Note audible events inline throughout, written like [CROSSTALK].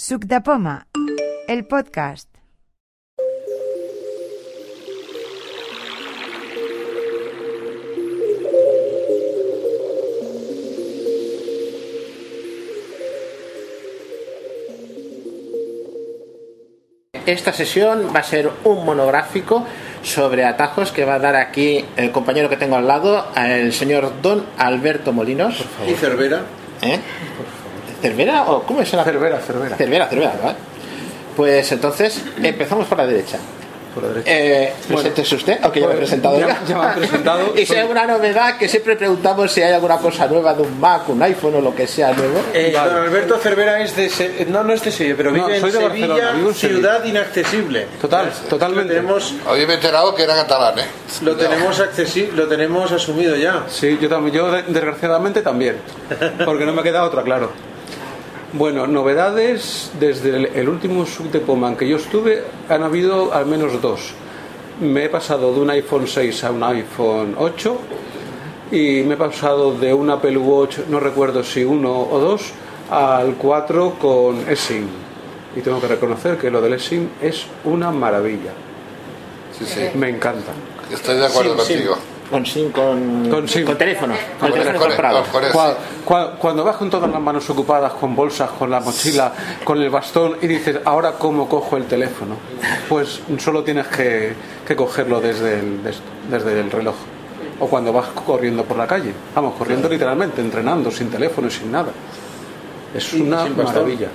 Suc de Poma, el podcast. Esta sesión va a ser un monográfico sobre atajos que va a dar aquí el compañero que tengo al lado, el señor Don Alberto Molinos. Y Cervera. ¿Eh? ¿Cervera o cómo es la Cervera, Cervera. Cervera, Cervera, ¿vale? Pues entonces empezamos por la derecha. Por la derecha. Eh, preséntese usted, aunque ya me he presentado. ya- ya me han presentado. [LAUGHS] y si hay alguna novedad, que siempre preguntamos si hay alguna cosa nueva de un Mac, un iPhone o lo que sea nuevo. Eh, Vale. Don Alberto Cervera es de Se- no no es de Sevilla, pero No, vive soy en de Sevilla, Barcelona, vivo en Sevilla. ciudad inaccesible. Total, totalmente. tenemos Hoy me he enterado que era catalán, ¿eh? lo tenemos accesi- lo tenemos asumido ya. Sí, yo también, yo de- desgraciadamente también, porque no me queda otra, claro. Bueno, novedades desde el, el último sub de Poman que yo estuve, han habido al menos dos. Me he pasado de un iPhone 6 a un iPhone 8 y me he pasado de un Apple Watch, no recuerdo si uno o dos, al 4 con eSIM. Y tengo que reconocer que lo del eSIM es una maravilla. Sí, sí. Me encanta. Estoy de acuerdo Sí, sí. contigo. Con con, Con SIM. teléfono. Con, Con, teléfono con- comprado. con- con Cuando vas con todas las manos ocupadas, con bolsas, con la mochila, con el bastón y dices, ahora cómo cojo el teléfono, pues solo tienes que, que cogerlo desde el, des- desde el reloj. O cuando vas corriendo por la calle. Vamos, corriendo literalmente, entrenando, sin teléfono y sin nada. Es una maravilla.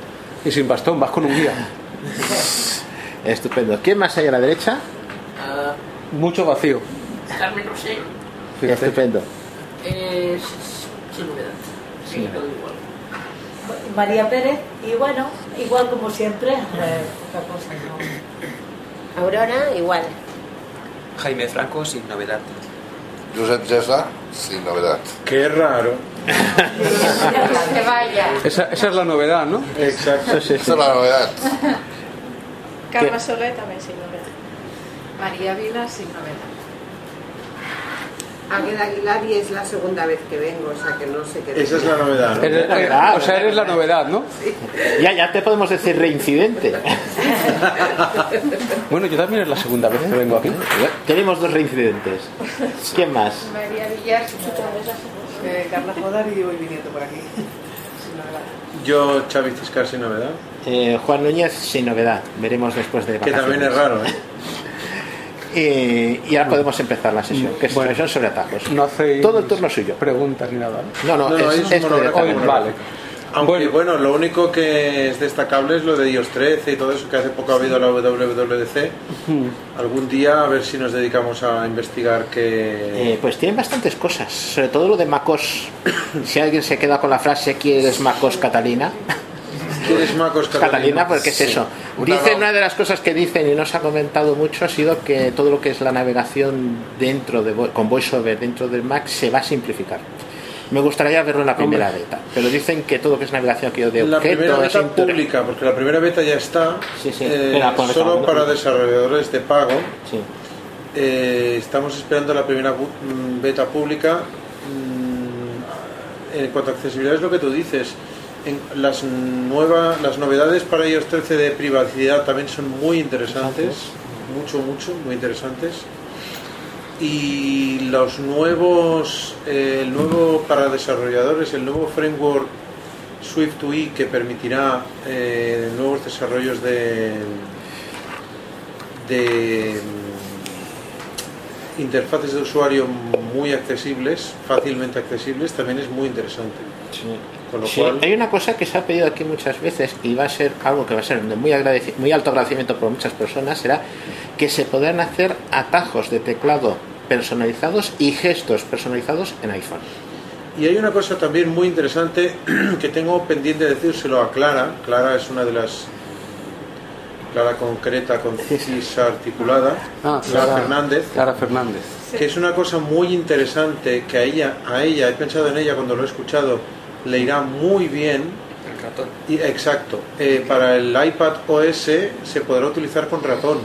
Y sin bastón, vas con un guía. [LAUGHS] Estupendo. ¿Quién más hay a la derecha? Mucho vacío. Carmen Rosé Fíjate. Estupendo. es sin novedad. Sí, todo igual. María Pérez, y bueno, igual como siempre, eh, otra cosa no. Aurora, igual. Jaime Franco sin novedad. Josep Gesa, sin novedad. Qué raro. Que vaya. Esa, esa es la novedad, ¿no? Exacto. Sí, sí, Esa sí. es la novedad. Carme Soler también sin novedad. María Vila sin novedad. Águeda Aguilar y es la segunda vez que vengo, o sea que no sé qué. Esa es la novedad. ¿no? Eres- o sea, eres la novedad, ¿no? Ya, ya te podemos decir reincidente. [LAUGHS] Bueno, yo también es la segunda vez que vengo aquí. Tenemos dos reincidentes. ¿Quién más? María Villar. Eh, Carla Jodar y voy viniendo por aquí. Sin novedad. Yo Xavi Ciscar sin novedad, Eh, Juan Núñez sin novedad. Veremos después de que vacaciones. también es raro, ¿eh? [LAUGHS] Eh, y ahora podemos empezar la sesión, que es Bueno. una sesión sobre atajos. No hacéis Todo el turno suyo. preguntas ni nada. ¿no? No, no, No, es, es un es. Hoy, vale. Aunque Bueno. bueno. lo único que es destacable es lo de iOS 13 y todo eso que hace poco ha habido la WWDC. Algún día a ver si nos dedicamos a investigar qué... Eh, pues tienen bastantes cosas, sobre todo lo de MacOS. si alguien se queda con la frase ¿Quieres MacOS Catalina? ¿Quieres Macos Catalina, porque es eso. Dicen, una de las cosas que dicen y no se ha comentado mucho ha sido que todo lo que es la navegación dentro de con VoiceOver dentro del Mac se va a simplificar. Me gustaría verlo en la primera beta, pero dicen que todo lo que es navegación aquí de La primera beta inter- pública, porque la primera beta ya está, Sí, sí. eh, Espera, solo para desarrolladores de pago. Sí. Eh, estamos esperando la primera mm, beta pública. Mm, En cuanto a accesibilidad es lo que tú dices. En las nuevas, las novedades para iOS 13 de privacidad también son muy interesantes, mucho, mucho, muy interesantes. Y los nuevos, eh, el nuevo para desarrolladores, el nuevo framework Swift UI que permitirá eh, nuevos desarrollos de, de mm, interfaces de usuario muy accesibles, fácilmente accesibles, también es muy interesante. Con lo Sí, cual, hay una cosa que se ha pedido aquí muchas veces y va a ser algo que va a ser de muy, muy alto agradecimiento por muchas personas, será que se podrán hacer atajos de teclado personalizados y gestos personalizados en iPhone. Y hay una cosa también muy interesante [CLEARS THROAT] que tengo pendiente de decírselo a Clara. Clara es una de las. Clara concreta, concisa, articulada. Ah, Clara Clara- Fernández. Clara Fernández. Que es una cosa muy interesante que a ella, a ella, he pensado en ella cuando lo he escuchado, le irá muy bien. El ratón. Y, exacto. eh, para el iPad OS se podrá utilizar con ratón.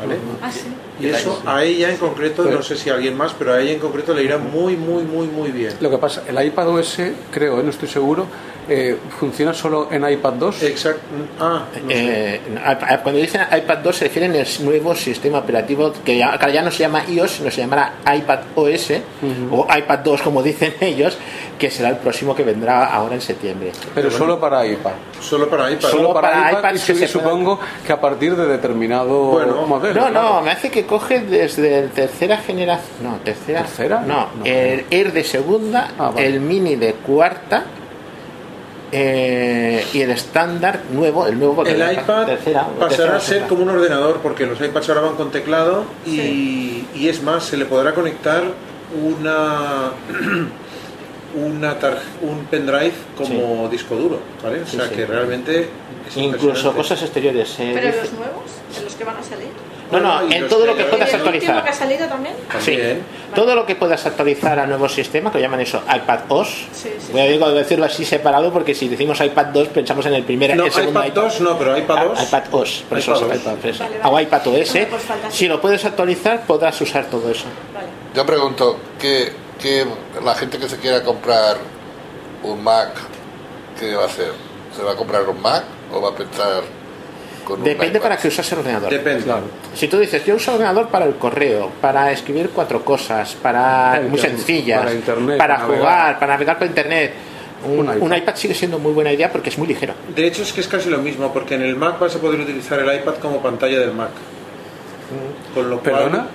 ¿Vale? Ah, sí. Y eso a ella en concreto, no sé si a alguien más, pero a ella en concreto le irá muy, muy, muy, muy bien. Lo que pasa, el iPad OS, creo, eh, no estoy seguro, eh, ¿funciona solo en iPad 2? Exacto. Ah, no sé. Eh, cuando dicen iPad 2 se refieren al nuevo sistema operativo que ya, que ya no se llama iOS, sino se llamará iPad OS o iPad 2 como dicen [LAUGHS] ellos, que será el próximo que vendrá ahora en septiembre. Pero solo para iPad. Solo para iPad. Solo para, para iPad, iPad y que se supongo que a partir de determinado Bueno, modelo. No, claro. no, me hace que coge desde el tercera generación. No, tercera. ¿Tercera? No, No. el Air de segunda, Ah, vale. el Mini de cuarta eh, y el estándar nuevo, el nuevo. porque El iPad tercera- pasará tercera a ser como un ordenador porque los iPads ahora van con teclado y, y es más, se le podrá conectar una [CLEARS THROAT] una tar- un pendrive como disco duro, ¿vale? O Sí, sea sí. que realmente es Incluso cosas exteriores. eh, Pero dice- los nuevos, en los que van a salir. No, no, en todo lo que- que ¿En puedas actualizar. que ha salido también? Sí, También. todo lo que puedas actualizar a nuevo sistema, que llaman eso iPad OS. Sí, sí. Voy a digo- decirlo así separado porque si decimos iPad 2 pensamos en el primer No, el segundo iPad 2 no, pero iPad 2. Ah, iPad OS, por eso iPad es OS. iPad, por eso. Vale, vale. o iPad OS. Pues falta si lo puedes actualizar, podrás usar todo eso. Vale. Yo pregunto, ¿qué, qué la gente que se quiera comprar un Mac, ¿qué va a hacer? ¿Se va a comprar un Mac o va a pensar con Depende para qué usas el ordenador. Depende. Si tú dices, yo uso ordenador para el correo, para escribir cuatro cosas, para muy internet, sencillas, para internet, para jugar, navegar. para navegar por internet, un, Un iPad. un iPad sigue siendo muy buena idea porque es muy ligero. De hecho es que es casi lo mismo porque en el Mac vas a poder utilizar el iPad como pantalla del Mac. Con lo cual ¿Perdona?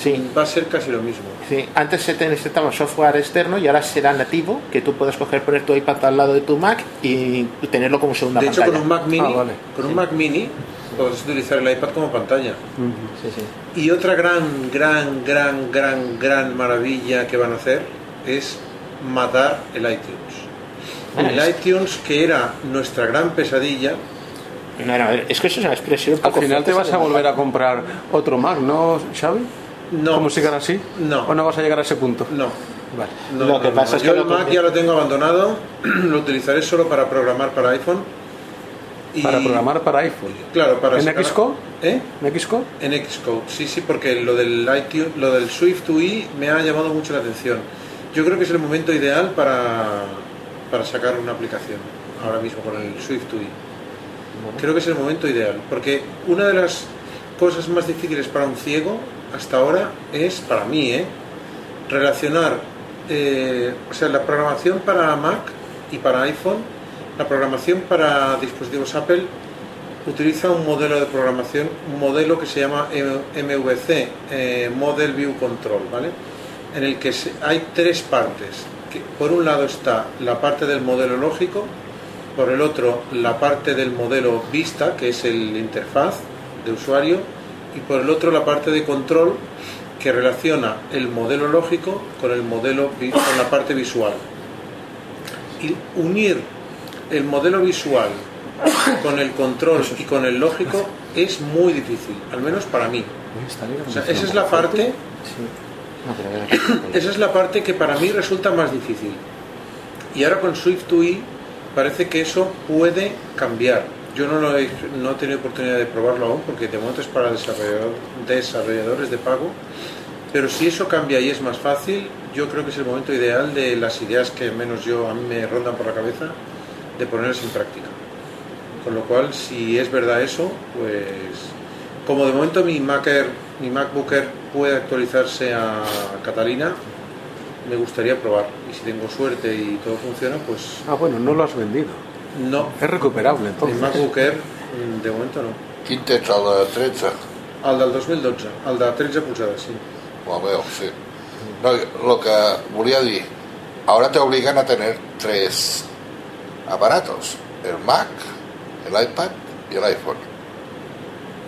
Sí. va a ser casi lo mismo. Sí, antes se te necesitaba software externo y ahora será nativo, que tú puedes coger, poner tu iPad al lado de tu Mac y tenerlo como segunda De hecho pantalla. con un Mac Mini, Ah, vale. con un Mac Mini puedes utilizar el iPad como pantalla. Sí, sí. Y otra gran, gran, gran, gran, gran maravilla que van a hacer es matar el iTunes. El iTunes que era nuestra gran pesadilla, No, no, es que eso es una expresión Al final te vas a volver a comprar otro Mac, ¿no, Xavi? No, ¿Cómo sigan así? No. ¿O no vas a llegar a ese punto? no. Vale. No, Lo que no, pasa es que Yo el Mac ya lo tengo abandonado, [CLEARS THROAT] lo utilizaré solo para programar para iPhone. Y- Para programar para iPhone. Claro, para ¿En sacar- Xcode? ¿Eh? ¿En Xcode? En Xcode, sí, sí, porque lo del iTunes, lo del Swift UI me ha llamado mucho la atención. Yo creo que es el momento ideal para, para sacar una aplicación ahora mismo con el Swift UI. Creo que es el momento ideal, porque una de las cosas más difíciles para un ciego hasta ahora es, para mí, ¿eh? relacionar, eh, o sea, la programación para Mac y para iPhone, la programación para dispositivos Apple utiliza un modelo de programación, un modelo que se llama MVC, eh, Model View Control, ¿vale? En el que hay tres partes. Por un lado está la parte del modelo lógico, por el otro la parte del modelo vista, que es el interfaz de usuario, y por el otro la parte de control que relaciona el modelo lógico con el modelo con la parte visual. Y unir el modelo visual con el control y con el lógico es muy difícil, al menos para mí. O sea, esa es la parte, esa es la parte que para mí resulta más difícil. Y ahora con Swift UI parece que eso puede cambiar. Yo no, lo he, no he tenido oportunidad de probarlo aún porque de momento es para desarrollador- desarrolladores de pago. Pero si eso cambia y es más fácil, yo creo que es el momento ideal de las ideas que menos yo a mí me rondan por la cabeza de ponerlas en práctica. Con lo cual, si es verdad eso, pues como de momento mi Macer, mi MacBook Air puede actualizarse a Catalina, me gustaría probar. Y si tengo suerte y todo funciona, pues Ah, bueno, no lo has vendido. No. Es recuperable, El entonces. MacBook Air, mm, de momento no. Quin tens, el de 13? El del 2012, el de 13 polzades, sí. Ho veo, sí. No, lo que volia dir, ahora te obligan a tener tres aparatos, el Mac, el iPad y el iPhone.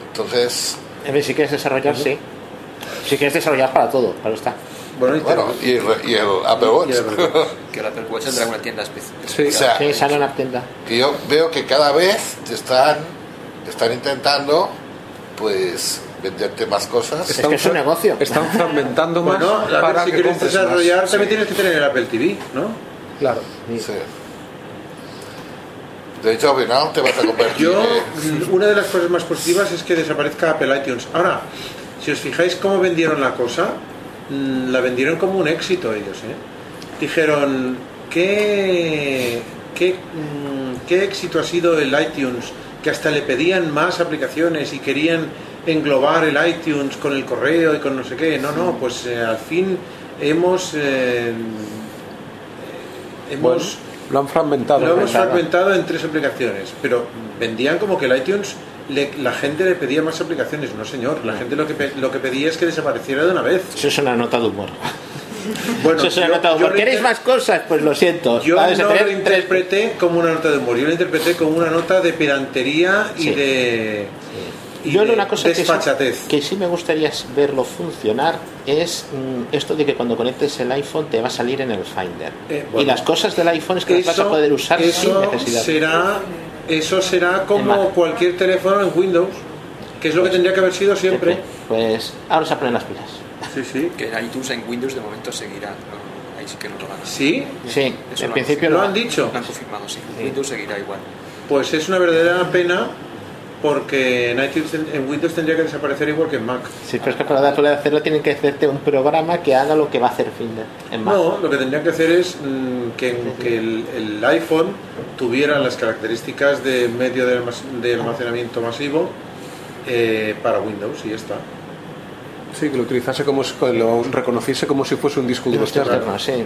Entonces, A ver, si quieres desarrollar, sí. Si quieres desarrollar para todo, claro está. Bueno, y, bueno, y el, y el Apple Watch. Y el Apple Watch. [LAUGHS] Que el Apple Watch tendrá una tienda especial. Sí. O sea, Sí, sale una tienda. que yo veo que cada vez te están, te están intentando, pues, venderte más cosas. Es que es un negocio. Están [LAUGHS] fragmentando más Bueno, a ver, para si que quieres desarrollar, más. también tienes que tener el Apple TV, ¿no? Claro. Sí. De hecho, al final te vas a convertir Yo, en- mm, una de las cosas más positivas es que desaparezca Apple iTunes. Ahora, si os fijáis cómo vendieron la cosa, la vendieron como un éxito ellos, ¿eh? Dijeron, ¿qué, qué, mm, qué éxito ha sido el iTunes, que hasta le pedían más aplicaciones y querían englobar el iTunes con el correo y con no sé qué. No, no, pues eh, al fin hemos... eh, hemos Bueno, lo han fragmentado. lo hemos fragmentado en tres aplicaciones, pero vendían como que el iTunes le- la gente le pedía más aplicaciones. No, señor, la gente lo que, pe- lo que pedía es que desapareciera de una vez. Eso es una nota de humor. Bueno, Eso es una yo- nota de humor. ¿Queréis más cosas? Pues lo siento. Yo no lo tres- interpreté como una nota de humor, yo lo interpreté como una nota de pedantería y Sí. de, y Yo de una cosa que sí, que sí me gustaría verlo funcionar es mm, esto de que cuando conectes el iPhone te va a salir en el Finder. Eh, bueno. y las cosas del iPhone es que las vas a poder usar sin eso necesidad. será eso será como cualquier teléfono en Windows, que es lo que tendría que haber sido siempre. Pues ahora se ponen las pilas. Sí, sí. Que iTunes en Windows de momento seguirá. ¿no? Ahí sí que no lo van a ¿Sí? Sí, Eso en lo principio han, ¿Lo han dicho? Lo han confirmado, sí. Windows seguirá igual. Pues es una verdadera pena porque en, iTunes, en Windows tendría que desaparecer igual que en Mac. Sí, pero es que para poder hacerlo tienen que hacerte un programa que haga lo que va a hacer Finder en Mac. No, lo que tendrían que hacer es mm, que, que el, el iPhone tuviera las características de medio de, almac- de almacenamiento masivo eh, para Windows y ya está. Sí, que lo utilizase como lo reconociese como si fuese un disco duro externo, sí.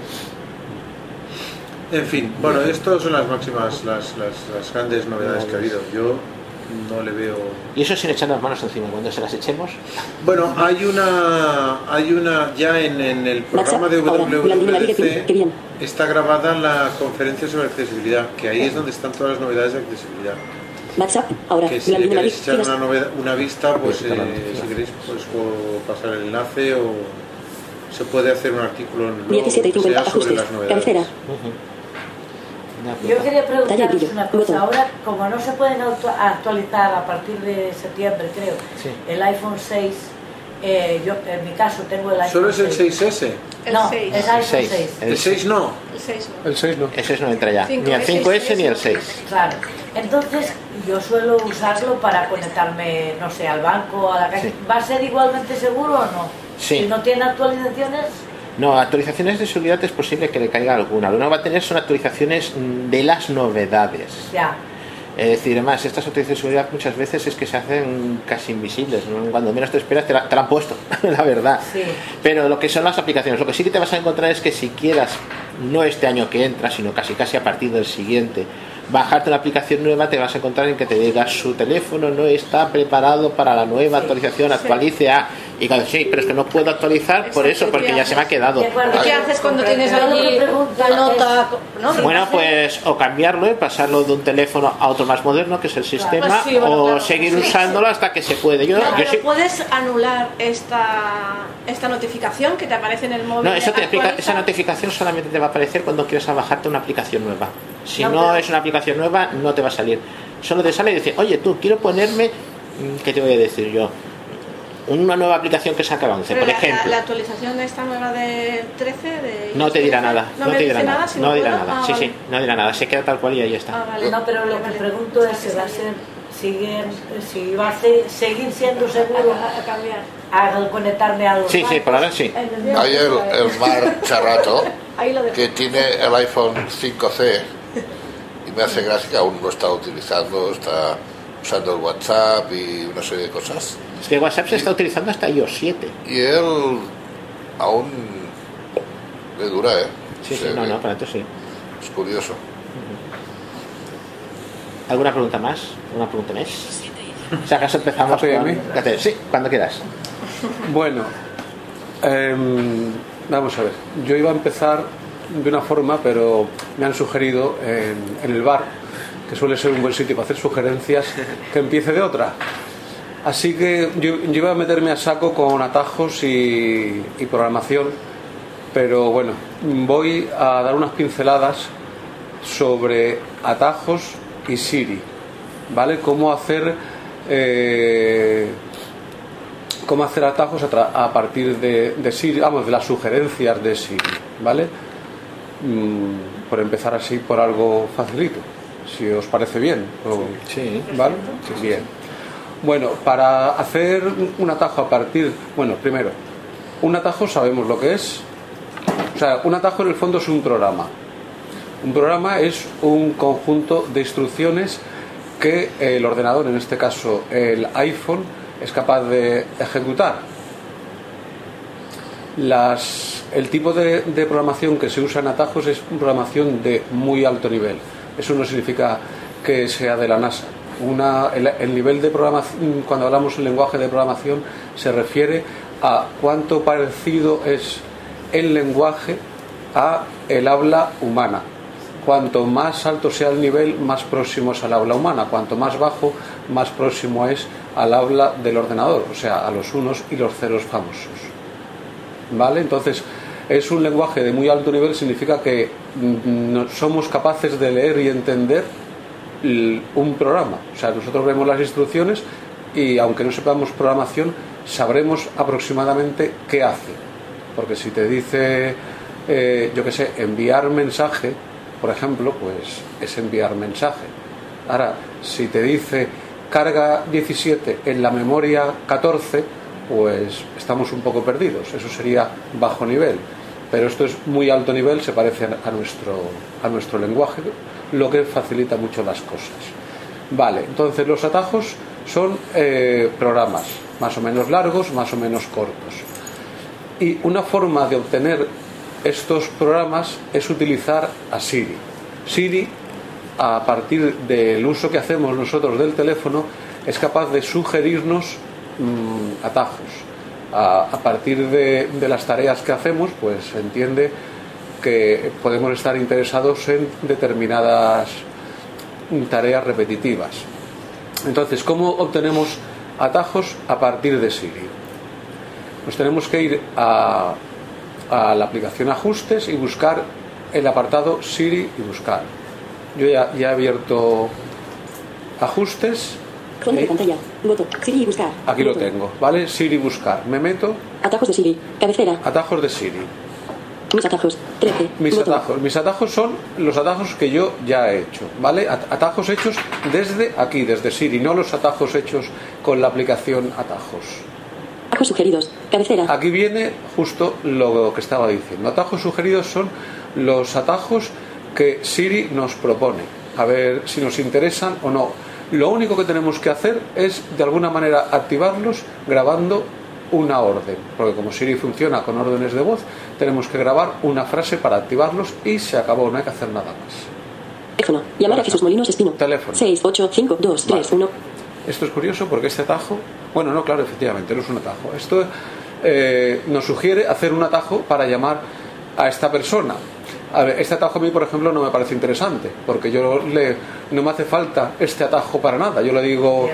En fin, bueno, estas son las máximas, las, las, las grandes novedades que ha habido. Yo no le veo. Y eso sin echar las manos encima. Cuando se las echemos, Bueno, hay una, hay una ya en, en el programa de WWDC bien. está grabada la conferencia sobre accesibilidad, que ahí es donde están todas las novedades de accesibilidad. WhatsApp, ahora, Que si le queréis echar una, noveda- una vista, pues eh, si queréis, pues puedo pasar el enlace o se puede hacer un artículo en el blog, 17 y que sea 50 sobre ajustes. las novedades. Cabecera. Yo quería brillo, una cosa. Ahora, como no se pueden actualizar a partir de septiembre, creo, Sí. el iPhone 6, eh, yo en mi caso tengo el iPhone ¿Solo es el 6. 6S? El no, 6. es iPhone seis. 6. El 6 no. El 6 no. El 6 no. ese no entra ya. Cinco Ni el S, 5S ni el seis, 6. Claro. Entonces, yo suelo usarlo para conectarme, no sé, al banco, a la calle. Sí. ¿Va a ser igualmente seguro o no? Sí. Si no tiene actualizaciones, No, actualizaciones de seguridad es posible que le caiga alguna. Lo que no va a tener son actualizaciones mm, de las novedades. ya. Es decir, además, estas actualizaciones de seguridad muchas veces es que se hacen casi invisibles. Cuando menos te esperas, te la, te la han puesto, [LAUGHS] la verdad. Sí. Pero lo que son las aplicaciones, lo que sí que te vas a encontrar es que si quieras, no este año que entra, sino casi casi a partir del siguiente, bajarte una aplicación nueva, te vas a encontrar en que te diga su teléfono no está preparado para la nueva actualización, actualice a. Y cuando sí, pero es que no puedo actualizar por eso, porque ya se me ha quedado. De acuerdo. ¿Y qué haces cuando tienes pregunto la nota? Bueno, pues o cambiarlo y pasarlo de un teléfono a otro más moderno, que es el sistema, Pues sí, bueno, o claro. seguir Sí, usándolo hasta que se puede. Yo, pero sí- puedes anular esta, esta notificación que te aparece en el móvil. No, eso te explica- esa notificación solamente te va a aparecer cuando quieras bajarte una aplicación nueva. Si No, no, pero- es una aplicación nueva, no te va a salir. Solo te sale y dice, oye, tú, quiero ponerme, mm, ¿qué te voy a decir yo? Una nueva aplicación que saca 11, Pero por la, ejemplo. la actualización esta nueva de 13 de No te dirá nada, no, no me te dirá nada, si no no dirá nada. Ah, Sí, vale. sí, no dirá nada, se queda tal cual y ahí está. Ah, vale. No, pero lo que pregunto es si va a ser, sigue, si va a ser- seguir siendo seguro A, a cambiar. al conectarme a los Sí, sí, por ahora sí. Hay el, el Mar Charrato que tiene el iPhone 5C y me hace gracia que aún lo está utilizando, está usando el WhatsApp y una serie de cosas. Es que WhatsApp se está utilizando hasta iOS 7. Y él aún le dura, ¿eh? Sí, O sí, sea no, no, para esto sí. Es curioso. ¿Alguna pregunta más? ¿Una pregunta más? Si acaso empezamos ¿Hace a con... Cállate, Sí, cuando quieras. Bueno, em, vamos a ver. Yo iba a empezar de una forma, pero me han sugerido en, en el bar, que suele ser un buen sitio para hacer sugerencias, que empiece de otra. Así que yo, iba a meterme a saco con atajos y, programación, pero bueno, voy a dar unas pinceladas sobre atajos y Siri, ¿vale? Cómo hacer eh, cómo hacer atajos a, partir de, de Siri, vamos, de las sugerencias de Siri, ¿vale? Mm, por empezar así por algo facilito, si os parece bien. o- Sí. ¿Vale? Bien. Bueno, para hacer un atajo a partir, bueno, primero, un atajo sabemos lo que es. O sea, un atajo en el fondo es un programa. Un programa es un conjunto de instrucciones que el ordenador, en este caso el iPhone, es capaz de ejecutar. Las- el tipo de, de programación que se usa en atajos es programación de muy alto nivel. Eso no significa que sea de la NASA. El, el nivel de programación, cuando hablamos en lenguaje de programación, se refiere a cuánto parecido es el lenguaje a el habla humana. Cuanto más alto sea el nivel, más próximo es al habla humana. Cuanto más bajo, más próximo es al habla del ordenador, o sea, a los unos y los ceros famosos. ¿Vale? Entonces, es un lenguaje de muy alto nivel, significa que mm, no- somos capaces de leer y entender un programa. O sea, nosotros vemos las instrucciones y aunque no sepamos programación, sabremos aproximadamente qué hace. Porque si te dice, eh, yo qué sé, enviar mensaje, por ejemplo, pues es enviar mensaje. Ahora, si te dice carga 17 en la memoria 14, pues estamos un poco perdidos. Eso sería bajo nivel. Pero esto es muy alto nivel, se parece a nuestro, a nuestro lenguaje, lo que facilita mucho las cosas. Vale, entonces los atajos son eh, programas más o menos largos, más o menos cortos. Y una forma de obtener estos programas es utilizar a Siri. Siri, a partir del uso que hacemos nosotros del teléfono, es capaz de sugerirnos mm, atajos. A, partir de, las tareas que hacemos, pues se entiende que podemos estar interesados en determinadas tareas repetitivas. Entonces, ¿cómo obtenemos atajos a partir de Siri? Pues tenemos que ir a, a la aplicación Ajustes y buscar el apartado Siri y buscar. Yo ya he abierto Ajustes, Fondo de pantalla. Botón. Siri y buscar. aquí lo tengo, ¿vale? Siri buscar. Me meto, Atajos de Siri. Cabecera. atajos de Siri. Mis atajos. 13. Mis Botón. atajos. Mis atajos son los atajos que yo ya he hecho, ¿vale? At- Atajos hechos desde aquí, desde Siri, no los atajos hechos con la aplicación Atajos. Atajos sugeridos. Cabecera. Aquí viene justo lo que estaba diciendo. Atajos sugeridos son los atajos que Siri nos propone. A ver si nos interesan o no. Lo único que tenemos que hacer es de alguna manera activarlos grabando una orden. Porque como Siri funciona con órdenes de voz, tenemos que grabar una frase para activarlos y se acabó, no hay que hacer nada más. Teléfono. Llamar a Jesús Molinos Espino. Teléfono. 6, 8, 5, 2, 3, 1. Esto es curioso porque este atajo, bueno, no, claro, efectivamente, no es un atajo. Esto eh, nos sugiere hacer un atajo para llamar a esta persona. A ver, este atajo a mí, por ejemplo, no me parece interesante, porque yo le, no me hace falta este atajo para nada. Yo le digo,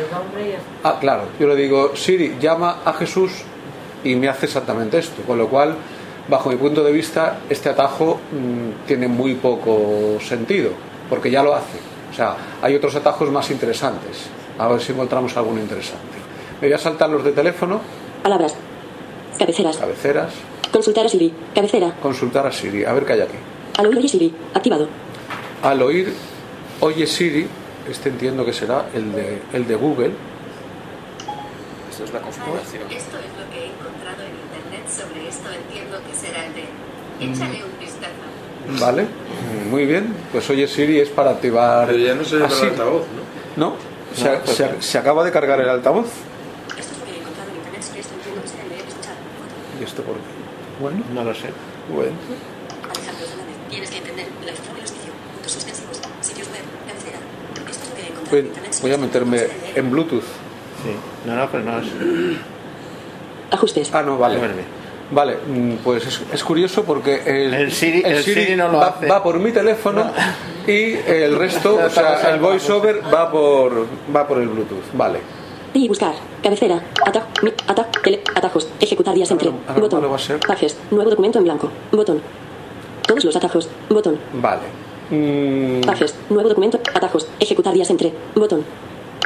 ah, claro, yo le digo, Siri, llama a Jesús y me hace exactamente esto. Con lo cual, bajo mi punto de vista, este atajo mm, tiene muy poco sentido, porque ya lo hace. O sea, hay otros atajos más interesantes. A ver si encontramos alguno interesante. Me voy a saltar los de teléfono, Palabras. Cabeceras. cabeceras, Consultar a Siri. Cabecera. consultar a Siri, a ver qué hay aquí. Al oír oye Siri. Activado. Al oír Oye Siri, este entiendo que será el de, el de Google, Esto es la configuración. Esto es lo que he encontrado en internet sobre esto. Entiendo que será el de. Échale un vistazo. ¿vale? Muy bien, pues Oye Siri es para activar. Pero ya no se a llama el altavoz, ¿no? No, se, se- se acaba de cargar el altavoz. Esto es lo que he encontrado en internet sobre esto. Entiendo que será el de. ¿Y esto por qué? Bueno, No lo sé. bueno. Alejandro Fernández. Tienes que entender. La información y los vicio. Puntos suspensivos. Sitios web. Cabecera. Esto es lo que he encontrado Voy, voy a meterme en Bluetooth. Sí. No, no, pero no es. Ajustes. Ah, no, vale. Vale. Mm, pues es, es curioso porque el, El Siri- el Siri no lo va, hace. va por mi teléfono y el resto, [LAUGHS] o sea, el voiceover va por, va por el Bluetooth. Vale. Y buscar. Cabecera. Atajo. Mi, ata, tele, atajos. Ejecutar días entre. ahora Botón. va a ser. Pages. Nuevo documento en blanco. Botón. Todos los atajos. Botón. Vale. Mm, Pages. Nuevo documento. Atajos. Ejecutar días entre. Botón.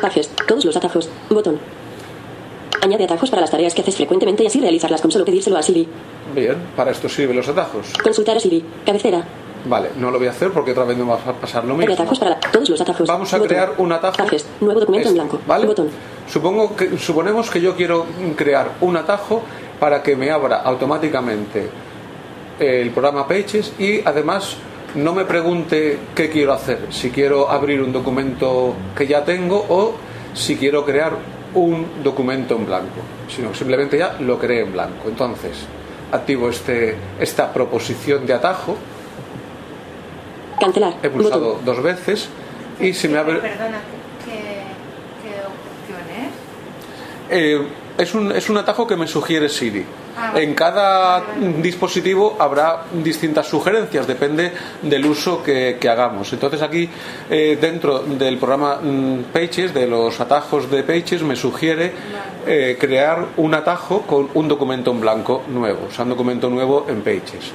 Pages. Todos los atajos. Botón. Añade atajos para las tareas que haces frecuentemente y así realizarlas con solo pedírselo a Siri. bien, para esto sirven los atajos. Consultar a Siri. Cabecera. Vale, no lo voy a hacer porque otra vez me va a pasar lo mismo. atajos para la- todos los atajos. Vamos a Botón. crear un atajo. Pages. Nuevo documento en Este, blanco. ¿Vale? Botón. Supongo que, suponemos que yo quiero crear un atajo para que me abra automáticamente el programa Pages y además no me pregunte qué quiero hacer, si quiero abrir un documento que ya tengo o si quiero crear un documento en blanco, sino que simplemente ya lo creé en blanco. Entonces, activo este, esta proposición de atajo, Cancelar. he pulsado Botón. dos veces y se me abre... Perdona, ¿qué, qué opción es? Eh, es, un, es un atajo que me sugiere Siri. Ah. En cada dispositivo habrá distintas sugerencias, depende del uso que, que hagamos. Entonces aquí, eh, dentro del programa mm, Pages, de los atajos de Pages, me sugiere eh, crear un atajo con un documento en blanco nuevo, o sea, un documento nuevo en Pages.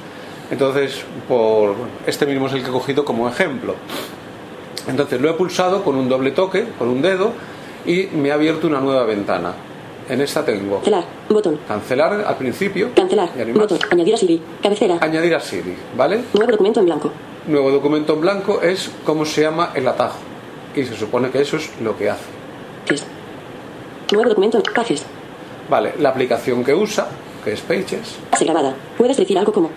Entonces, por este mismo es el que he cogido como ejemplo. Entonces lo he pulsado con un doble toque, con un dedo, y me ha abierto una nueva ventana. En esta tengo Cancelar. Botón. cancelar al principio Cancelar. Botón. Añadir a Siri. Cabecera. añadir a Siri, ¿vale? Nuevo documento en blanco. Nuevo documento en blanco es cómo se llama el atajo y se supone que eso es lo que hace. Pages. Nuevo documento en Pages. Vale, la aplicación que usa, que es Pages, Frase grabada. Puedes decir algo como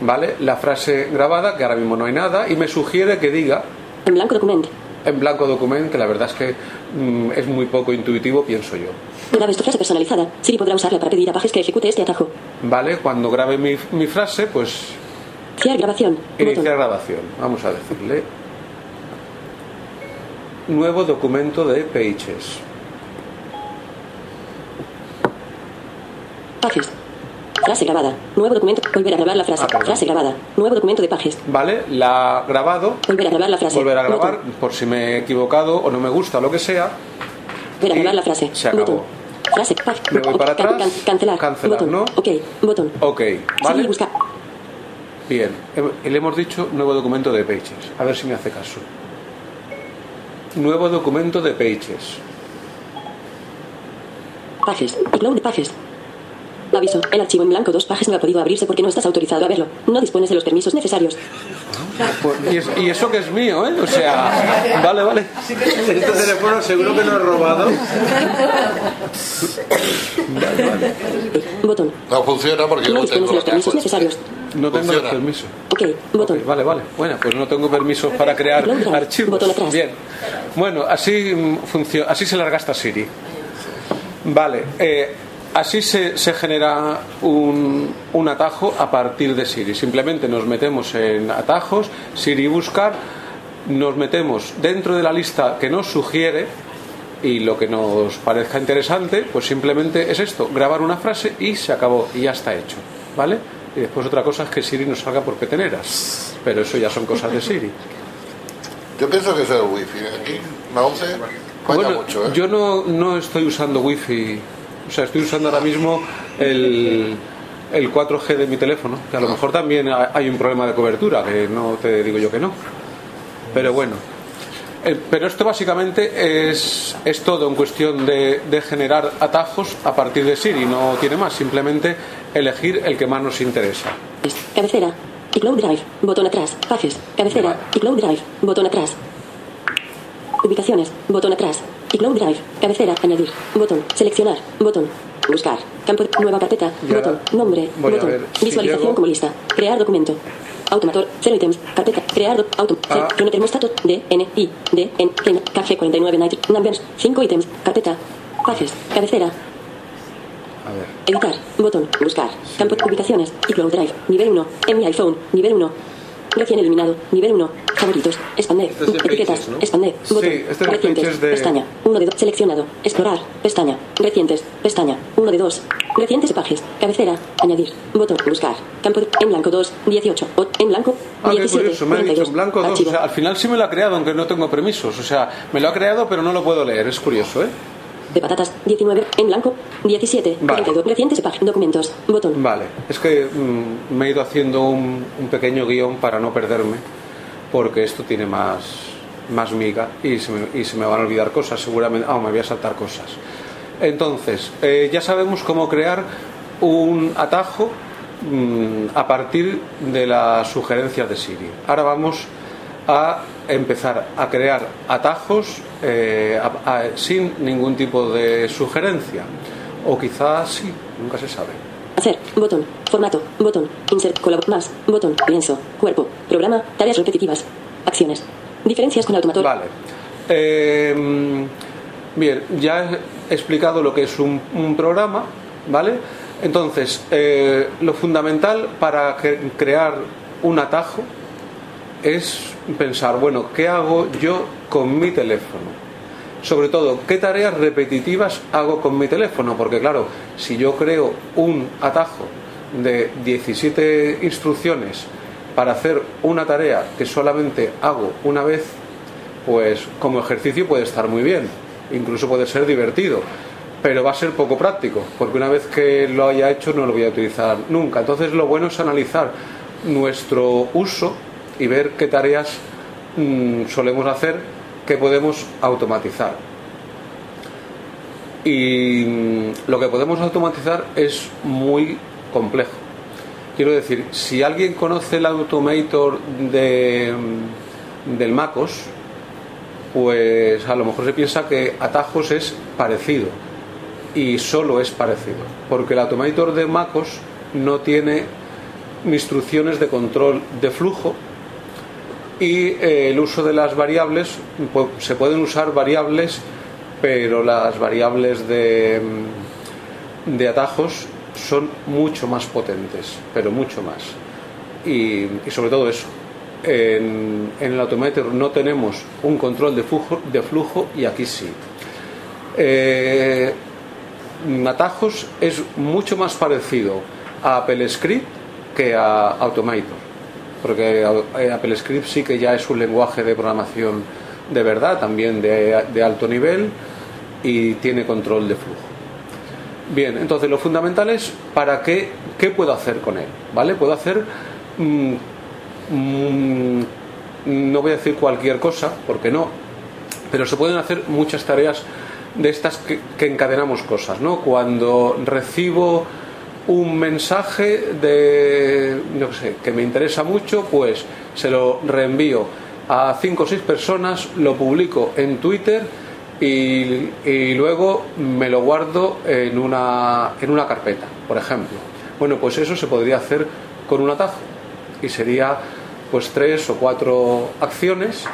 ¿vale? La frase grabada, que ahora mismo no hay nada, y me sugiere que diga en blanco documento. en blanco documento, que la verdad es que mm, es muy poco intuitivo, pienso yo. Grabes tu frase personalizada. Siri podrá usarla para pedir a Pages que ejecute este atajo. ¿Vale? Cuando grabe mi, mi frase, pues Iniciar grabación. Iniciar Botón. grabación. Vamos a decirle. Nuevo documento de Pages. Pages. Frase grabada. Nuevo documento. Volver a grabar la frase. Ah, frase grabada. Nuevo documento de Pages. ¿Vale? La grabado. Volver a grabar la frase. Volver a grabar Botón. por si me he equivocado o no me gusta lo que sea. Volver a grabar la frase. se acabó. Botón. Frase. Pag. Me voy para Can- atrás. can- cancelar. Cancelar, Botón. ¿no? Ok. Botón. Ok. ¿Vale? busca. Bien. Le hemos dicho nuevo documento de Pages. A ver si me hace caso. Nuevo documento de Pages. Pages. De Pages. Aviso. El archivo en blanco dos pages no ha podido abrirse porque no estás autorizado a verlo. No dispones de los permisos necesarios. Pues, y, es- y eso que es mío, ¿eh? O sea, vale, vale. Este teléfono seguro que no es robado. Botón. No funciona porque No no dispones tengo de los permisos necesarios. No tengo los permisos. Ok. Botón. Vale, vale. Bueno, pues no tengo permisos para crear archivos. Botón atrás. Bien. Bueno, así mm, funciona, así se larga esta Siri. Vale. eh, así se, se genera un, un atajo a partir de Siri. Simplemente nos metemos en atajos, Siri buscar, nos metemos dentro de la lista que nos sugiere y lo que nos parezca interesante, pues simplemente es esto, grabar una frase y se acabó y ya está hecho, ¿vale? Y después otra cosa es que Siri nos salga por peteneras, pero eso ya son cosas de Siri. Yo pienso que es el wifi. Aquí, la 11, falla Bueno, mucho, ¿eh? yo no, no estoy usando wifi, o sea, estoy usando ahora mismo el, el 4G de mi teléfono, que a lo mejor también ha- hay un problema de cobertura, que no te digo yo que no. Pero bueno. Eh, pero esto básicamente es, es todo en cuestión de, de generar atajos a partir de Siri, no tiene más, simplemente elegir el que más nos interesa. Cabecera. iCloud Drive. Botón atrás. Pages. Cabecera. iCloud Drive. Botón atrás. Ubicaciones. Botón atrás. iCloud Drive. Cabecera. Añadir. Botón. Seleccionar. Botón. Buscar. Campo. Nueva carpeta. Botón. Nombre. Botón. si Visualización como lista. Crear documento. Automator. Cero ítems. Carpeta. Crear. Auto. Ah. Crono termostato. D. N. I. D. N. N. Café 49 Night. Numbers. 5 ítems. Carpeta. Pages. Cabecera. A ver. Editar. Botón. Buscar. Campo. Ubicaciones. iCloud Drive. Nivel 1. En mi iPhone. Nivel 1. Recién eliminado. Nivel 1. Favoritos. Expander. Este es Etiquetas. Pages, ¿no? Expander. Sí, Botón. este Recientes. De- Pestaña. 1 de 2. Seleccionado. Explorar. Pestaña. Recientes. Pestaña. 1 de 2. Recientes pages. Cabecera. Añadir. Botón. Buscar. Campo. de- En blanco 2. 18. O- En blanco. Ah, qué 17. curioso, me ha dicho 42. en blanco 2. Archivo. O sea, al final sí me lo ha creado, aunque no tengo permisos. O sea, me lo ha creado, pero no lo puedo leer. Es curioso, ¿eh? De patatas. 19. En blanco. 17. Vale. 42. Recientes. Documentos. Botón. Vale, es que mm, me he ido haciendo un, un pequeño guion para no perderme, porque esto tiene más, más miga y se, me, y se me van a olvidar cosas, seguramente. Ah, me voy a saltar cosas. Entonces, eh, ya sabemos cómo crear un atajo mm, a partir de las sugerencias de Siri. Ahora vamos a empezar a crear atajos eh, a- a- sin ningún tipo de sugerencia. O quizás sí, nunca se sabe. Hacer. Botón. Formato. Botón. Insert. Colab. Más. Botón. Lienzo. Cuerpo. Programa. Tareas repetitivas. Acciones. Diferencias con automator. Vale. Eh, bien, ya he explicado lo que es un, un programa, ¿vale? Entonces, eh, lo fundamental para cre- crear un atajo es pensar, bueno, ¿qué hago yo con mi teléfono? Sobre todo, ¿qué tareas repetitivas hago con mi teléfono? Porque claro, si yo creo un atajo de 17 instrucciones para hacer una tarea que solamente hago una vez, pues como ejercicio puede estar muy bien, incluso puede ser divertido, pero va a ser poco práctico, porque una vez que lo haya hecho no lo voy a utilizar nunca. Entonces lo bueno es analizar nuestro uso y ver qué tareas mm, solemos hacer que podemos automatizar. Y lo que podemos automatizar es muy complejo. Quiero decir, si alguien conoce el Automator de, del MacOS, pues a lo mejor se piensa que atajos es parecido y solo es parecido, porque el Automator de MacOS no tiene instrucciones de control de flujo y eh, el uso de las variables, se pueden usar variables, pero las variables de, mm, de atajos son mucho más potentes, pero mucho más. Y, sobre todo eso, en, en el Automator no tenemos un control de flujo, de flujo y aquí sí. Eh, atajos es mucho más parecido a Apple Script que a Automator porque eh, Apple Script sí que ya es un lenguaje de programación de verdad, también de, alto nivel y tiene control de flujo. Bien, entonces lo fundamental es para qué, qué puedo hacer con él, ¿vale? Puedo hacer, mm, mm, no voy a decir cualquier cosa, porque no, pero se pueden hacer muchas tareas de estas que, que encadenamos cosas, ¿no? Cuando recibo un mensaje de, no sé, que me interesa mucho, pues se lo reenvío a cinco o seis personas, lo publico en Twitter y, y luego me lo guardo en una, en una carpeta, por ejemplo. Bueno, pues eso se podría hacer con un atajo y sería pues tres o cuatro acciones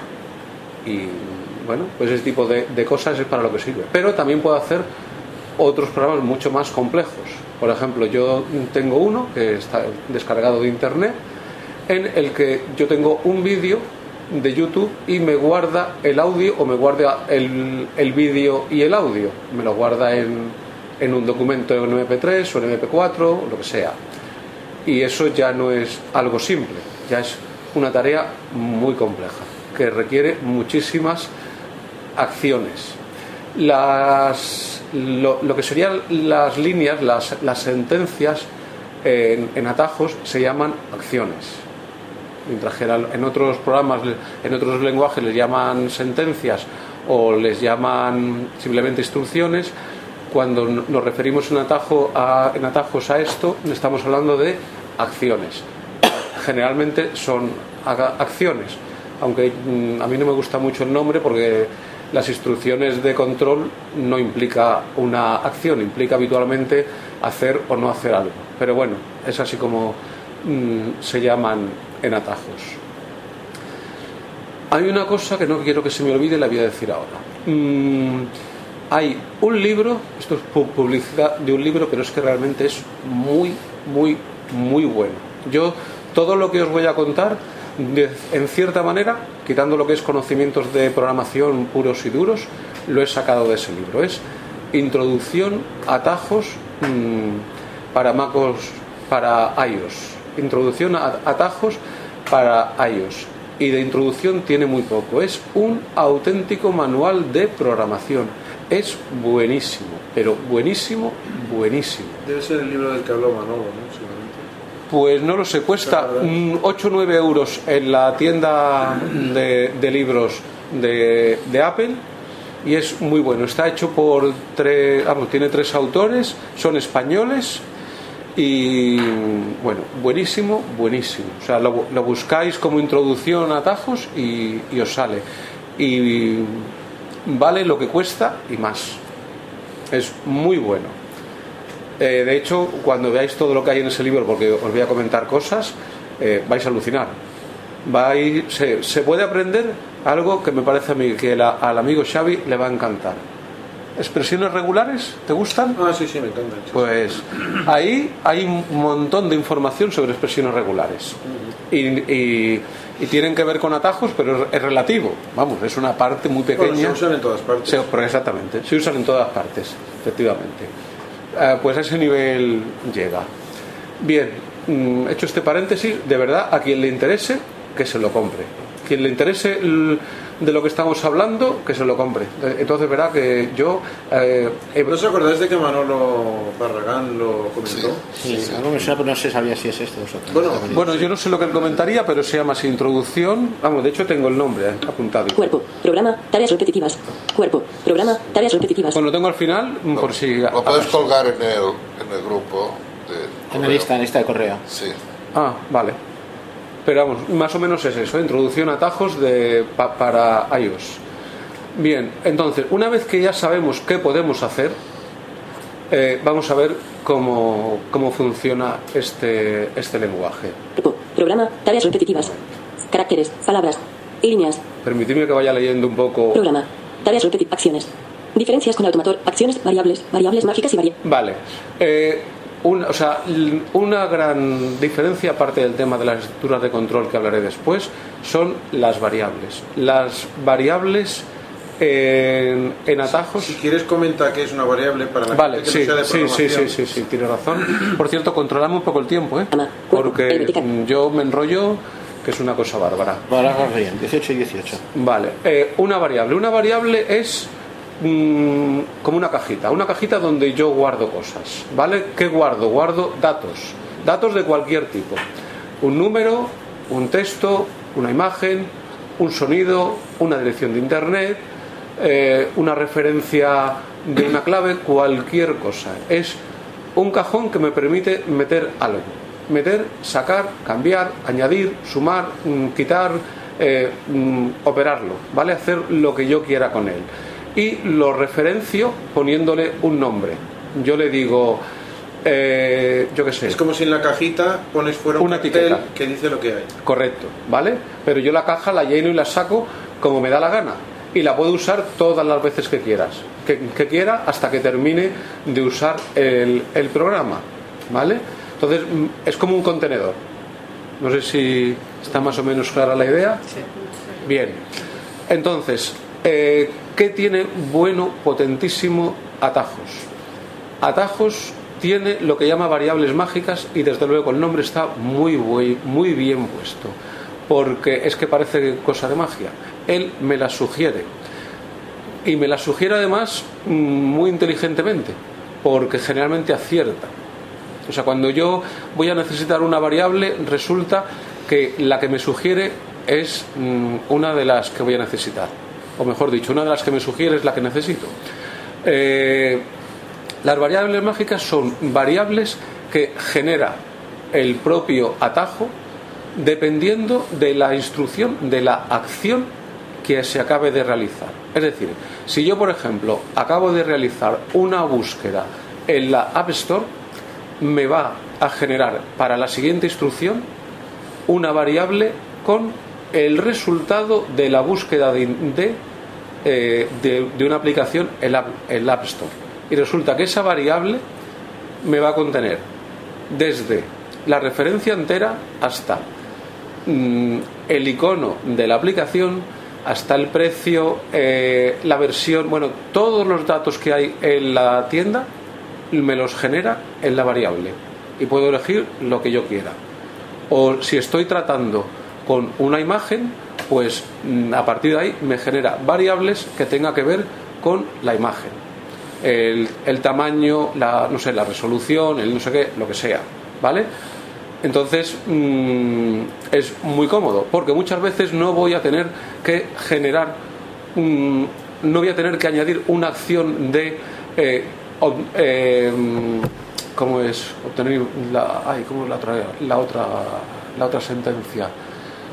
y bueno, pues ese tipo de cosas es para lo que sirve. Pero también puedo hacer otros programas mucho más complejos. Por ejemplo, yo tengo uno que está descargado de internet en el que yo tengo un vídeo de YouTube y me guarda el audio o me guarda el, el vídeo y el audio. Me lo guarda en, en un documento en MP3 o en MP4 o lo que sea. Y eso ya no es algo simple, ya es una tarea muy compleja que requiere muchísimas acciones. Las, lo, que serían las líneas, las, las sentencias en, en atajos se llaman acciones en otros programas, en otros lenguajes les llaman sentencias o les llaman simplemente instrucciones, cuando nos referimos en, atajo a, en atajos a esto, estamos hablando de acciones. [COUGHS] Generalmente son acciones, aunque a mí no me gusta mucho el nombre porque las instrucciones de control no implica una acción, implica habitualmente hacer o no hacer algo. Pero bueno, es así como mmm, se llaman en atajos. Hay una cosa que no quiero que se me olvide, la voy a decir ahora. Mm, hay un libro, esto es publicidad de un libro, pero es que realmente es muy, muy, muy bueno. Yo, todo lo que os voy a contar, en cierta manera, quitando lo que es conocimientos de programación puros y duros, lo he sacado de ese libro. Es Introducción atajos mmm, para MacOS, para iOS. Introducción a atajos para iOS. Y de introducción tiene muy poco. Es un auténtico manual de programación. Es buenísimo, pero buenísimo, buenísimo. Debe ser el libro del que habló Manolo, ¿no? Pues no lo sé, cuesta 8 o 9 euros en la tienda de, de libros de, de, Apple y es muy bueno. Está hecho por tres, vamos, tiene tres autores, son españoles y bueno, buenísimo, buenísimo. O sea, lo, lo buscáis como introducción a atajos y, y, os sale. Y vale lo que cuesta y más. Es muy bueno. Eh, de hecho, cuando veáis todo lo que hay en ese libro, porque os voy a comentar cosas, eh, vais a alucinar. Vais, se, se puede aprender algo que me parece a mí que la- al amigo Xavi le va a encantar. ¿Expresiones regulares? ¿Te gustan? Ah, sí, sí, me encantan. Pues ahí hay un montón de información sobre expresiones regulares. Y, y- y tienen que ver con atajos, pero es, es relativo. Vamos, es una parte muy pequeña. Bueno, se usan en todas partes. Se- pero exactamente, se usan en todas partes, efectivamente. Eh, pues a ese nivel llega. Bien, mm, hecho este paréntesis, de verdad, a quien le interese, que se lo compre. Quien le interese de lo que estamos hablando, que se lo compre. Entonces verá que yo... eh, he- ¿No os acordáis de que Manolo Barragán lo comentó? Sí, algo me suena, pero no se sabía si es esto o. Bueno, Bueno, yo no sé lo que él comentaría, pero se llama así introducción. Vamos, de hecho tengo el nombre eh, apuntado. Cuerpo. Programa. Tareas repetitivas. Cuerpo. Programa. Tareas repetitivas. Bueno, lo tengo al final, mm, por si... Lo puedes colgar en el, en el grupo. De En la lista, en la lista de correo. Sí. Ah, vale. Pero vamos, más o menos es eso, introducción a atajos de, pa- para iOS. Bien, entonces, una vez que ya sabemos qué podemos hacer, eh, vamos a ver cómo, cómo funciona este, este lenguaje. Programa. Tareas repetitivas. Caracteres. Palabras. Líneas. Permitidme que vaya leyendo un poco. Programa. Tareas repetitivas. Acciones. Diferencias con Automator. Acciones. Variables. Variables mágicas y variables. Vale. Eh, un- o sea, l- una gran diferencia, aparte del tema de las estructuras de control que hablaré después, son las variables. Las variables en, en atajos. Si quieres comenta que es una variable para la Vale, gente que sí, no sea de sí, sí, sí, sí, sí, tienes razón. Por cierto, controlame un poco el tiempo, ¿eh? Porque yo me enrollo, que es una cosa bárbara. Ahora bien, 18 y 18. Vale, eh, una variable. Una variable es mm, como una cajita, una cajita donde yo guardo cosas, ¿vale? ¿Qué guardo? Guardo datos, datos de cualquier tipo. Un número, un texto, una imagen, un sonido, una dirección de internet, eh, una referencia de una clave, cualquier cosa. Es un cajón que me permite meter algo. Meter, sacar, cambiar, añadir, sumar, mm, quitar, eh, mm, operarlo, ¿vale? Hacer lo que yo quiera con él. Y lo referencio poniéndole un nombre. Yo le digo, eh, yo qué sé. Es como si en la cajita pones fuera un Una etiqueta. que dice lo que hay. Correcto, ¿vale? Pero yo la caja la lleno y la saco como me da la gana. Y la puedo usar todas las veces que quieras. Que, que quiera hasta que termine de usar el, el programa. ¿Vale? Entonces mm, es como un contenedor. No sé si está más o menos clara la idea. Bien. Entonces, eh, ¿qué tiene bueno, potentísimo atajos? Atajos tiene lo que llama variables mágicas y desde luego el nombre está muy, muy, bien puesto. Porque es que parece cosa de magia. Él me las sugiere. Y me las sugiere además mm, muy inteligentemente. Porque generalmente acierta. O sea, cuando yo voy a necesitar una variable, resulta que la que me sugiere es mm, una de las que voy a necesitar. O mejor dicho, una de las que me sugiere es la que necesito. Eh, las variables mágicas son variables que genera el propio atajo dependiendo de la instrucción, de la acción que se acabe de realizar. Es decir, si yo, por ejemplo, acabo de realizar una búsqueda en la App Store, me va a generar para la siguiente instrucción una variable con el resultado de la búsqueda de, de, eh, de- una aplicación la en la App Store. Y resulta que esa variable me va a contener desde la referencia entera hasta mm, el icono de la aplicación, hasta el precio, eh, la versión, bueno, todos los datos que hay en la tienda me los genera en la variable y puedo elegir lo que yo quiera. O si estoy tratando con una imagen, pues mm, a partir de ahí me genera variables que tenga que ver con la imagen. El, el tamaño, la, no sé, la resolución, el no sé qué, lo que sea, ¿vale? Entonces mm, es muy cómodo, porque muchas veces no voy a tener que generar, no voy a tener que añadir una acción de, eh, ob- eh, ¿cómo es? Obtener la, ay, ¿cómo es la otra, la otra, la otra sentencia?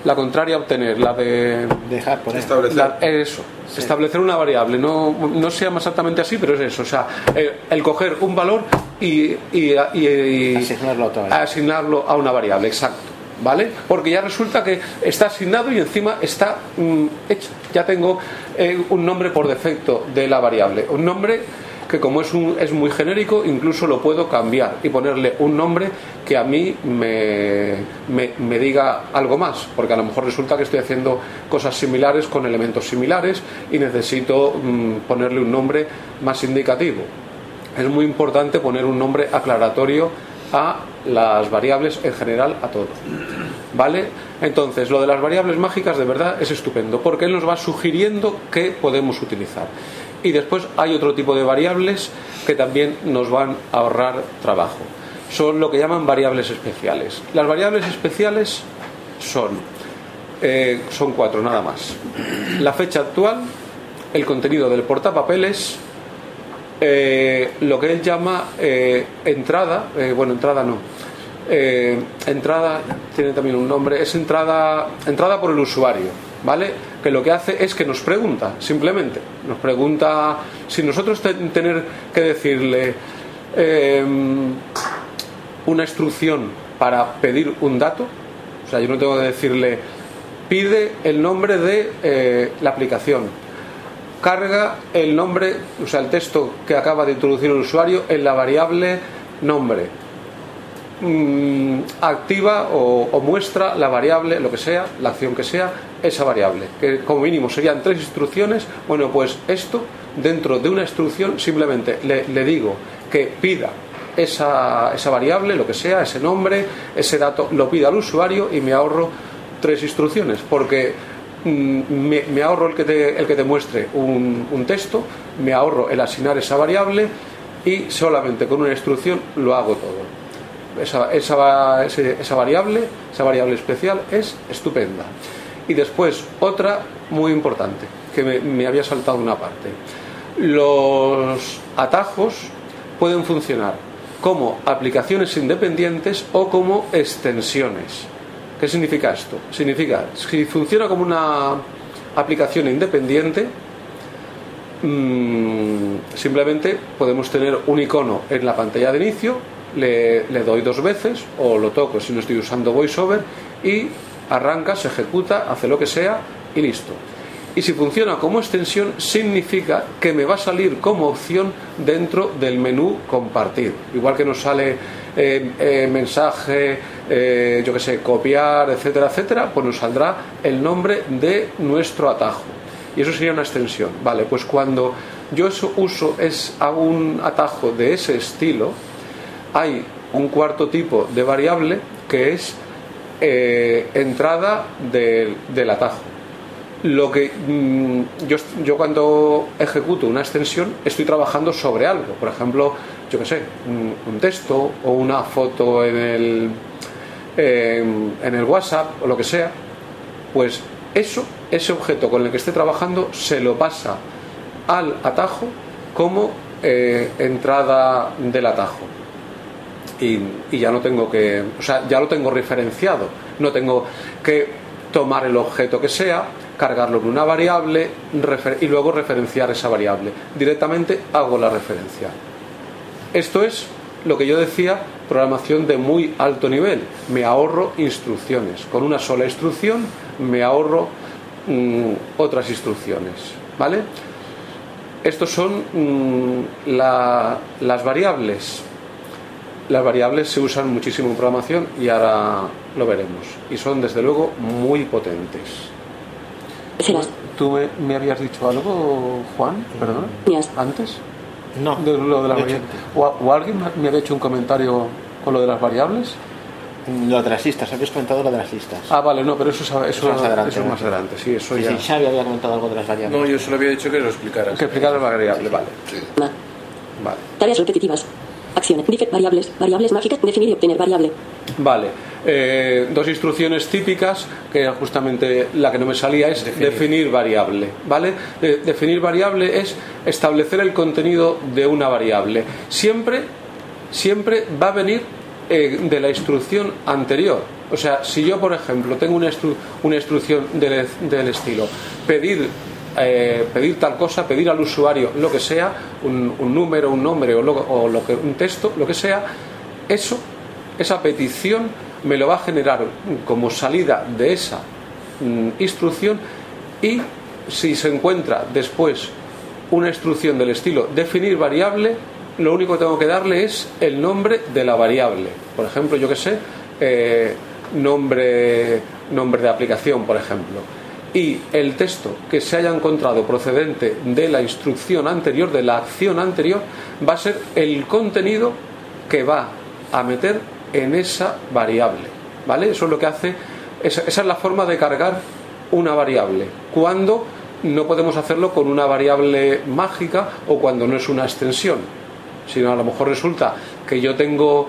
La contraria a obtener, la de dejar poner. Establecer. la- eso, establecer una variable. No, no se llama exactamente así, pero es eso. O sea, eh, el coger un valor y, y- y- y- Asignarlo a otra asignarlo a una variable, exacto. ¿Vale? Porque ya resulta que está asignado y encima está mm, hecho. Ya tengo eh, un nombre por defecto de la variable. Un nombre que como es, un, es muy genérico, incluso lo puedo cambiar y ponerle un nombre que a mí me, diga algo más. Porque a lo mejor resulta que estoy haciendo cosas similares con elementos similares y necesito mm, ponerle un nombre más indicativo es muy importante poner un nombre aclaratorio a las variables en general a todo. ¿Vale? Entonces, lo de las variables mágicas de verdad es estupendo porque él nos va sugiriendo qué podemos utilizar. Y después hay otro tipo de variables que también nos van a ahorrar trabajo. Son lo que llaman variables especiales. Las variables especiales son, eh, son cuatro nada más. La fecha actual, el contenido del portapapeles, eh, lo que él llama eh, entrada, eh, bueno, entrada no, eh, entrada tiene también un nombre, es entrada, entrada por el usuario, ¿vale? Que lo que hace es que nos pregunta, simplemente, nos pregunta si nosotros ten- tener que decirle eh, una instrucción para pedir un dato, o sea, yo no tengo que decirle pide el nombre de eh, la aplicación, carga el nombre, o sea, el texto que acaba de introducir el usuario en la variable nombre. Mm, activa o, muestra la variable, lo que sea, la acción que sea, esa variable. Que como mínimo serían tres instrucciones. Bueno, pues esto, dentro de una instrucción, simplemente le, digo que pida esa, variable, lo que sea, ese nombre, ese dato, lo pida al usuario y me ahorro tres instrucciones. Porque mm, me, ahorro el que te, el que muestre un texto, me ahorro el asignar esa variable y solamente con una instrucción lo hago todo. Esa, esa, esa variable, esa variable especial es estupenda. Y después otra muy importante, que me, me había saltado una parte. Los atajos pueden funcionar como aplicaciones independientes o como extensiones. ¿Qué significa esto? Significa, si funciona como una aplicación independiente, mm, simplemente podemos tener un icono en la pantalla de inicio, le, le doy dos veces o lo toco si no estoy usando VoiceOver y arranca, se ejecuta, hace lo que sea y listo. Y si funciona como extensión, significa que me va a salir como opción dentro del menú compartir. Igual que nos sale eh, eh, mensaje, eh, yo que sé, copiar, etcétera, etcétera, pues nos saldrá el nombre de nuestro atajo. Y eso sería una extensión. Vale, pues cuando yo uso es a un atajo de ese estilo, hay un cuarto tipo de variable que es eh, entrada del, del atajo. Lo que mm, yo, yo cuando ejecuto una extensión estoy trabajando sobre algo, por ejemplo, yo qué sé, un, texto o una foto en el, en, en el WhatsApp o lo que sea, pues eso, ese objeto con el que esté trabajando se lo pasa al atajo como eh, entrada del atajo y, ya no tengo que, o sea, ya lo tengo referenciado, no tengo que tomar el objeto que sea, cargarlo en una variable y luego referenciar esa variable. Directamente hago la referencia. Esto es lo que yo decía, programación de muy alto nivel. Me ahorro instrucciones. Con una sola instrucción me ahorro mm, otras instrucciones. ¿Vale? Estos son mm, la- las variables. Las variables se usan muchísimo en programación y ahora lo veremos. Y son desde luego muy potentes. Serás. ¿Tú me, me habías dicho algo, Juan? Perdón. ¿Antes? No. De lo de las De hecho, variables. ¿O, o alguien me había hecho un comentario con lo de las variables? Lo de las listas, habéis comentado lo de las listas. Ah, vale, no, pero eso, es- eso, Eso más adelante, eso más adelante. Sí, eso Sí, ya. sí, Xavi había comentado algo de las variables. No, yo solo había dicho que lo explicaras. Que explicar la variable, vale. Vale. Tareas repetitivas. Acción. Dice variables. Variables mágicas. Definir y obtener variable. Vale. Eh, dos instrucciones típicas, que era justamente la que no me salía, es definir, variable. ¿Vale? De- definir variable es establecer el contenido de una variable. Siempre, siempre va a venir eh, de la instrucción anterior. O sea, si yo, por ejemplo, tengo una, instru- una instrucción del, del estilo pedir eh, pedir tal cosa, pedir al usuario lo que sea, un, un número, un nombre o, lo, o lo que, un texto, lo que sea, eso, esa petición me lo va a generar como salida de esa mm, instrucción y si se encuentra después una instrucción del estilo definir variable, lo único que tengo que darle es el nombre de la variable. Por ejemplo, yo que sé, eh, nombre, nombre de aplicación, por ejemplo. Y el texto que se haya encontrado procedente de la instrucción anterior, de la acción anterior, va a ser el contenido que va a meter en esa variable. ¿Vale? Eso es lo que hace, esa, es la forma de cargar una variable. Cuando no podemos hacerlo con una variable mágica o cuando no es una extensión, sino a lo mejor resulta que yo tengo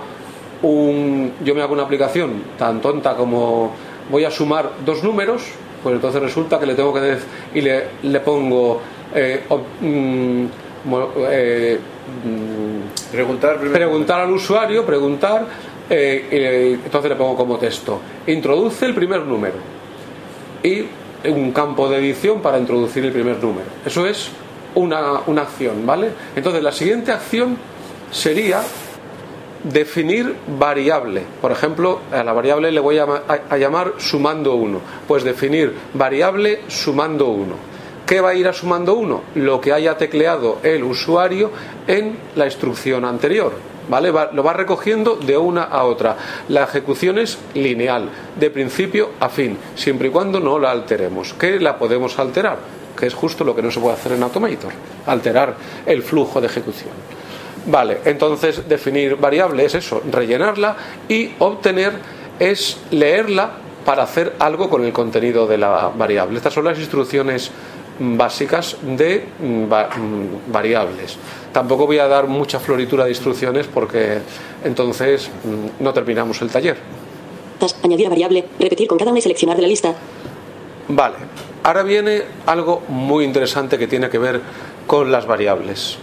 un, yo me hago una aplicación tan tonta como voy a sumar dos números, pues entonces resulta que le tengo que decir y le, le pongo eh, ob- mm, eh, mm, Preguntar, primero. preguntar al usuario, preguntar, eh, entonces le pongo como texto, introduce el primer número y un campo de edición para introducir el primer número. Eso es una, una acción, ¿vale? Entonces la siguiente acción sería definir variable. Por ejemplo, a la variable le voy a, a llamar sumando 1. Pues definir variable sumando 1. ¿Qué va a ir a sumando 1? Lo que haya tecleado el usuario en la instrucción anterior. ¿Vale? Va- lo va recogiendo de una a otra. La ejecución es lineal, de principio a fin, siempre y cuando no la alteremos. ¿Qué la podemos alterar? Que es justo lo que no se puede hacer en Automator, alterar el flujo de ejecución. Vale, entonces definir variable es eso, rellenarla y obtener es leerla para hacer algo con el contenido de la variable. Estas son las instrucciones básicas de mm, mm, variables. Tampoco voy a dar mucha floritura de instrucciones porque entonces mm, no terminamos el taller. Añadir a variable. Repetir con cada una y seleccionar de la lista. Vale, ahora viene algo muy interesante que tiene que ver con las variables.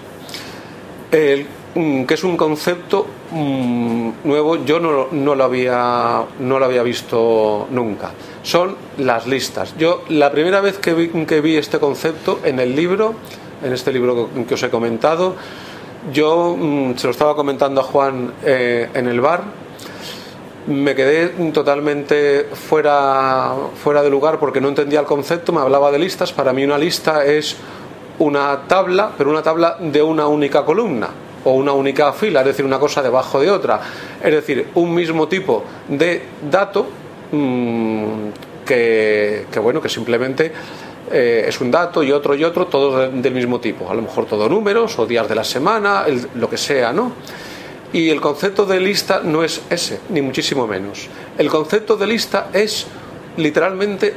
El- mm, que es un concepto mm, nuevo, yo no, no lo había, no lo había visto nunca. Son las listas. Yo la primera vez que vi, que vi este concepto en el libro, en este libro que os he comentado, yo mm, se lo estaba comentando a Juan eh, en el bar me quedé totalmente fuera, fuera de lugar porque no entendía el concepto, me hablaba de listas, para mí una lista es una tabla, pero una tabla de una única columna o una única fila, es decir, una cosa debajo de otra, es decir, un mismo tipo de dato mm, que, que, bueno, que simplemente eh, es un dato y otro y otro, todos de- del mismo tipo, a lo mejor todo números o días de la semana, lo que sea, ¿no? Y el concepto de lista no es ese, ni muchísimo menos. El concepto de lista es literalmente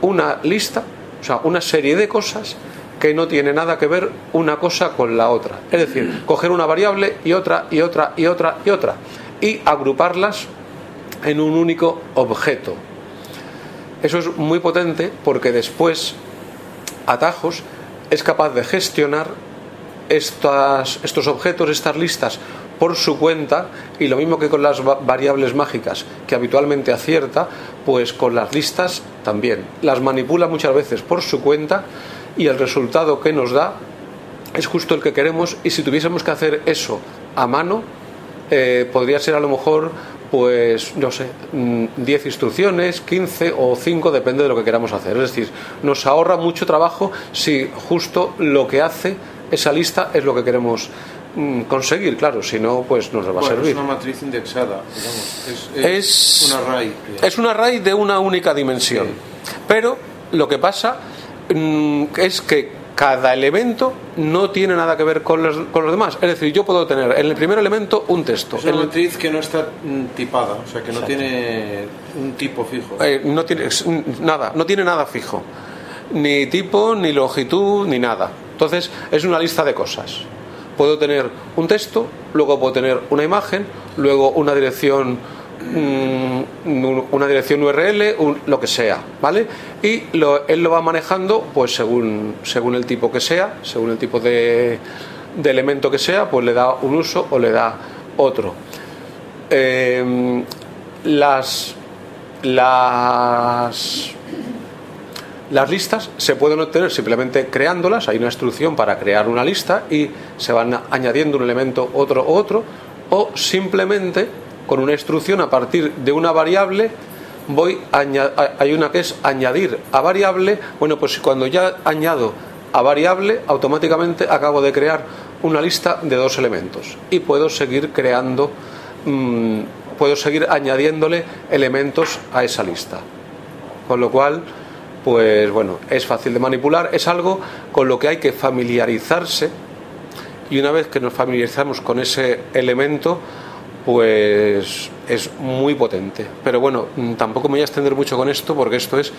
una lista, o sea, una serie de cosas que no tiene nada que ver una cosa con la otra. Es decir, coger una variable y otra y otra y otra y otra y agruparlas en un único objeto. Eso es muy potente porque después atajos es capaz de gestionar estas, estos objetos, estas listas por su cuenta y lo mismo que con las va- variables mágicas que habitualmente acierta, pues con las listas también. Las manipula muchas veces por su cuenta y el resultado que nos da es justo el que queremos y si tuviésemos que hacer eso a mano, eh, podría ser a lo mejor pues no sé, mm, 10 instrucciones, 15 o 5, depende de lo que queramos hacer. Es decir, nos ahorra mucho trabajo si justo lo que hace esa lista es lo que queremos mm, conseguir, claro, si no, pues nos va a servir. es una matriz indexada, digamos. Es, Es- un array. Es un array de una única dimensión. Pero lo que pasa mm, es que cada elemento no tiene nada que ver con los, con los demás. Es decir, yo puedo tener en el primer elemento un texto. Es una en el- matriz que no está mm, tipada, o sea, que no tiene un tipo fijo. Eh, no tiene es- nada, no tiene nada fijo, ni tipo, ni longitud, ni nada. Entonces es una lista de cosas. Puedo tener un texto, luego puedo tener una imagen, luego una dirección, mm, una dirección URL, lo que sea, ¿vale? Y lo- él lo va manejando, pues según según el tipo que sea, según el tipo de, de elemento que sea, pues le da un uso o le da otro. Eh, las las Las listas se pueden obtener simplemente creándolas, hay una instrucción para crear una lista y se van añadiendo un elemento, otro, otro, o simplemente con una instrucción a partir de una variable voy a hay una que es añadir a variable, bueno, pues cuando ya añado a variable, automáticamente acabo de crear una lista de dos elementos y puedo seguir creando, mm, puedo seguir añadiéndole elementos a esa lista. Con lo cual, pues bueno, es fácil de manipular, es algo con lo que hay que familiarizarse y una vez que nos familiarizamos con ese elemento, pues es muy potente. Pero bueno, tampoco me voy a extender mucho con esto porque esto es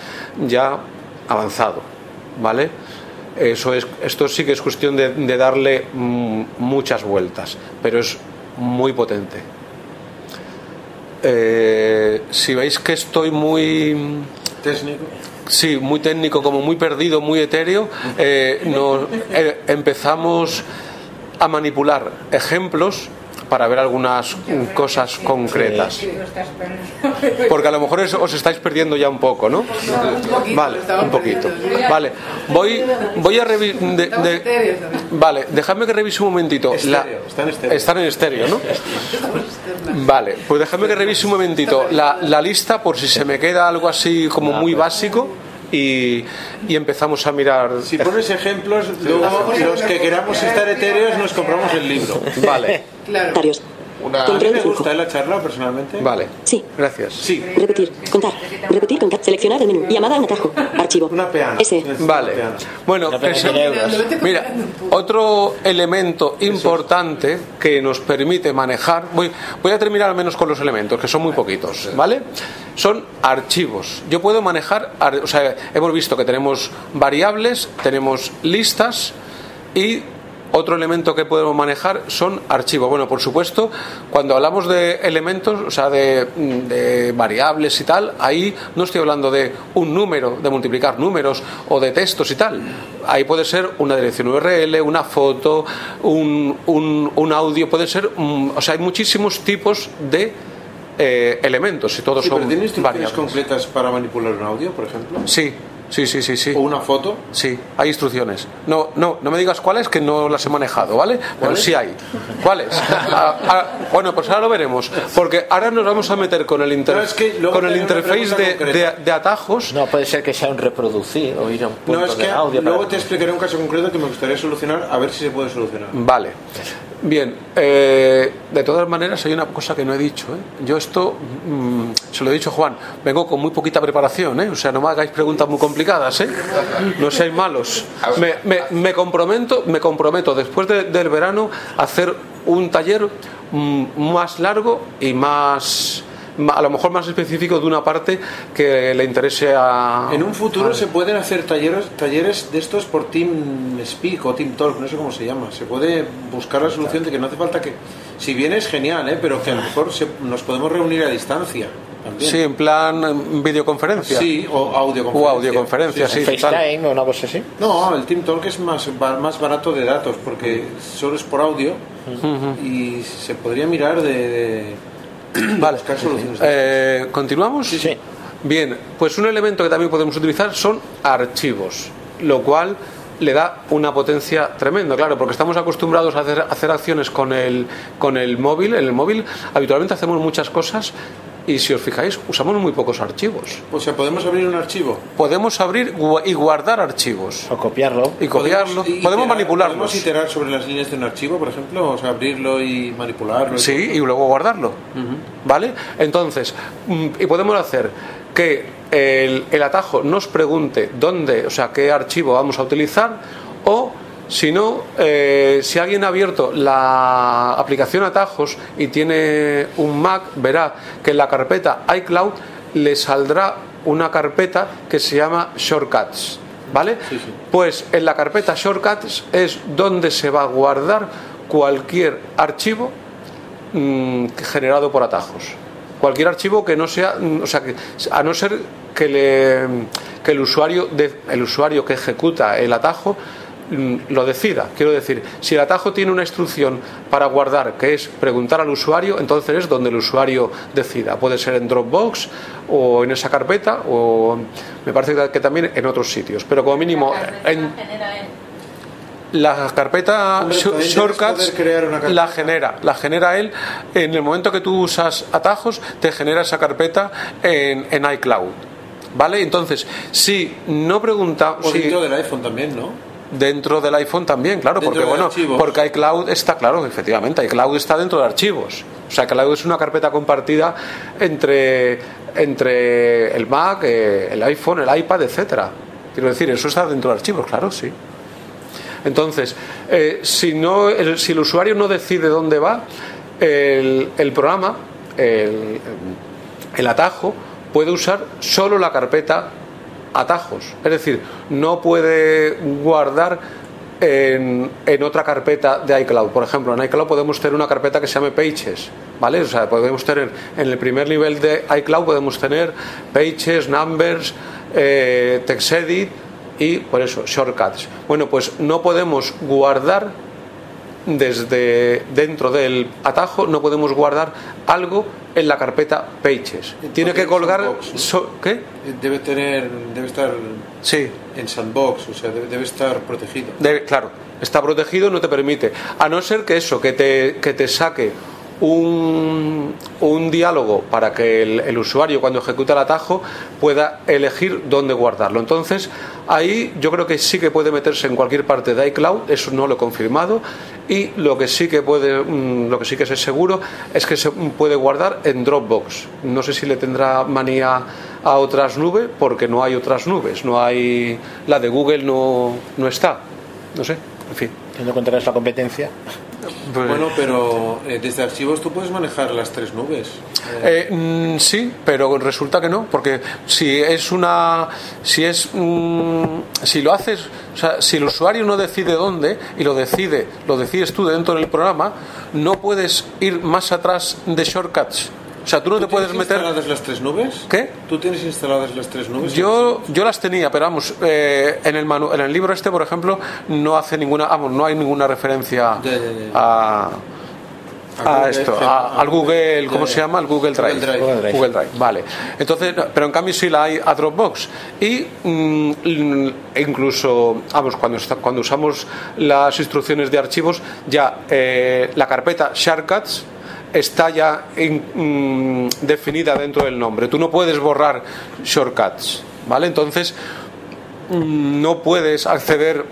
ya avanzado, ¿vale? Eso es, esto sí que es cuestión de, de darle mm, muchas vueltas, pero es muy potente. Eh, si veis que estoy muy Técnico. Sí, muy técnico, como muy perdido, muy etéreo. eh, nos- eh, empezamos a manipular ejemplos para ver algunas cosas concretas. Porque a lo mejor es- os estáis perdiendo ya un poco, ¿no? Vale, un poquito. Vale, voy, voy a revisar. Vale, dejadme que revise un momentito. La-. Están en estéreo, ¿no? Vale, pues déjame que revise un momentito la, la lista por si se me queda algo así como muy básico y, y empezamos a mirar. Si pones ejemplos, luego los que queramos estar etéreos nos compramos el libro. Vale. A mí me de flujo. gusta la charla personalmente. Vale. Sí. Gracias. Sí. Repetir. Contar. Repetir. Contar. Seleccionar el menú. Llamada a un atajo. Archivo. Una peana. S. Vale. Bueno, ese- mira, otro elemento importante que nos permite manejar, voy, voy a terminar al menos con los elementos, que son muy poquitos, ¿vale? Son archivos. Yo puedo manejar, ar- o sea, hemos visto que tenemos variables, tenemos listas y otro elemento que podemos manejar son archivos. Bueno, por supuesto, cuando hablamos de elementos, o sea, de, de variables y tal, ahí no estoy hablando de un número, de multiplicar números o de textos y tal. Ahí puede ser una dirección URL, una foto, un, un- un audio, puede ser, mm, o sea, hay muchísimos tipos de eh, elementos y todos Sí, pero son ¿tiene instrucciones variables. completas para manipular un audio, por ejemplo? Sí, sí, sí, sí, sí. ¿O una foto? Sí, hay instrucciones. No, no, no me digas cuáles que no las he manejado, ¿vale? Pero ¿Cuáles? sí hay. ¿Cuáles? [LAUGHS] Ah, ah, bueno, pues ahora lo veremos. Porque ahora nos vamos a meter con el, inter- No, es que luego con el interface de, de- de atajos. No puede ser que sea un reproducir o ir a un punto No, es que de audio. luego para- te explicaré un caso concreto que me gustaría solucionar, a ver si se puede solucionar. Vale. Bien, eh, de todas maneras hay una cosa que no he dicho. ¿eh? Yo esto, mm, se lo he dicho Juan, vengo con muy poquita preparación, ¿eh? o sea, no me hagáis preguntas muy complicadas, ¿eh? no seáis malos. Me, me- me comprometo, me comprometo después de- del verano a hacer un taller mm, más largo y más, a lo mejor más específico de una parte que le interese a... En un futuro a- se pueden hacer talleres, talleres de estos por Team Speak o Team Talk, no sé cómo se llama. Se puede buscar la solución de que no hace falta que... Si bien es genial, ¿eh? pero que a lo mejor se- nos podemos reunir a distancia. También. Sí, en plan videoconferencia. Sí, o audioconferencia. O audioconferencia, sí, total. FaceTime o una cosa así. No, el Team Talk es más, ba- más barato de datos porque solo es por audio y se podría mirar de, de- [CLEARS THROAT] Vale. Eh, ¿Continuamos? Sí, Bien, pues un elemento que también podemos utilizar son archivos, lo cual le da una potencia tremenda, claro, porque estamos acostumbrados a hacer, a hacer acciones con el, con el móvil. En el móvil habitualmente hacemos muchas cosas y si os fijáis, usamos muy pocos archivos. O sea, podemos abrir un archivo. Podemos abrir y guardar archivos. O copiarlo. Y copiarlo. iterar- Podemos manipularlos. Podemos iterar sobre las líneas de un archivo, por ejemplo, o sea, abrirlo y manipularlo. Sí, y luego guardarlo. ¿Vale? Entonces, mm, y podemos hacer que el, el atajo nos pregunte dónde, o sea, qué archivo vamos a utilizar, o si no, eh, si alguien ha abierto la aplicación atajos y tiene un Mac, verá que en la carpeta iCloud le saldrá una carpeta que se llama Shortcuts. ¿Vale? Pues en la carpeta Shortcuts es donde se va a guardar cualquier archivo mm, generado por atajos. Cualquier archivo que no sea, mm, o sea, que, a no ser que, le, que el, usuario de- el usuario que ejecuta el atajo lo decida. Quiero decir, si el atajo tiene una instrucción para guardar, que es preguntar al usuario, entonces es donde el usuario decida. Puede ser en Dropbox o en esa carpeta o me parece que también en otros sitios. Pero como mínimo en la carpeta Hombre, shortcuts poder crear una carpeta. la genera, la genera él en el momento que tú usas atajos, te genera esa carpeta en, en iCloud. ¿Vale? Entonces, si no pregunta O si- dentro del iPhone también, ¿no? Dentro del iPhone también, claro, porque bueno, archivos. porque iCloud está claro, efectivamente, iCloud está dentro de archivos. O sea, iCloud es una carpeta compartida entre entre el Mac, eh, el iPhone, el iPad, etcétera. Quiero decir, eso está dentro de archivos, claro, sí. Entonces, eh, si no, el, si el usuario no decide dónde va, el, el programa, el, el atajo, puede usar solo la carpeta atajos. Es decir, no puede guardar en, en otra carpeta de iCloud. Por ejemplo, en iCloud podemos tener una carpeta que se llame Pages. ¿Vale? O sea, podemos tener en el primer nivel de iCloud podemos tener Pages, Numbers, eh, TextEdit y por eso Shortcuts. Bueno, pues no podemos guardar desde dentro del atajo no podemos guardar algo en la carpeta Pages. Tiene que colgar so- ¿qué? Debe tener, debe estar Sí. en sandbox, o sea, debe, debe estar protegido. Claro, está protegido, no te permite. A no ser que eso, que te, que te saque un, un diálogo para que el, usuario cuando ejecuta el atajo pueda elegir dónde guardarlo. Entonces, ahí yo creo que sí que puede meterse en cualquier parte de iCloud, eso no lo he confirmado, y lo que sí que puede, mm, lo que sí que es seguro es que se puede guardar en Dropbox. No sé si le tendrá manía a otras nubes, porque no hay otras nubes, no hay la de Google no, no está. No sé, en fin. La competencia. Pues- Bueno, pero eh, desde archivos tú puedes manejar las tres nubes. Eh, mm, sí, pero resulta que no, porque si es una, si es, mm, si lo haces, o sea, si el usuario no decide dónde y lo decide, lo decides tú dentro del programa, no puedes ir más atrás de shortcuts. O sea, tú no te puedes ¿Tienes meter. instaladas las tres nubes? ¿Qué? ¿Tú tienes instaladas las tres nubes? Yo, yo las tenía, pero vamos, eh, en, el manu- en el libro este, por ejemplo, no hace ninguna, vamos, no hay ninguna referencia Ya, ya, ya. a, A esto, a- al Google, ¿cómo se llama? Al Google Drive. Google Drive. Google Drive. Google Drive, vale. Entonces, pero en cambio sí la hay a Dropbox. Y mm, incluso, vamos, cuando, está- cuando usamos las instrucciones de archivos, ya eh, la carpeta Shortcuts está ya in- mm, definida dentro del nombre. Tú no puedes borrar Shortcuts, ¿vale? Entonces, mm, no puedes acceder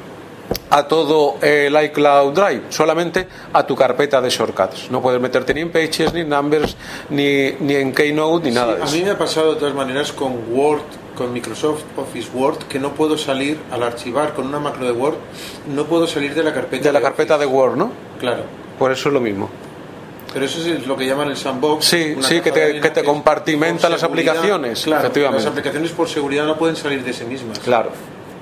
a todo el iCloud Drive, solamente a tu carpeta de shortcuts. No puedes meterte ni en Pages, ni en Numbers, ni, ni en Keynote, ni nada de a eso. mí me ha pasado de todas maneras con Word, con Microsoft Office Word, que no puedo salir al archivar con una macro de Word, no puedo salir de la carpeta. De la carpeta de Word, ¿no? Claro. Por eso es lo mismo. Pero eso es lo que llaman el sandbox. Sí, sí, que te- que te compartimenta las aplicaciones, Claro, efectivamente. Las aplicaciones por seguridad no pueden salir de sí mismas. Claro,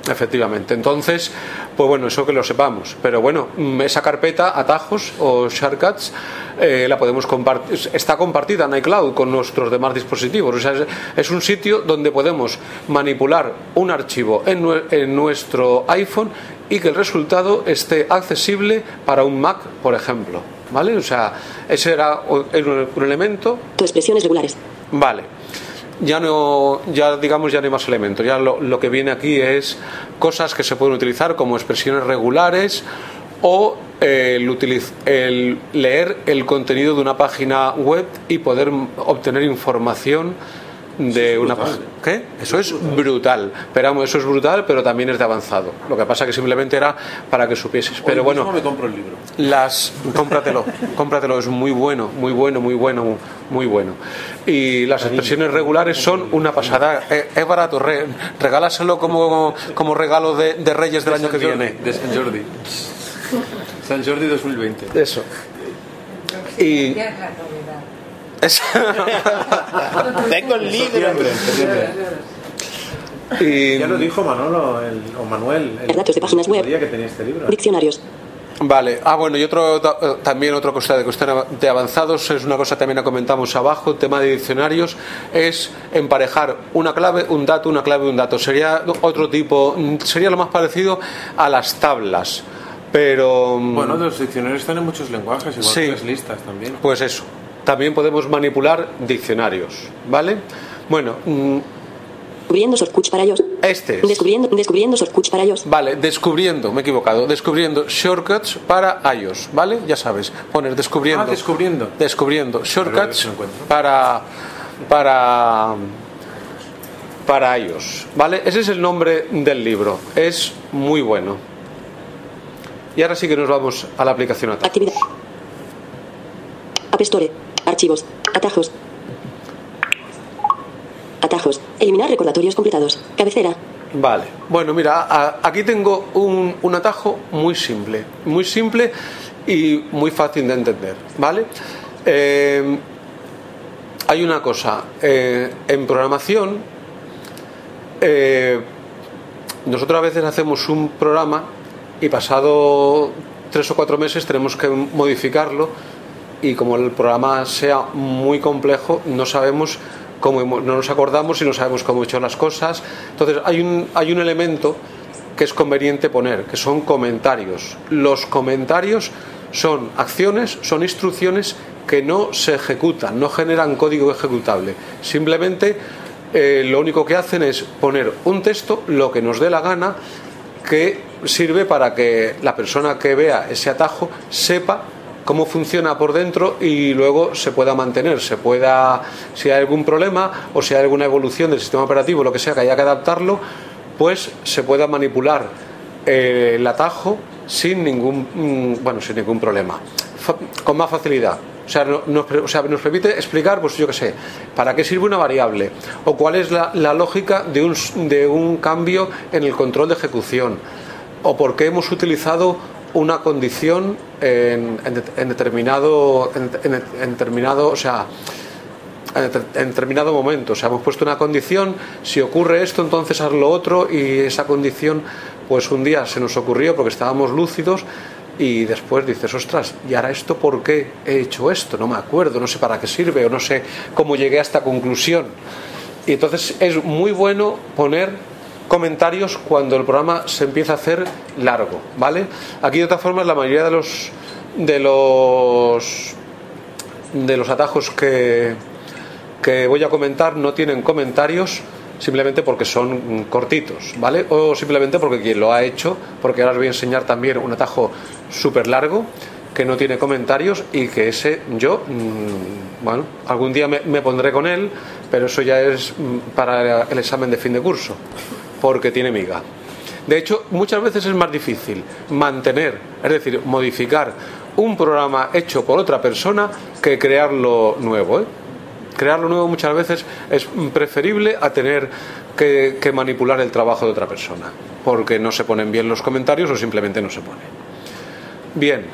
efectivamente. Entonces, pues bueno, eso que lo sepamos. Pero bueno, mm, esa carpeta, atajos o shortcuts, eh, la podemos compartir, está compartida en iCloud con nuestros demás dispositivos. O sea, es, es un sitio donde podemos manipular un archivo en, nue- en nuestro iPhone y que el resultado esté accesible para un Mac, por ejemplo. ¿Vale? O sea, ese era un elemento Expresiones regulares. Vale. Ya no, ya digamos, ya no hay más elementos. Ya lo, lo que viene aquí es cosas que se pueden utilizar como expresiones regulares o eh, el, utiliz- el leer el contenido de una página web y poder obtener información de una brutal. página. ¿Qué? Eso es brutal. Pero vamos, eso es brutal, pero también es de avanzado. Lo que pasa que simplemente era para que supieses. Pero Hoy bueno, mismo me compro el libro. las cómpratelo cómpratelo es muy bueno muy bueno muy bueno muy bueno y las expresiones regulares son una pasada Eh, es barato re- regálaselo como como regalo de, de Reyes del año que San Jordi, viene De San Jordi. San Jordi 2020. eso y La [LAUGHS] Tengo el libro. Septiembre, septiembre. y Ya lo dijo Manolo el- o Manuel el, Datos de páginas el web. que tenía este libro. Diccionarios. Vale, ah bueno, y otro eh, también otra cosa de cuestión de avanzados es una cosa también que comentamos abajo, tema de diccionarios, es emparejar una clave, un dato, una clave, un dato. Sería otro tipo, mm, sería lo más parecido a las tablas, pero mm, Bueno, los diccionarios están en muchos lenguajes, igual Sí. que las listas también. pues eso. También podemos manipular diccionarios, ¿vale? Bueno, mm, Descubriendo shortcuts para iOS. Este es. Descubriendo, descubriendo shortcuts para iOS. Vale, descubriendo, me he equivocado, descubriendo shortcuts para iOS, ¿vale? Ya sabes, poner descubriendo. Ah, descubriendo. Descubriendo shortcuts para para para iOS, ¿vale? Ese es el nombre del libro. Es muy bueno. Y ahora sí que nos vamos a la aplicación Atajos. Actividad. App Store. Archivos. Atajos. Atajos. Eliminar recordatorios completados. Cabecera. Vale, bueno, mira, aquí tengo un, un atajo muy simple, muy simple y muy fácil de entender, ¿vale? Eh, hay una cosa, eh, en programación, eh, nosotros a veces hacemos un programa y pasado tres o cuatro meses tenemos que modificarlo y como el programa sea muy complejo no sabemos cómo hemos- no nos acordamos y no sabemos cómo he hecho las cosas. Entonces hay un hay un elemento que es conveniente poner que son comentarios. Los comentarios son acciones son instrucciones que no se ejecutan no generan código ejecutable. Simplemente eh, lo único que hacen es poner un texto lo que nos dé la gana que sirve para que la persona que vea ese atajo sepa cómo funciona por dentro y luego se pueda mantener, se pueda, si hay algún problema o si hay alguna evolución del sistema operativo, lo que sea que haya que adaptarlo, pues se pueda manipular eh, el atajo sin ningún, mm, bueno, sin ningún problema, con más facilidad. O sea, no- nos, o sea, nos permite explicar, pues yo qué sé, para qué sirve una variable o cuál es la, la lógica de un, de un cambio en el control de ejecución o por qué hemos utilizado una condición en, en det- en determinado en, determinado o sea en determinado momento o sea hemos puesto una condición si ocurre esto entonces haz lo otro y esa condición pues un día se nos ocurrió porque estábamos lúcidos y después dices, ostras, ¿y ahora esto por qué he hecho esto? No me acuerdo, no sé para qué sirve o no sé cómo llegué a esta conclusión. Y entonces es muy bueno poner comentarios cuando el programa se empieza a hacer largo, ¿vale? Aquí de otra forma la mayoría de los de los de los atajos que, que voy a comentar no tienen comentarios simplemente porque son cortitos, ¿vale? O simplemente porque quien lo ha hecho, porque ahora os voy a enseñar también un atajo súper largo que no tiene comentarios y que ese yo, mm, bueno, algún día me, me pondré con él, pero eso ya es mm, para el examen de fin de curso, porque tiene miga. De hecho, muchas veces es más difícil mantener, es decir, modificar un programa hecho por otra persona que crearlo nuevo. ¿eh? Crearlo nuevo muchas veces es preferible a tener que, que manipular el trabajo de otra persona, porque no se ponen bien los comentarios o simplemente no se pone. Bien,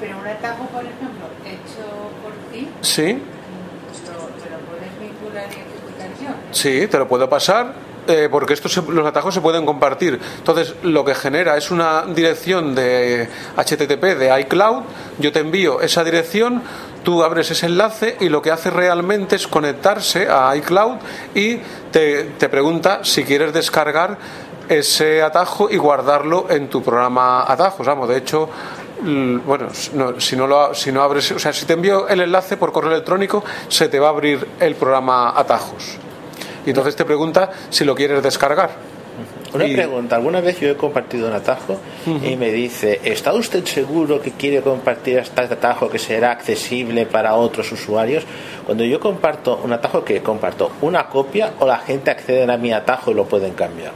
Pero un atajo, por ejemplo, hecho por ti, sí, ¿lo, te lo puedes vincular y ejecutar yo? Sí, te lo puedo pasar eh, porque estos los atajos se pueden compartir. Entonces, lo que genera es una dirección de HTTP de iCloud. Yo te envío esa dirección, tú abres ese enlace y lo que hace realmente es conectarse a iCloud y te, te pregunta si quieres descargar ese atajo y guardarlo en tu programa atajos. Vamos, de hecho, bueno, no, si no lo si no abres, o sea, si te envío el enlace por correo electrónico, se te va a abrir el programa atajos. Y entonces te pregunta si lo quieres descargar. Una Y- pregunta, alguna vez yo he compartido un atajo y me dice, ¿está usted seguro que quiere compartir este atajo que será accesible para otros usuarios? Cuando yo comparto un atajo, que comparto? ¿Una copia o la gente accede a mi atajo y lo pueden cambiar?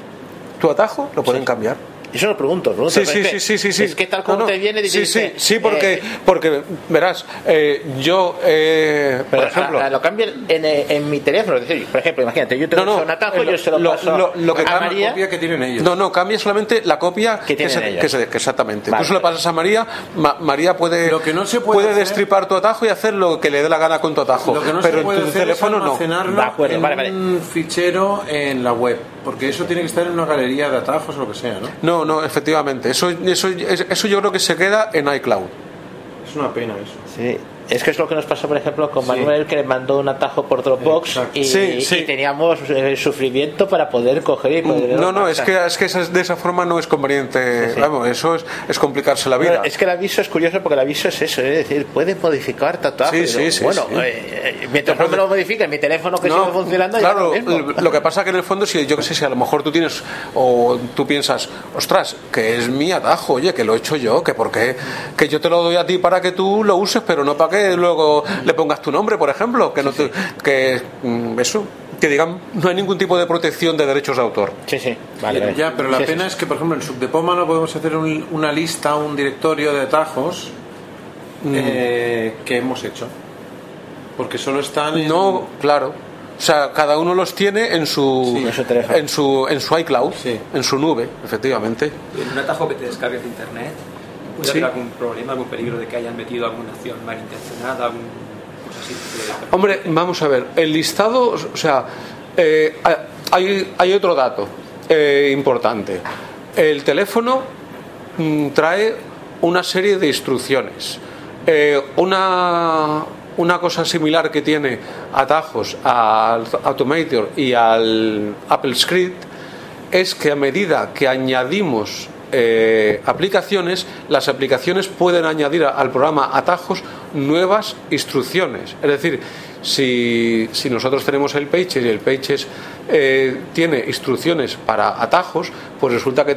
¿Tu atajo lo pueden cambiar? Eso lo pregunto, pregunto. Sí, sí, que- sí, sí, sí, sí. Es que tal como No, no. te viene, Sí, dice, sí, sí, porque, eh, porque verás, eh, yo, eh, pero por ejemplo, a- a- lo cambio en, eh, en mi teléfono. Decir, por ejemplo, imagínate, yo tengo No, no, un atajo, eh, yo se lo, lo- paso lo- lo que a cambia- María. copia que tienen ellos. No, no, cambia solamente la copia que, tienen se, ellos. que se- que exactamente. Vale. Tú se lo pasas a María, Ma- María puede, Lo que no se puede hacer- destripar tu atajo y hacer lo que le dé la gana con tu atajo. Lo que no pero se puede en tu hacer teléfono es no. almacenarlo De acuerdo, en vale, vale. un fichero en la web. Porque eso tiene que estar en una galería de atajos o lo que sea, ¿no? No, no, efectivamente. Eso, eso, eso yo creo que se queda en iCloud. Es una pena eso. Sí. Es que es lo que nos pasó, por ejemplo, con Manuel, que le mandó un atajo por Dropbox y, Sí, sí. y teníamos el sufrimiento para poder coger y poder. No, no, es que, es que esa- de esa forma no es conveniente. Vamos, eso es, es complicarse la vida. Bueno, es que el aviso es curioso porque el aviso es eso, es decir, puede modificar tatuajes. Sí, sí, sí, bueno, sí. eh, eh, mientras no me lo modifique, mi teléfono que sigue funcionando, ya claro, lo mismo. lo que pasa que en el fondo, si yo que sé, si a lo mejor tú tienes o tú piensas, ostras, que es mi atajo, oye, que lo he hecho yo, que por qué, que yo te lo doy a ti para que tú lo uses, pero no para que luego le pongas tu nombre, por ejemplo, que no te- que mm, eso, que digan, no hay ningún tipo de protección de derechos de autor. Sí, sí, Ya, pero la pena es que, por ejemplo, en Subdepoma no podemos hacer un- una lista, un directorio de atajos Mm. eh, que hemos hecho. Porque solo están en... No, claro. O sea, cada uno los tiene en su, Sí. En su en su en su iCloud, en su nube, efectivamente. En un atajo que te descargues de internet, ¿puede haber algún problema, algún peligro de que hayan metido alguna acción malintencionada, algún cosa así? de- Hombre, vamos a ver, el listado, o sea, eh, hay, hay otro dato eh, importante. El teléfono mm, trae una serie de instrucciones. Eh, una, una cosa similar que tiene atajos al Automator y al Apple Script es que a medida que añadimos eh, aplicaciones, las aplicaciones pueden añadir al programa atajos nuevas instrucciones. Es decir, si, nosotros tenemos el Pages y el Pages eh, tiene instrucciones para atajos, pues resulta que,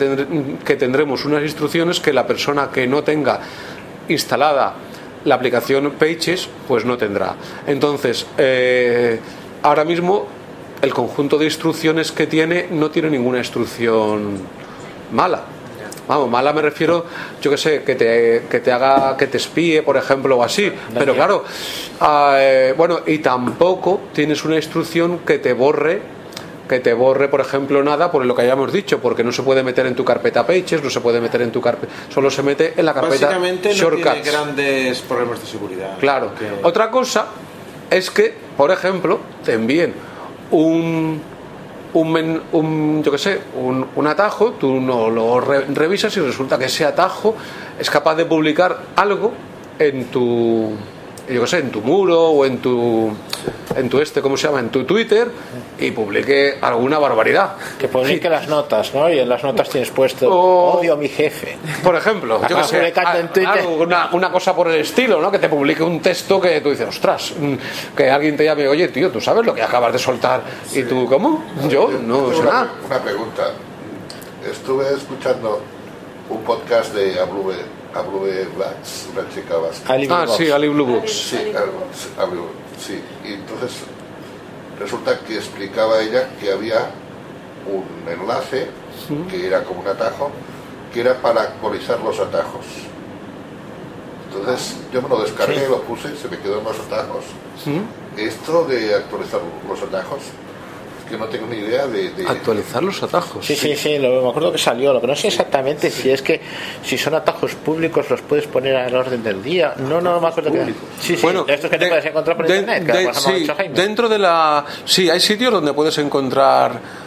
que tendremos unas instrucciones que la persona que no tenga instalada la aplicación Pages, pues no tendrá. Entonces, eh, ahora mismo el conjunto de instrucciones que tiene no tiene ninguna instrucción mala. Vamos, mala me refiero, yo que sé, que te, que te haga, que te espíe, por ejemplo, o así. Pero claro, ah, eh, bueno, y tampoco tienes una instrucción que te borre, que te borre, por ejemplo, nada por lo que hayamos dicho, porque no se puede meter en tu carpeta Pages, no se puede meter en tu carpeta, solo se mete en la carpeta Básicamente no Shortcuts. tiene grandes problemas de seguridad. Claro. Que- Otra cosa es que, por ejemplo, te envíen un, un, men- un, yo qué sé, un, un atajo, tú no lo re- revisas y resulta que ese atajo es capaz de publicar algo en tu, yo qué sé, en tu muro o en tu, en tu este, ¿cómo se llama? En tu Twitter y publique alguna barbaridad. Que publique las notas, ¿no? Y en las notas tienes puesto O- odio a mi jefe. Por ejemplo, yo [LAUGHS] que sé, algo, una, una cosa por el estilo, ¿no? Que te publique un texto que tú dices, ostras, mm, que alguien te llame, oye, tío, ¿tú sabes lo que acabas de soltar? Y tú, ¿cómo? Yo no sé una, nada. una pregunta. Estuve escuchando un podcast de Ablue, Ablue Blacks, una chica vasca. Ah, sí, Ali Blue Books. Sí, algo, sí, Ablue, sí. Y entonces resulta que explicaba ella que había un enlace que era como un atajo, que era para actualizar los atajos. Entonces yo me lo descargué, Sí. lo puse, se me quedó en los atajos. Esto de actualizar los atajos, que no tengo ni idea de... de- Actualizar los atajos. Sí, sí, sí, lo, me acuerdo que salió. Lo que no sé exactamente si es que si son atajos públicos los puedes poner al orden del día. No, no, no me acuerdo que. Sí, sí, Bueno, estos que te de- puedes encontrar por de- internet. que sí, dentro de la sí hay sitios donde puedes encontrar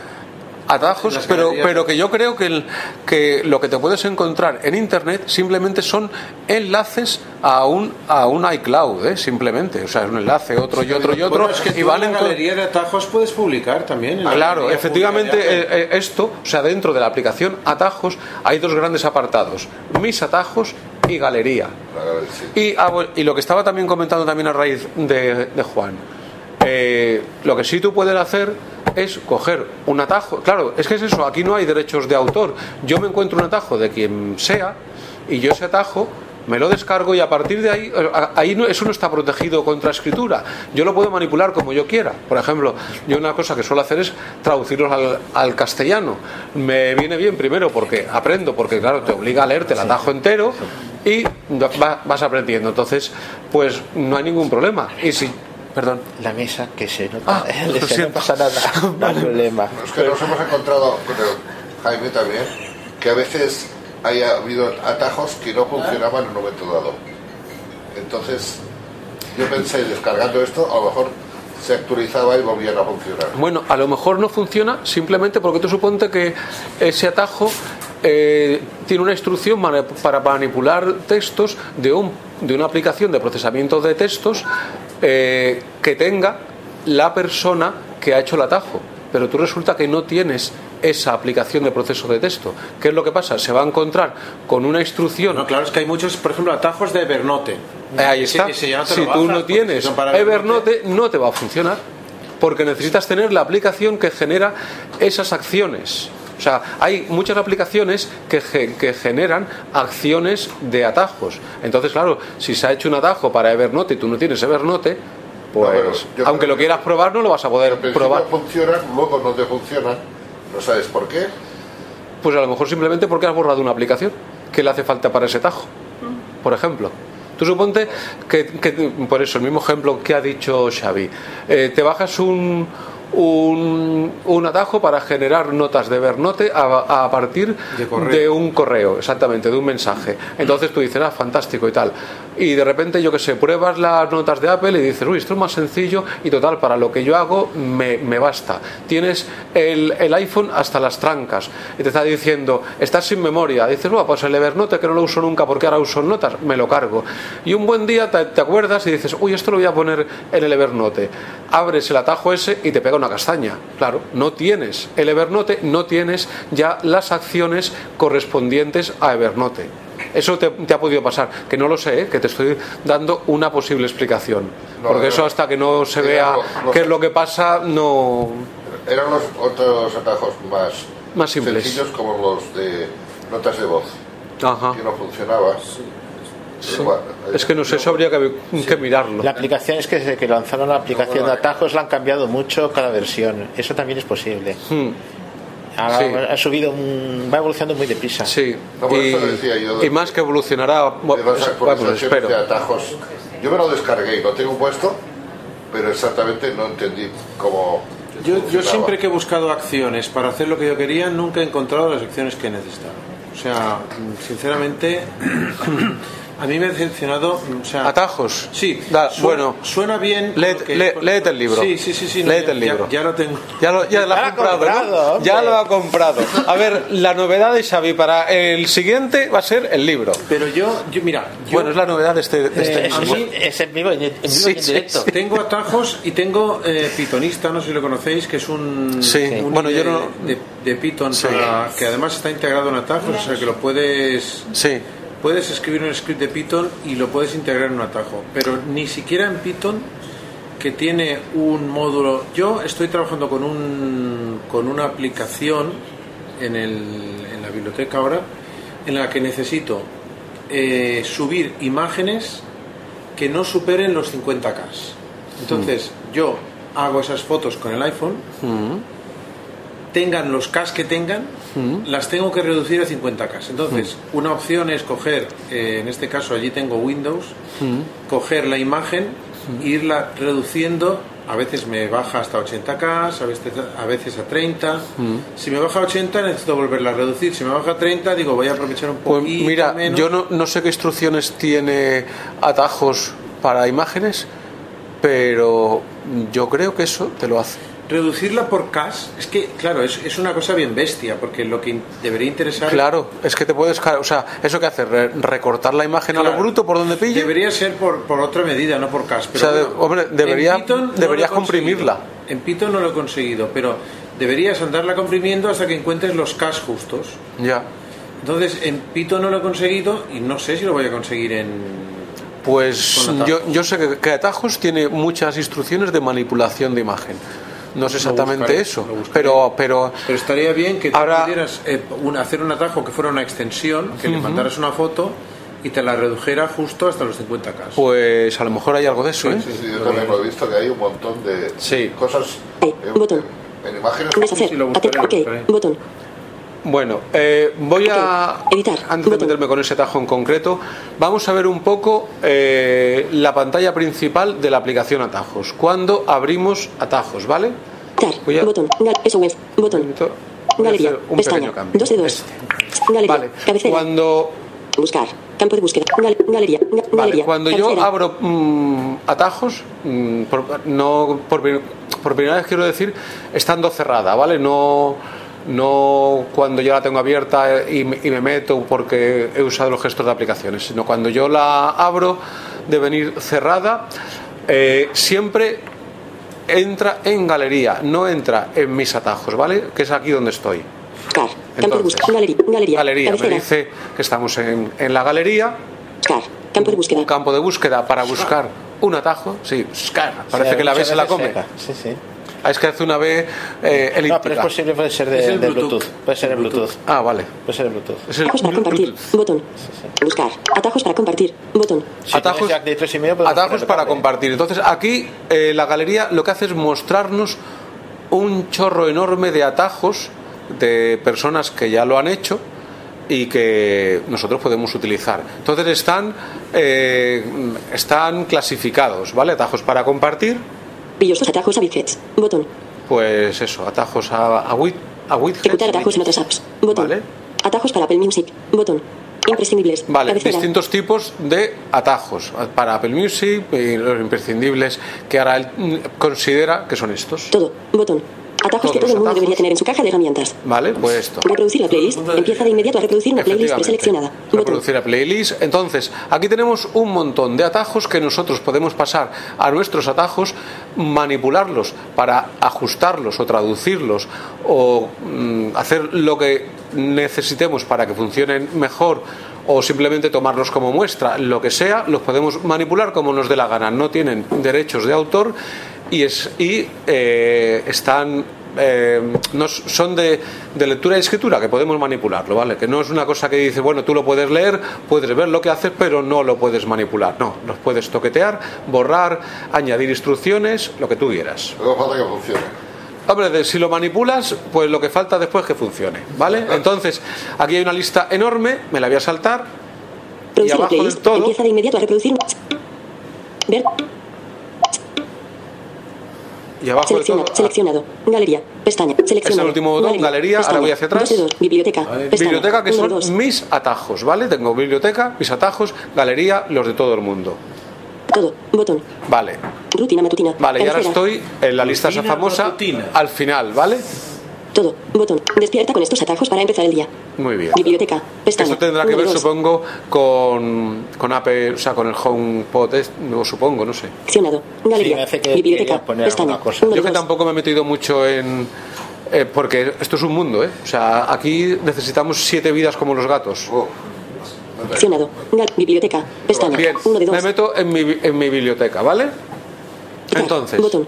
atajos pero pero que yo creo que el- que lo que te puedes encontrar en internet simplemente son enlaces a un a un iCloud ¿eh? simplemente o sea es un enlace otro y otro y otro Bueno, es que y tú galería de atajos puedes publicar también. Claro, efectivamente eh, eh, esto, o sea, dentro de la aplicación Atajos hay dos grandes apartados, mis atajos y galería. Y, ah, y lo que estaba también comentando también a raíz de, de Juan, eh, lo que sí tú puedes hacer es coger un atajo, claro, es que es eso, aquí no hay derechos de autor, yo me encuentro un atajo de quien sea y yo ese atajo me lo descargo y a partir de ahí, eh, ahí no, eso no está protegido contra escritura. Yo lo puedo manipular como yo quiera. Por ejemplo, yo una cosa que suelo hacer es traducirlos al, al castellano. Me viene bien primero porque aprendo, porque claro, te obliga a leerte el atajo entero y va- vas aprendiendo. Entonces, pues no hay ningún problema. Y si, perdón. La mesa que se nota. Ah, [LAUGHS] eh, lo no pasa nada. [LAUGHS] No hay problema. Es que nos hemos encontrado con el Jaime también, que a veces haya habido atajos que no funcionaban en un momento dado. Entonces, yo pensé, descargando esto, a lo mejor se actualizaba y volvían a funcionar. Bueno, a lo mejor no funciona simplemente porque tú suponte que ese atajo eh, tiene una instrucción para manipular textos de, un, de una aplicación de procesamiento de textos eh, que tenga la persona que ha hecho el atajo. Pero tú resulta que no tienes esa aplicación de proceso de texto. ¿Qué es lo que pasa? Se va a encontrar con una instrucción. No, claro, es que hay muchos, por ejemplo, atajos de Evernote. Eh, Ahí está. no si lo tú no tienes si Evernote, no te va a funcionar. Porque necesitas tener la aplicación que genera esas acciones. O sea, hay muchas aplicaciones que, ge- que generan acciones de atajos. Entonces, claro, si se ha hecho un atajo para Evernote y tú no tienes Evernote, pues yo aunque lo quieras probar, no lo vas a poder probar. funcionan, luego no te funcionan, no sabes por qué. Pues a lo mejor simplemente porque has borrado una aplicación que le hace falta para ese tajo, por ejemplo. Tú suponte que, que- por eso, el mismo ejemplo que ha dicho Xavi, eh, te bajas un, un, un atajo para generar notas de Evernote a, a partir De un correo, exactamente, de un mensaje. Entonces tú dices, ah, fantástico y tal. Y de repente, yo que sé, pruebas las notas de Apple y dices, uy, esto es más sencillo y total, para lo que yo hago me, me basta. Tienes el, el iPhone hasta las trancas y te está diciendo, estás sin memoria. Dices, bueno, pues el Evernote que no lo uso nunca porque ahora uso notas, me lo cargo. Y un buen día te, te acuerdas y dices, uy, esto lo voy a poner en el Evernote. Abres el atajo ese y te pega una castaña. Claro, no tienes el Evernote, no tienes ya las acciones correspondientes a Evernote. Eso te, te ha podido pasar, que no lo sé, ¿eh? que te estoy dando una posible explicación. No, Porque eso hasta que no se vea lo- lo qué es lo que pasa, no... Eran los otros atajos más, Más simples. sencillos como los de notas de voz, Ajá. que no funcionaba. Bueno, Es que no sé, eso habría que, que mirarlo. La aplicación es que desde que lanzaron la aplicación de atajos la han cambiado mucho cada versión. Eso también es posible. Hmm. Ahora Sí. ha subido, va evolucionando muy deprisa. Sí, No, y, yo y más que evolucionará, pues, espero. de atajos. Yo me lo descargué y lo tengo puesto, pero exactamente no entendí cómo. Yo, yo siempre que he buscado acciones para hacer lo que yo quería, nunca he encontrado las acciones que necesitaba. O sea, sinceramente, [CLEARS THROAT] a mí me ha decepcionado. O sea, Atajos. Sí, Da- suena, bueno, suena bien. Léete- lo que- lé- léete el libro. Sí, sí, sí. sí no, Léete ya- el libro. Ya, ya lo tengo. Ya lo, ya lo ha comprado. Ya lo ha comprado. A ver, la novedad de Xavi para el siguiente va a ser el libro. Pero yo, yo mira, yo Bueno, es la novedad de este. de este- Eh, a mí- Es en vivo, en, en vivo Sí, y en directo. sí. tengo atajos y tengo eh, Pythonista, no sé si lo conocéis, que es un, Sí, un bueno, yo de, no- de, de Python Sí. para- que además está integrado en atajos, o sea que lo puedes Sí. Puedes escribir un script de Python y lo puedes integrar en un atajo, pero ni siquiera en Python que tiene un módulo. Yo estoy trabajando con un con una aplicación en, el, en la biblioteca ahora en la que necesito eh, subir imágenes que no superen los 50k. Entonces, yo hago esas fotos con el iPhone, tengan los K que tengan, las tengo que reducir a 50K. Entonces, una opción es coger, eh, en este caso allí tengo Windows, coger la imagen, irla reduciendo, a veces me baja hasta 80K, a veces, a veces a 30. Si me baja a 80 necesito volverla a reducir, si me baja a 30 digo voy a aprovechar un Pues poquito mira, menos. yo no, no sé qué instrucciones tiene atajos para imágenes, pero yo creo que eso te lo hace. Reducirla por cash, es que, claro, es, es una cosa bien bestia, porque lo que debería interesar Claro, es que te puedes. O sea, ¿eso qué hace? Re- ¿Recortar la imagen a lo bruto por donde pille? Debería ser por, por otra medida, no por cash. O Pero sea, de- bueno, hombre, debería- no deberías comprimirla. En Python no lo he conseguido, pero deberías andarla comprimiendo hasta que encuentres los cash justos. Ya. Entonces, en Python no lo he conseguido y no sé si lo voy a conseguir en... Pues yo, yo sé que, que Atajos tiene muchas instrucciones de manipulación de imagen. No sé exactamente buscaré, eso, pero, pero Pero estaría bien que tú Ahora- pudieras eh, un- hacer un atajo que fuera una extensión, que le mandaras una foto y te la redujera justo hasta los 50K. pues a lo mejor hay algo de eso, ¿eh? Sí, yo también lo he visto que hay un montón de Sí. cosas Eh, botón. en imágenes. Sí, lo buscaré. Botón. Bueno, eh, voy a. Ok, editar, Antes de meterme con ese tajo en concreto, vamos a ver un poco eh, la pantalla principal de la aplicación Atajos. Cuando abrimos Atajos, ¿vale? Voy a- Botón. Gal- SOS. Botón. Galería. un Pestaña. cambio. Dos de dos. Este. Galería. Vale, Cabecera. cuando Buscar. Campo de búsqueda. Gal- galería. Ga- Vale, galería. cuando yo Cabecera. abro mm, atajos, mm, por- no por, por primera vez quiero decir estando cerrada, ¿vale? No, no cuando yo la tengo abierta y, me- y me meto porque he usado los gestos de aplicaciones, sino cuando yo la abro de venir cerrada, eh, siempre entra en galería, no entra en mis atajos, ¿vale? Que es aquí donde estoy. Car. Campo de búsqueda. Galería. Galería. Galería, me dice que estamos en, en la galería. Car. Campo de búsqueda. Un campo de búsqueda para buscar un atajo. Sí, scar. Parece Sí, que la B muchas se la come. seca. Sí, sí. Ah, es que hace una B eh, elíptica. No, pero es posible, puede ser de, de Bluetooth. Bluetooth. Puede ser el Bluetooth. Ah, vale. Puede ser el Bluetooth. Es el Atajos para compartir. Botón. Buscar. Atajos para compartir. Botón. atajos, atajos para compartir. Entonces aquí eh, la galería lo que hace es mostrarnos un chorro enorme de atajos de personas que ya lo han hecho y que nosotros podemos utilizar. Entonces están, eh, están clasificados, ¿vale? Atajos para compartir, Brillosos atajos a widgets. Botón. pues eso, atajos a, a, wid- a widgets. Ejecutar atajos en otras apps. Botón. Vale. Atajos para Apple Music. Botón. Imprescindibles. Vale, Cabecera. distintos tipos de atajos para Apple Music y los imprescindibles que ahora él mm, considera que son estos. Todo. Botón. Atajos que todo el mundo debería tener en su caja de herramientas. Vale, pues esto. Reproducir la playlist. Empieza de inmediato a reproducir una playlist preseleccionada. Reproducir a playlist. Entonces, aquí tenemos un montón de atajos que nosotros podemos pasar a nuestros atajos, manipularlos para ajustarlos o traducirlos o mm, hacer lo que necesitemos para que funcionen mejor o simplemente tomarlos como muestra, lo que sea, los podemos manipular como nos dé la gana. No tienen derechos de autor y, es, y eh, están eh, no son de, de lectura y escritura que podemos manipularlo, ¿vale? Que no es una cosa que dice, bueno, tú lo puedes leer, puedes ver lo que haces, pero no lo puedes manipular. No, los puedes toquetear, borrar, añadir instrucciones, lo que tú quieras. Luego falta que funcione. Hombre, de- si lo manipulas, pues lo que falta después es que funcione, ¿vale? Entonces, aquí hay una lista enorme, me la voy a saltar. Y Producir abajo del todo, Empieza de inmediato a reproducir. Ver. Y abajo del Selecciona. todo, ah, Seleccionado. Galería. Pestaña. es Seleccionado. el último botón, galería, ahora Pestaña. voy hacia atrás. Dos. Biblioteca. Pestaña. Biblioteca, que son dos. mis atajos, ¿vale? Tengo biblioteca, mis atajos, galería, los de todo el mundo. Todo. Botón. Vale. Rutina matutina. Vale, y ahora Cabecera. estoy en la lista esa Rutina famosa matutina. al final, ¿vale? Todo. Botón. Despierta con estos atajos para empezar el día. Muy bien. Biblioteca. Pestaña. Esto tendrá que ver, dos. supongo, con, con Apple, o sea, con el HomePod, es- no supongo, no sé. Seleccionado. Galería. me hace que Biblioteca. Pestaña. cosa. Yo que tampoco me he metido mucho en... eh, porque esto es un mundo, ¿eh? O sea, aquí necesitamos siete vidas como los gatos. Gal- Biblioteca. Pestaña. Bien, Uno de dos. me meto en mi, en mi biblioteca, ¿vale? Entonces, Botón.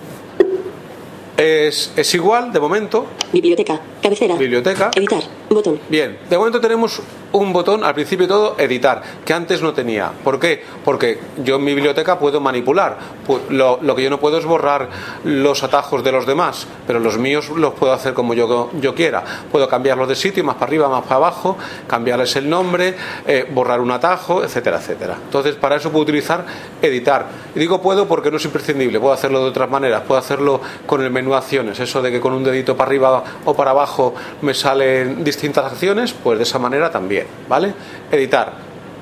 Es, es igual, de momento, Biblioteca. Cabecera. biblioteca. Editar. Botón. Bien, de momento tenemos un botón al principio de todo, editar, que antes no tenía. ¿Por qué? Porque yo en mi biblioteca puedo manipular. Pu- Lo, lo que yo no puedo es borrar los atajos de los demás, pero los míos los puedo hacer como yo, yo quiera. Puedo cambiarlos de sitio, más para arriba, más para abajo, cambiarles el nombre, eh, borrar un atajo, etcétera, etcétera. Entonces, para eso puedo utilizar editar. Y digo puedo porque no es imprescindible, puedo hacerlo de otras maneras, puedo hacerlo con el menú acciones, eso de que con un dedito para arriba o para abajo me salen distintas acciones, pues de esa manera también, ¿vale? Editar,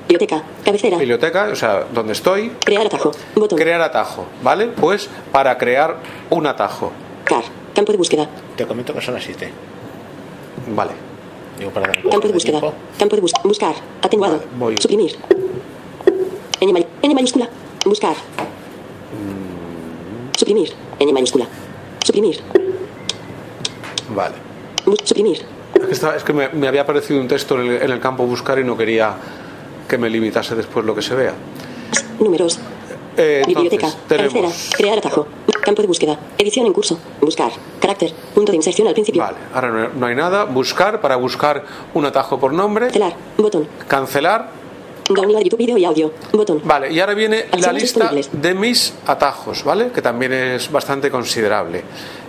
Biblioteca. Cabecera. biblioteca, o sea, donde estoy, Crear atajo. Botón. crear atajo, ¿vale? Pues para crear un atajo, Car. Campo de búsqueda. Te comento que son las 7. ¿vale? Digo, para Campo de búsqueda. tiempo. Campo de búsqueda. Buscar. Atenuado. voy. Suprimir. N, may- N mayúscula. Buscar. Suprimir. N mayúscula. Suprimir. Vale. Suprimir. Es que, estaba- es que me, me había aparecido un texto en el, en el campo buscar y no quería que me limitase después lo que se vea. Números. Eh, Biblioteca. entonces, Cabecera. tenemos... Crear atajo. Campo de búsqueda. Edición en curso. Buscar. Carácter. Punto de inserción al principio. Vale, ahora no, no hay nada. Buscar, para buscar un atajo por nombre. Cancelar. Botón. Cancelar. Download YouTube video y audio. Botón. Vale, y ahora viene la lista de mis atajos, ¿vale? Que también es bastante considerable.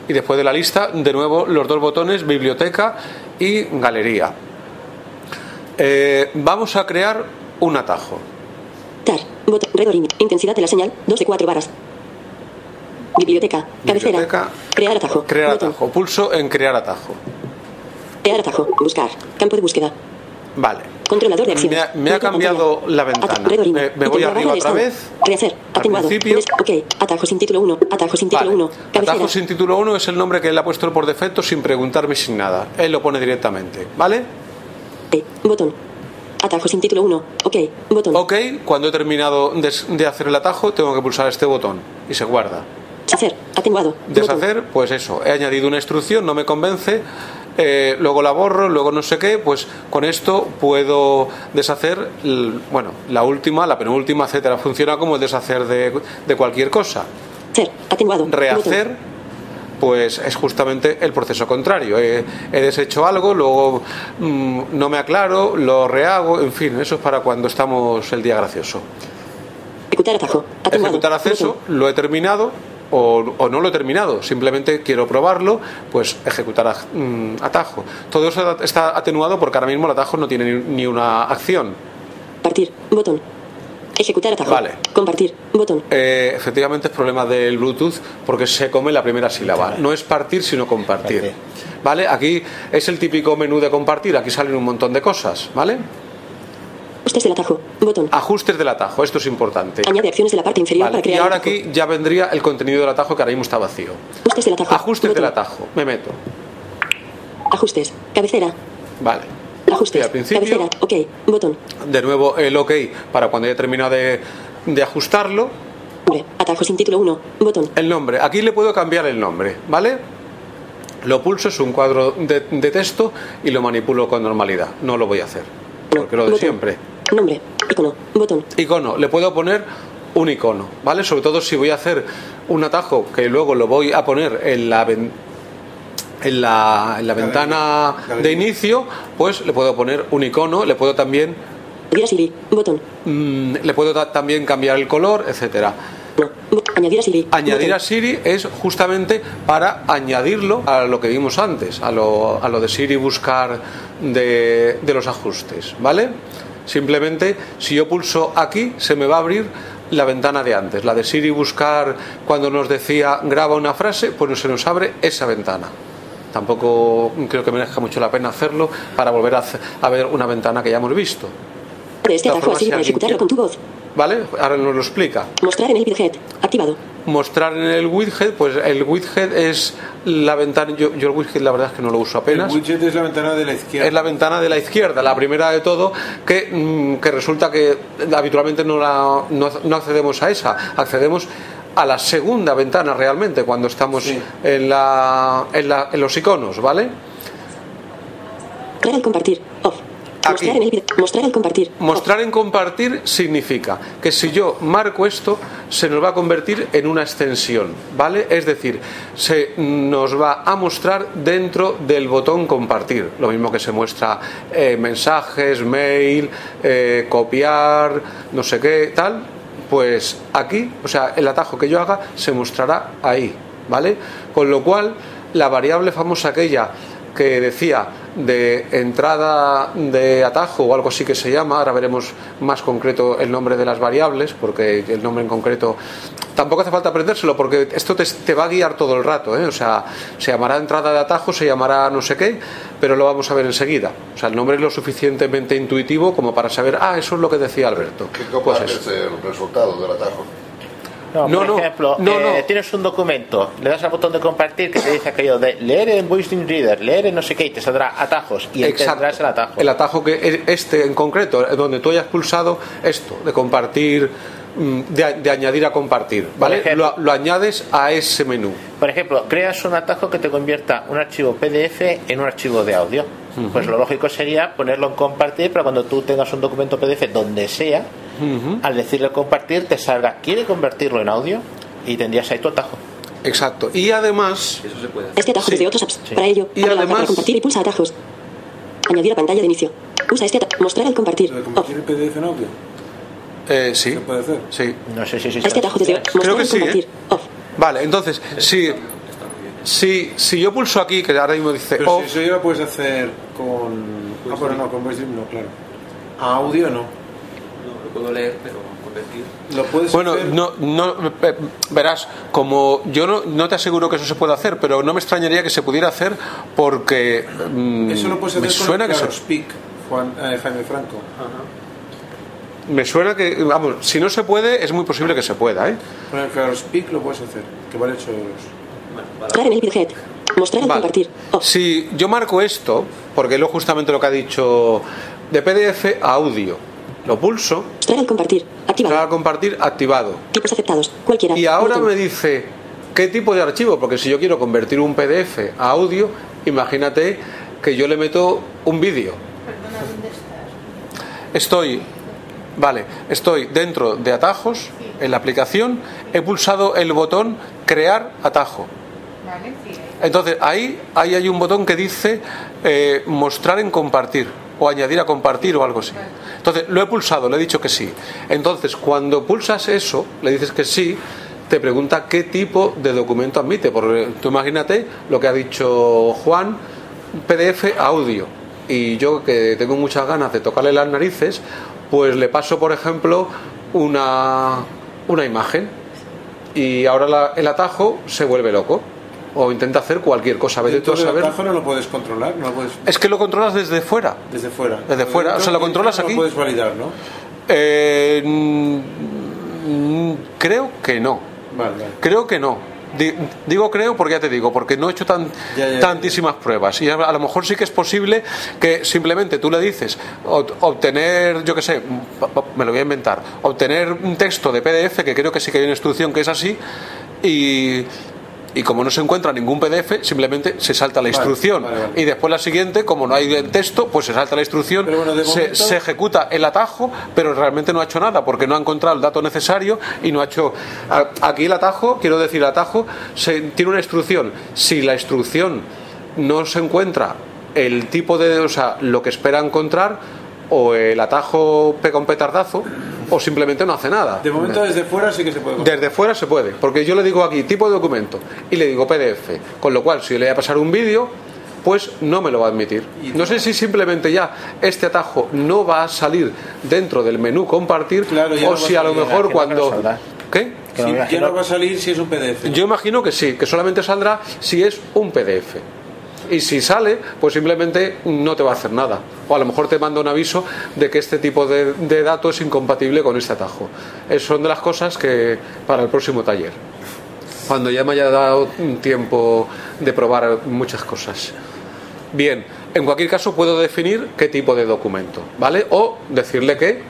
Y después de la lista, de nuevo, los dos botones, biblioteca y galería. Eh, vamos a crear un atajo. Tar. Botón. Red. Intensidad de la señal. 2 de 4 barras. Biblioteca. Cabecera. Biblioteca. Crear atajo. Crear Botón. atajo. Pulso en crear atajo. Crear atajo. Buscar. Campo de búsqueda. Vale. Controlador de acción. Me ha, me ha cambiado la ventana. Me, me voy arriba otra vez. Rehacer. Atenuado. Ok. Atajo sin título 1. Atajo sin título 1. Cabecera. Atajo sin título 1 es el nombre que él ha puesto por defecto sin preguntarme sin nada. Él lo pone directamente. ¿Vale? Botón. Atajo sin título 1. Ok. Botón. Ok, cuando he terminado de, de hacer el atajo, tengo que pulsar este botón y se guarda. Deshacer. Atenuado. Deshacer, pues eso, he añadido una instrucción, no me convence, eh, luego la borro, luego no sé qué, pues con esto puedo deshacer, bueno, la última, la penúltima, etcétera. Funciona como el deshacer de, de cualquier cosa. Ser. Atenuado. Rehacer, pues es justamente el proceso contrario. He, he deshecho algo, luego mm, no me aclaro, lo rehago, en fin, eso es para cuando estamos el día gracioso. Ejecutar atajo. Atenuado. Ejecutar acceso, lo he terminado o, o no lo he terminado, simplemente quiero probarlo, pues ejecutar mm, atajo. Todo eso está atenuado porque ahora mismo el atajo no tiene ni, ni una acción. Partir. Botón. Ejecutar atajo. Vale. Compartir. Botón. Eh, efectivamente es problema del Bluetooth porque se come la primera sílaba. No es partir, sino compartir. ¿Vale? Aquí es el típico menú de compartir, aquí salen un montón de cosas, ¿vale? Ajustes del atajo. Botón. Ajustes del atajo, esto es importante. Añade acciones de la parte inferior Vale, para Y crear ahora el atajo. aquí ya vendría el contenido del atajo que ahora mismo está vacío. Ajustes del atajo. Ajustes del atajo, me meto. Ajustes. Cabecera. Vale. Ajustes. al principio. Cabecera. Ok. Botón. De nuevo el OK para cuando haya terminado de, de ajustarlo. Atajo sin título 1. Botón. El nombre. Aquí le puedo cambiar el nombre, ¿vale? Lo pulso, es un cuadro de, de texto y lo manipulo con normalidad. No lo voy a hacer. Porque lo de siempre. Nombre. Icono. Botón. Icono. Le puedo poner un icono, ¿vale? Sobre todo si voy a hacer un atajo que luego lo voy a poner en la ven- en la, en la ventana de inicio, pues le puedo poner un icono, le puedo también Añadir a Siri. Botón. mm, le puedo ta- también cambiar el color, etcétera. Añadir a Siri. Añadir Botón. a Siri es justamente para añadirlo a lo que vimos antes, a lo, a lo de Siri buscar de, de los ajustes, ¿vale? Simplemente, si yo pulso aquí, se me va a abrir la ventana de antes, la de Siri buscar cuando nos decía graba una frase, pues se nos abre esa ventana. Tampoco creo que merezca mucho la pena hacerlo para volver a, hacer- a ver una ventana que ya hemos visto. Este atajo a formas, Siri si para ejecutarlo con tu voz. ¿Vale? Ahora nos lo explica. Mostrar en el widget. Activado. Mostrar en el widget, pues el widget es la ventana, yo, yo el widget la verdad es que no lo uso apenas. El widget es la ventana de la izquierda. Es la ventana de la izquierda, la primera de todo, que, mm, que resulta que habitualmente no, la, no, no accedemos a esa, accedemos a la segunda ventana realmente cuando estamos en, la, en, la- en los iconos, ¿vale? Al compartir. Mostrar en el. Mostrar compartir. Mostrar en compartir significa que si yo marco esto, se nos va a convertir en una extensión, ¿vale? Es decir, se nos va a mostrar dentro del botón compartir, lo mismo que se muestra eh, mensajes, mail, eh, copiar, no sé qué, tal, pues aquí, o sea, el atajo que yo haga se mostrará ahí, ¿vale? Con lo cual, la variable famosa aquella que decía de entrada de atajo o algo así que se llama, ahora veremos más concreto el nombre de las variables, porque el nombre en concreto tampoco hace falta aprendérselo, porque esto te, te va a guiar todo el rato, ¿eh? o sea, se llamará entrada de atajo, se llamará no sé qué, pero lo vamos a ver enseguida. O sea, el nombre es lo suficientemente intuitivo como para saber, ah, eso es lo que decía Alberto. ¿Qué Pues eso. el resultado del atajo? No, No, por no, ejemplo, no, eh, tienes un documento, le das al botón de compartir que te dice aquello de leer en Voice Reader, leer en no sé qué, y te saldrá atajos y Exacto. tendrás el atajo. El atajo que es este en concreto, eh, donde tú hayas pulsado esto, de compartir, de, de añadir a compartir, ¿vale? ejemplo- lo, lo añades a ese menú. Por ejemplo, creas un atajo que te convierta un archivo PDF en un archivo de audio. Pues lo lógico sería ponerlo en compartir para cuando tú tengas un documento PDF donde sea, al decirle compartir te salga, ¿quiere convertirlo en audio? Y tendrías ahí tu atajo. Exacto. Y además, Este atajo desde otros apps. Para ello, Y además- para compartir y pulsa atajos. Añadir a pantalla de inicio. Usa este atajo. Mostrar al compartir. ¿Convertir el PDF en audio? Eh, sí. ¿Se puede hacer? Sí. No sé si A este atajo desde Creo que sí, ¿eh? Off. Vale, entonces, si, si, si yo pulso aquí, que ahora mismo dice Pero off, si eso ya lo puedes hacer con. Ah, pero no, con VoiceDream no, claro. A audio no. No, lo puedo leer, pero convertir. Lo puedes Bueno, hacer. no, no, eh, verás, como yo no, no te aseguro que eso se pueda hacer, pero no me extrañaría que se pudiera hacer porque mm, Eso lo puedes hacer me con suena el que se... Clarospeak. Juan, eh, Jaime Franco. Me suena que, vamos, si no se puede, es muy posible que se pueda, ¿eh? Con el Claro Speak lo puedes hacer, que vale 8 euros. Mostrar en el widget. Mostrar al Vale. compartir. Si yo marco esto, porque es lo justamente lo que ha dicho de PDF a audio, lo pulso, Mostrar al compartir. Activado. para compartir activado. Tipos aceptados. Cualquiera. Y ahora Botón. me dice qué tipo de archivo, porque si yo quiero convertir un PDF a audio, imagínate que yo le meto un vídeo. Perdona, ¿dónde estás? Estoy, vale, estoy dentro de atajos, en la aplicación, he pulsado el botón crear atajo. Entonces ahí, ahí hay un botón que dice eh, mostrar en compartir o añadir a compartir o algo así. Entonces lo he pulsado, le he dicho que sí. Entonces cuando pulsas eso, le dices que sí, te pregunta qué tipo de documento admite. Porque tú imagínate lo que ha dicho Juan, PDF audio. Y yo que tengo muchas ganas de tocarle las narices, pues le paso, por ejemplo, una, una imagen. Y ahora la- el atajo se vuelve loco. O intenta hacer cualquier cosa. Vete tú a saber. atajo no lo puedes controlar, no lo puedes Es que lo controlas desde fuera. desde fuera. Desde fuera, o sea, lo controlas no aquí. lo puedes validar, ¿no? Eh, creo que no. Vale, vale. Creo que no. Di- Digo creo porque ya te digo, porque no he hecho tan, Ya, ya, ya. tantísimas pruebas. Y a, lo mejor sí que es posible que simplemente tú le dices ob- obtener, yo qué sé, me lo voy a inventar, obtener un texto de PDF, que creo que sí que hay una instrucción que es así, y, y como no se encuentra ningún PDF, simplemente se salta la Vale, instrucción. vale, vale. Y después la siguiente, como no hay el texto, pues se salta la instrucción, bueno, se, momento- se ejecuta el atajo, pero realmente no ha hecho nada porque no ha encontrado el dato necesario y no ha hecho. Aquí el atajo, quiero decir, el atajo se, tiene una instrucción. Si la instrucción no se encuentra el tipo de. O sea, lo que espera encontrar, o el atajo pega un petardazo, o simplemente no hace nada. De momento desde fuera sí que se puede. Desde fuera se puede, porque yo le digo aquí tipo de documento y le digo PDF, con lo cual si le voy a pasar un vídeo, pues no me lo va a admitir. No sé si simplemente ya este atajo no va a salir dentro del menú compartir Claro, no o si a lo mejor que no cuando... saldrá. ¿Qué? Sí, ya no va a salir si es un PDF. Yo imagino que sí, que solamente saldrá si es un PDF. Y si sale, pues simplemente no te va a hacer nada. O a lo mejor te manda un aviso de que este tipo de, de dato es incompatible con este atajo. Es, son de las cosas que para el próximo taller. Cuando ya me haya dado tiempo de probar muchas cosas. Bien, en cualquier caso puedo definir qué tipo de documento, ¿vale? O decirle que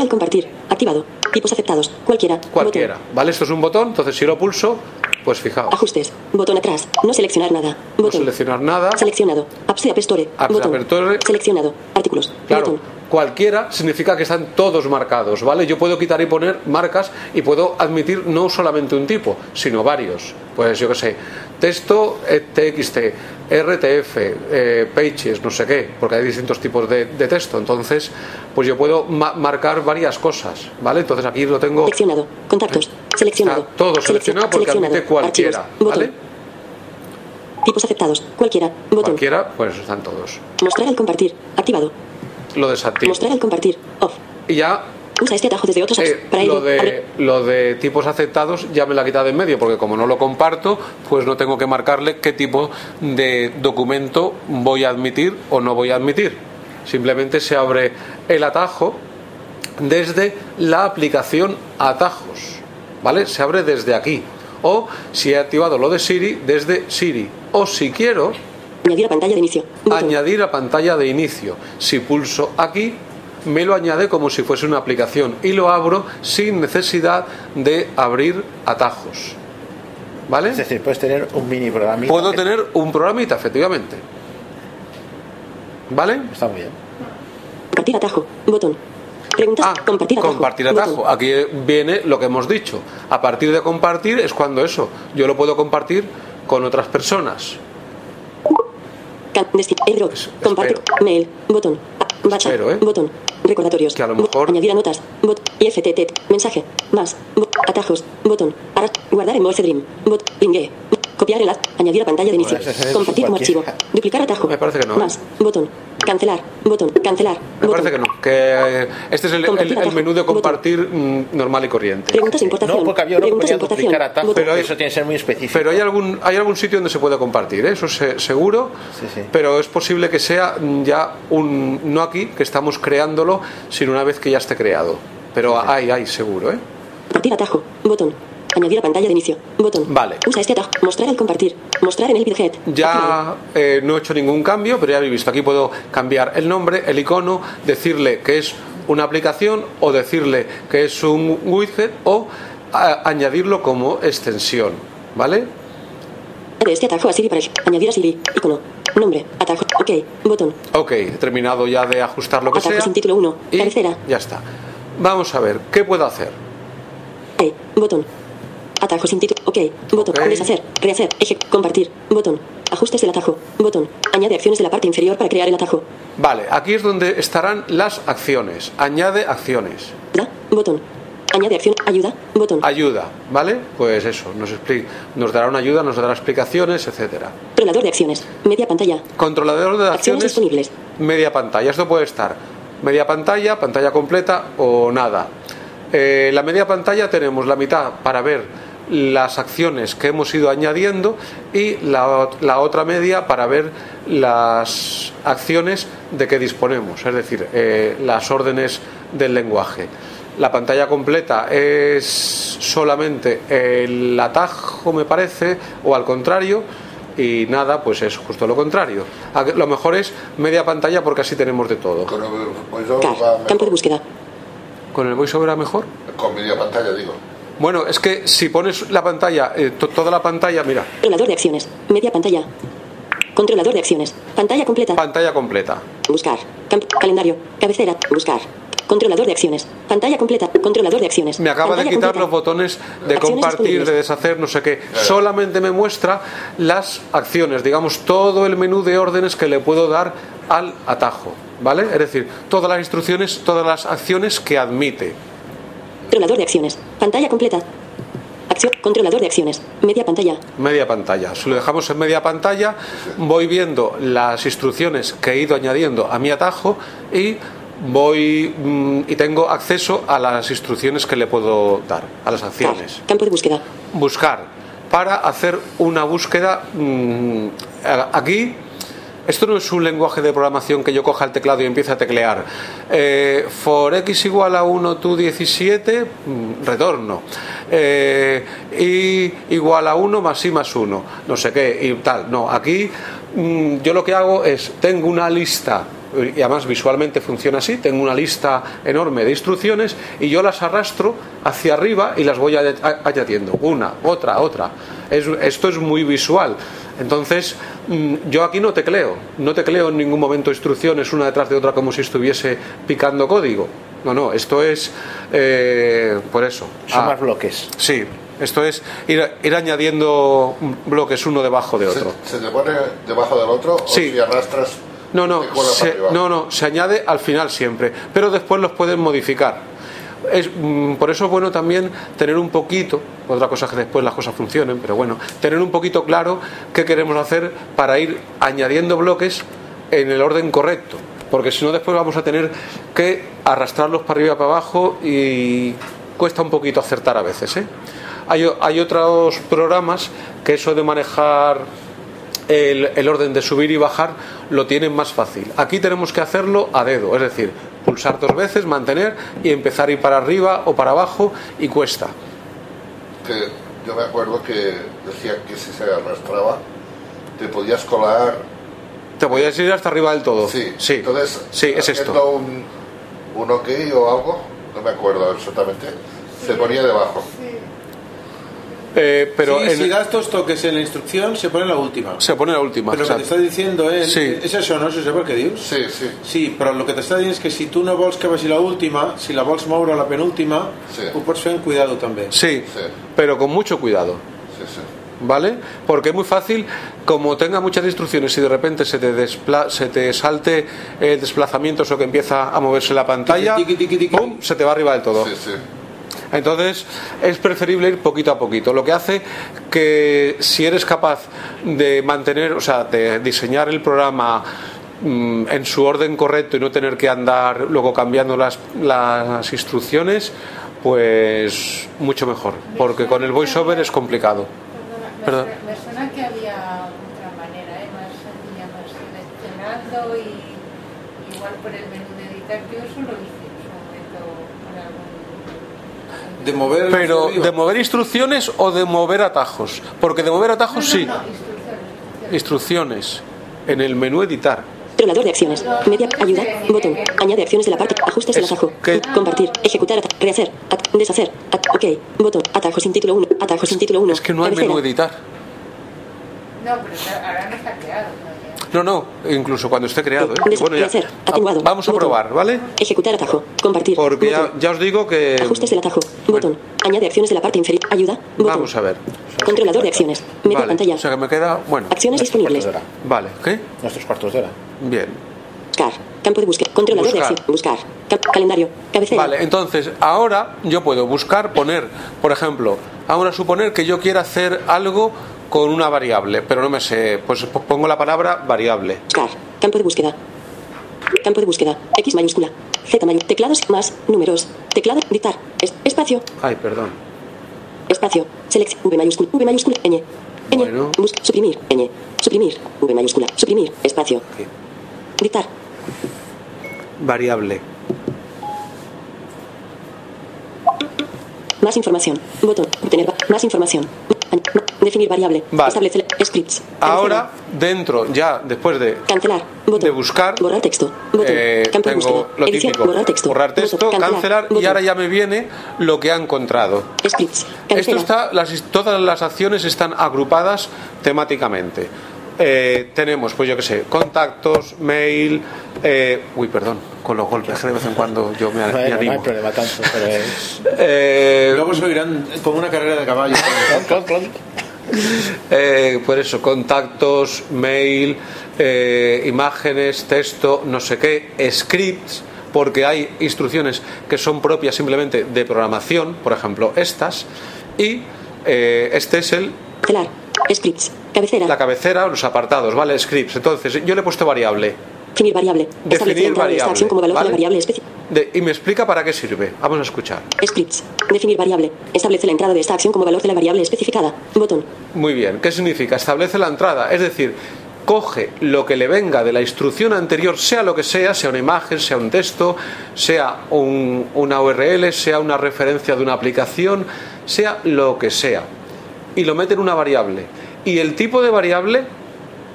al compartir. Activado. Tipos aceptados. Cualquiera. cualquiera, Botón. ¿vale? Esto es un botón, entonces si lo pulso, pues fijaos, Ajustes. Botón atrás. No seleccionar nada. no Botón. seleccionar nada. Seleccionado. Apps de App Store. Apps Botón. Seleccionado. Artículos. Claro, Botón. cualquiera significa que están todos marcados, ¿vale? Yo puedo quitar y poner marcas y puedo admitir no solamente un tipo, sino varios. Pues yo qué sé, texto eh, TXT, RTF, eh, Pages, no sé qué, porque hay distintos tipos de, de texto. Entonces, pues yo puedo ma- marcar varias cosas, ¿vale? Entonces aquí lo tengo Seleccionado. Contactos. Seleccionado. está todo Seleccion- seleccionado porque admite cualquiera, Archivos. Botón. ¿vale? Tipos aceptados. Cualquiera. Botón. Cualquiera, pues están todos. Mostrar al compartir. Activado. Lo desactivo. Mostrar al compartir. Off. Y ya Usa este atajo desde otros apps. Eh, para lo, de, lo de tipos aceptados ya me lo ha quitado en medio, porque como no lo comparto, pues no tengo que marcarle qué tipo de documento voy a admitir o no voy a admitir. Simplemente se abre el atajo desde la aplicación atajos, ¿vale? Se abre desde aquí. O si he activado lo de Siri, desde Siri. O si quiero, Añadir a pantalla de inicio. Añadir a pantalla de inicio. Si pulso aquí, me lo añade como si fuese una aplicación y lo abro sin necesidad de abrir atajos. ¿Vale? Es decir, puedes tener un mini programa. Puedo tener un programita, efectivamente. ¿Vale? Está muy bien. Compartir atajo. Botón. Preguntas. compartir atajo. Ah, Compartir Botón. atajo. Aquí viene lo que hemos dicho. A partir de compartir es cuando eso, yo lo puedo compartir con otras personas. Compartir. Mail. Botón. Espero, ¿eh? Botón. Recordatorios. Que a lo mejor- Añadir a notas. Bot. IFTT. Mensaje. Más. Bo- atajos. Botón. Guardar en Voice Dream. Bot. Pingue. Copiar enlace. Añadir a pantalla de inicio. Bueno, Compartir como archivo. Duplicar atajo. Me parece que no. Más. Botón. Cancelar. Botón. Cancelar. Me Botón. parece que no. Que eh, este es el, el- el menú de compartir mm, normal y corriente. Preguntas importación. No, porque había uno que ponía duplicar atajo, Botón. pero eso tiene que ser muy específico. Pero hay algún, hay algún sitio donde se puede compartir, ¿eh? eso se- seguro, pero es posible que sea mm, ya un, no aquí, que estamos creándolo, sino una vez que ya esté creado. Pero hay, hay, seguro, ¿eh? Compartir atajo. Botón. Añadir a pantalla de inicio. Botón. Vale. Usa este atajo. Mostrar al compartir. Mostrar en el widget. Ya eh, no he hecho ningún cambio, pero ya habéis visto, aquí puedo cambiar el nombre, el icono, decirle que es una aplicación o decirle que es un widget o a- añadirlo como extensión, ¿vale? Este atajo a Siri para añadir a Siri. Icono. Nombre. Atajo. Ok. Botón. Ok, he terminado ya de ajustar lo que Atajo sea. sin título 1. Cabecera. Ya está. Vamos a ver, ¿qué puedo hacer? E. Botón. Atajo sin título. Ok. Botón. Deshacer. Rehacer. Eje. Compartir. Botón. Ajustes del atajo. Botón. Añade acciones de la parte inferior para crear el atajo. Vale, aquí es donde estarán las acciones. Añade acciones. Da. Botón. Añade acción. Ayuda. Botón. Ayuda, ¿vale? Pues eso, nos, expli- nos dará una ayuda, nos dará explicaciones, etcétera. Controlador de acciones. Media pantalla. Controlador de Acciones acciones, disponibles. media pantalla. Esto puede estar media pantalla, pantalla completa o nada. Eh, la media pantalla tenemos la mitad para ver las acciones que hemos ido añadiendo y la, la otra media para ver las acciones de que disponemos, es decir, eh, las órdenes del lenguaje. La pantalla completa es solamente el atajo, me parece, o al contrario, y nada, pues es justo lo contrario. A- Lo mejor es media pantalla porque así tenemos de todo. Con el voiceover. Campo de búsqueda. ¿Con el voiceover mejor? Con media pantalla, digo. Bueno, es que si pones la pantalla, eh, to- toda la pantalla, mira, Controlador de acciones. Media pantalla. Controlador de acciones. Pantalla completa. pantalla completa. Buscar. Calendario. Cabecera. Buscar. Controlador de acciones. Pantalla completa. Controlador de acciones. Me acaba de quitar completa. los botones de Acciones compartir, de deshacer, no sé qué. Solamente me muestra las acciones, digamos, todo el menú de órdenes que le puedo dar al atajo. ¿Vale? Es decir, todas las instrucciones, todas las acciones que admite. Controlador de acciones. Pantalla completa. Acción. Controlador de acciones. Media pantalla. Media pantalla. Si lo dejamos en media pantalla, voy viendo las instrucciones que he ido añadiendo a mi atajo y voy mm, y tengo acceso a las instrucciones que le puedo dar, a las acciones. Campo de búsqueda. Buscar para hacer una búsqueda mm, aquí. Esto no es un lenguaje de programación que yo coja el teclado y empiece a teclear. Eh, for x igual a 1, tú 17, mm, retorno. Eh, y igual a 1 más y más 1, no sé qué, y tal. No, aquí mm, yo lo que hago es, tengo una lista, y además visualmente funciona así, tengo una lista enorme de instrucciones y yo las arrastro hacia arriba y las voy añadiendo, una, otra, otra. Es- esto es muy visual. Entonces, mm, yo aquí no tecleo, no tecleo en ningún momento instrucciones una detrás de otra como si estuviese picando código. No, no, esto es eh, por eso. Son Ah, más bloques. Sí, esto es ir, ir añadiendo bloques uno debajo de otro. ¿Se te pone debajo del otro Sí. o si arrastras No, no, se, no, no, se añade al final siempre, pero después los pueden modificar. Es, mm, por eso es bueno también tener un poquito, otra cosa es que después las cosas funcionen, pero bueno, tener un poquito claro qué queremos hacer para ir añadiendo bloques en el orden correcto, porque si no después vamos a tener que arrastrarlos para arriba para abajo y cuesta un poquito acertar a veces. ¿eh? Hay otros programas que eso de manejar el, el orden de subir y bajar lo tienen más fácil. Aquí tenemos que hacerlo a dedo, es decir, pulsar dos veces, mantener y empezar a ir para arriba o para abajo y cuesta. Que yo me acuerdo que decía que si se arrastraba te podías colar. Te podías ir hasta arriba del todo. Sí, sí, entonces sí es haciendo esto. Un, un ok o algo, no me acuerdo exactamente, se ponía debajo. Eh, pero Sí, en- si das dos toques en la instrucción, se pone la última. se pone la última. Pero lo que te está diciendo él, Sí. és això, no? És el que dius? Sí, sí. Sí, però el que t'està dient és que si tu no vols que vagi la última, si la vols moure a la penúltima, Sí. ho pots fer amb cuidado també. Sí, pero con mucho cuidado. Sí, sí. ¿Vale? Porque es muy fácil, como tenga muchas instrucciones y de repente se te, despla- se te salte el desplazamiento o que empieza a moverse la pantalla, ¡pum! se te va arriba del todo. Sí, sí. Entonces es preferible ir poquito a poquito, lo que hace que si eres capaz de mantener, o sea, de diseñar el programa mm, en su orden correcto y no tener que andar luego cambiando las, las instrucciones, pues mucho mejor, porque con el voiceover es complicado. Perdón. Me suena que había otra manera, ¿eh? más sencilla, más seleccionando y igual por el menú de editar. Yo eso lo hice en su momento con algún... De mover Pero de mover instrucciones o de mover atajos, porque de mover atajos sí. Instrucciones en el menú editar. Controlador de acciones. Media. Ayuda. Botón. Añade acciones de la parte. Ajustes del atajo. Compartir. Ejecutar. ata- Rehacer. at- deshacer. at- ok. Botón. Atajo sin título 1. Atajo sin título 1. Es que no hay menú editar. No, pero está- ahora no está creado. No, no, incluso cuando esté creado. ¿eh? Bueno, ya. Atenuado. Vamos a Botón. probar, ¿vale? Ejecutar atajo. Compartir. Porque ya, ya os digo que. Ajustes del atajo. Botón. Añade acciones de la parte inferior. Ayuda. Botón. Vamos a ver. Controlador de acciones. Media Vale, pantalla. O sea que me queda. Bueno. Acciones disponibles. Vale, ¿qué? Nuestros cuartos de hora. Bien. Buscar. Campo de búsqueda. Controlador Buscar. de acción. Buscar. Ca- calendario. Cabecera. Vale, entonces ahora yo puedo buscar, poner, por ejemplo, ahora suponer que yo quiera hacer algo con una variable, pero no me sé, pues pongo la palabra variable. Buscar. Campo de búsqueda. Campo de búsqueda. X mayúscula. Z mayúscula. Teclados más. Números. Teclado. Dictar. Es- espacio. Ay, perdón. Espacio. Selección. V mayúscula. V mayúscula. Ñ. Ñ. Busca. Suprimir. Ñ. Suprimir. V mayúscula. Suprimir. Espacio. Dictar. Variable. Más información. Botón. Obtener. Más información. Definir variable. Vale. Establecer. Scripts. Ahora, dentro, ya después de, Cancelar. de buscar, Borrar texto. Botón. eh, Campo tengo búsqueda. lo Edición. típico, Borrar texto. borrar texto, Botón. cancelar, y Botón. ahora ya me viene lo que ha encontrado. Scripts. Esto está, las, todas las acciones están agrupadas temáticamente. Eh, tenemos, pues yo qué sé, contactos, mail. eh, uy, perdón, con los golpes que de vez en cuando yo me, me Bueno, no hay animo. problema tanto, pero es... Eh, Luego se oirán como una carrera de caballo. [LAUGHS] Eh, por eso, contactos, mail, eh, imágenes, texto, no sé qué, scripts, porque hay instrucciones que son propias simplemente de programación, por ejemplo, estas, y eh, este es el Cancelar. Scripts. Cabecera. la cabecera, los apartados, ¿vale? Scripts. Entonces, yo le he puesto variable. Definir variable. Definir esta variable. acción como valor de la variable. De- y me explica para qué sirve. Vamos a escuchar. Scripts. Definir variable. Establece la entrada de esta acción como valor de la variable especificada. Botón. Muy bien. ¿Qué significa? Establece la entrada. Es decir, coge lo que le venga de la instrucción anterior, sea lo que sea, sea una imagen, sea un texto, sea un- una URL, sea una referencia de una aplicación, sea lo que sea, y lo mete en una variable. Y el tipo de variable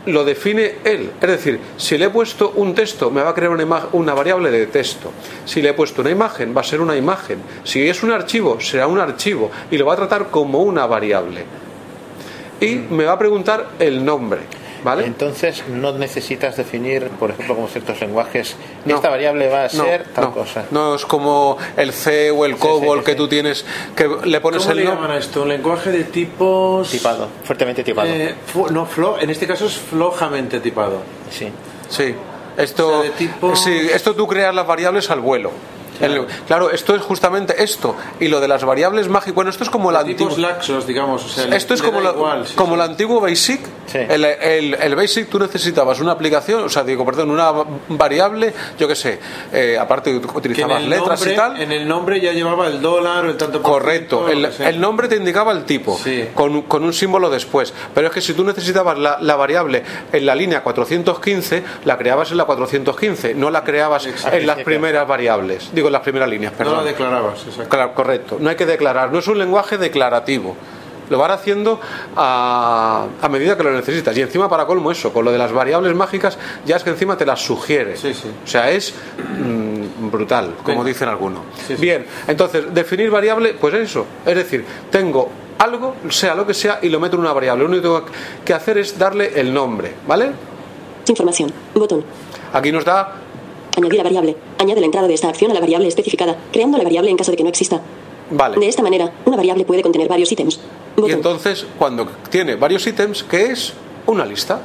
lo define él. Es decir, si le he puesto un texto, me va a crear una, variable de texto. Si le he puesto una imagen, va a ser una imagen. Si es un archivo, será un archivo. Y lo va a tratar como una variable. Y me va a preguntar el nombre. ¿Vale? Entonces no necesitas definir, por ejemplo, como ciertos lenguajes, No. esta variable va a No, ser tal no. cosa. No es como el C o el COBOL que tú tienes, que le pones ¿Cómo el le nombre. llaman a esto? ¿Un lenguaje de tipos...? Tipado, fuertemente tipado. Eh, fu- no, flo- en este caso es flojamente tipado. Sí. Sí. Esto, sí, esto tú creas las variables al vuelo. El- Claro. esto es justamente esto. Y lo de las variables mágicas, bueno, esto es como la tipos antigua. laxos, digamos. O sea, le- Esto es como, la- igual, sí, como sí. el antiguo Basic. El, el- el Basic tú necesitabas una aplicación, o sea, digo, perdón, una variable, yo qué sé, eh, aparte utilizabas el letras nombre- y tal. En el nombre ya llevaba el dólar o el tanto por Correcto, el, el nombre te indicaba el tipo, con, un- con un símbolo después. Pero es que si tú necesitabas la, la variable en la línea 415, la creabas en la 415, no la creabas en las primeras variables, digo en las primeras líneas, No perdón. la declarabas, exacto. Claro, correcto, no hay que declarar, no es un lenguaje declarativo. Lo van haciendo a, a medida que lo necesitas. Y encima, para colmo, eso, con lo de las variables mágicas, ya es que encima te las sugiere. O sea, es mm, brutal, como dicen algunos. Bien, entonces, definir variable, pues eso. Es decir, tengo algo, sea lo que sea, y lo meto en una variable. Lo único que hacer es darle el nombre, ¿vale? Información. Botón. Aquí nos da Añadir la variable. Añade la entrada de esta acción a la variable especificada, creando la variable en caso de que no exista. Vale. De esta manera, una variable puede contener varios ítems. Y entonces, cuando tiene varios ítems, ¿qué es? Una lista.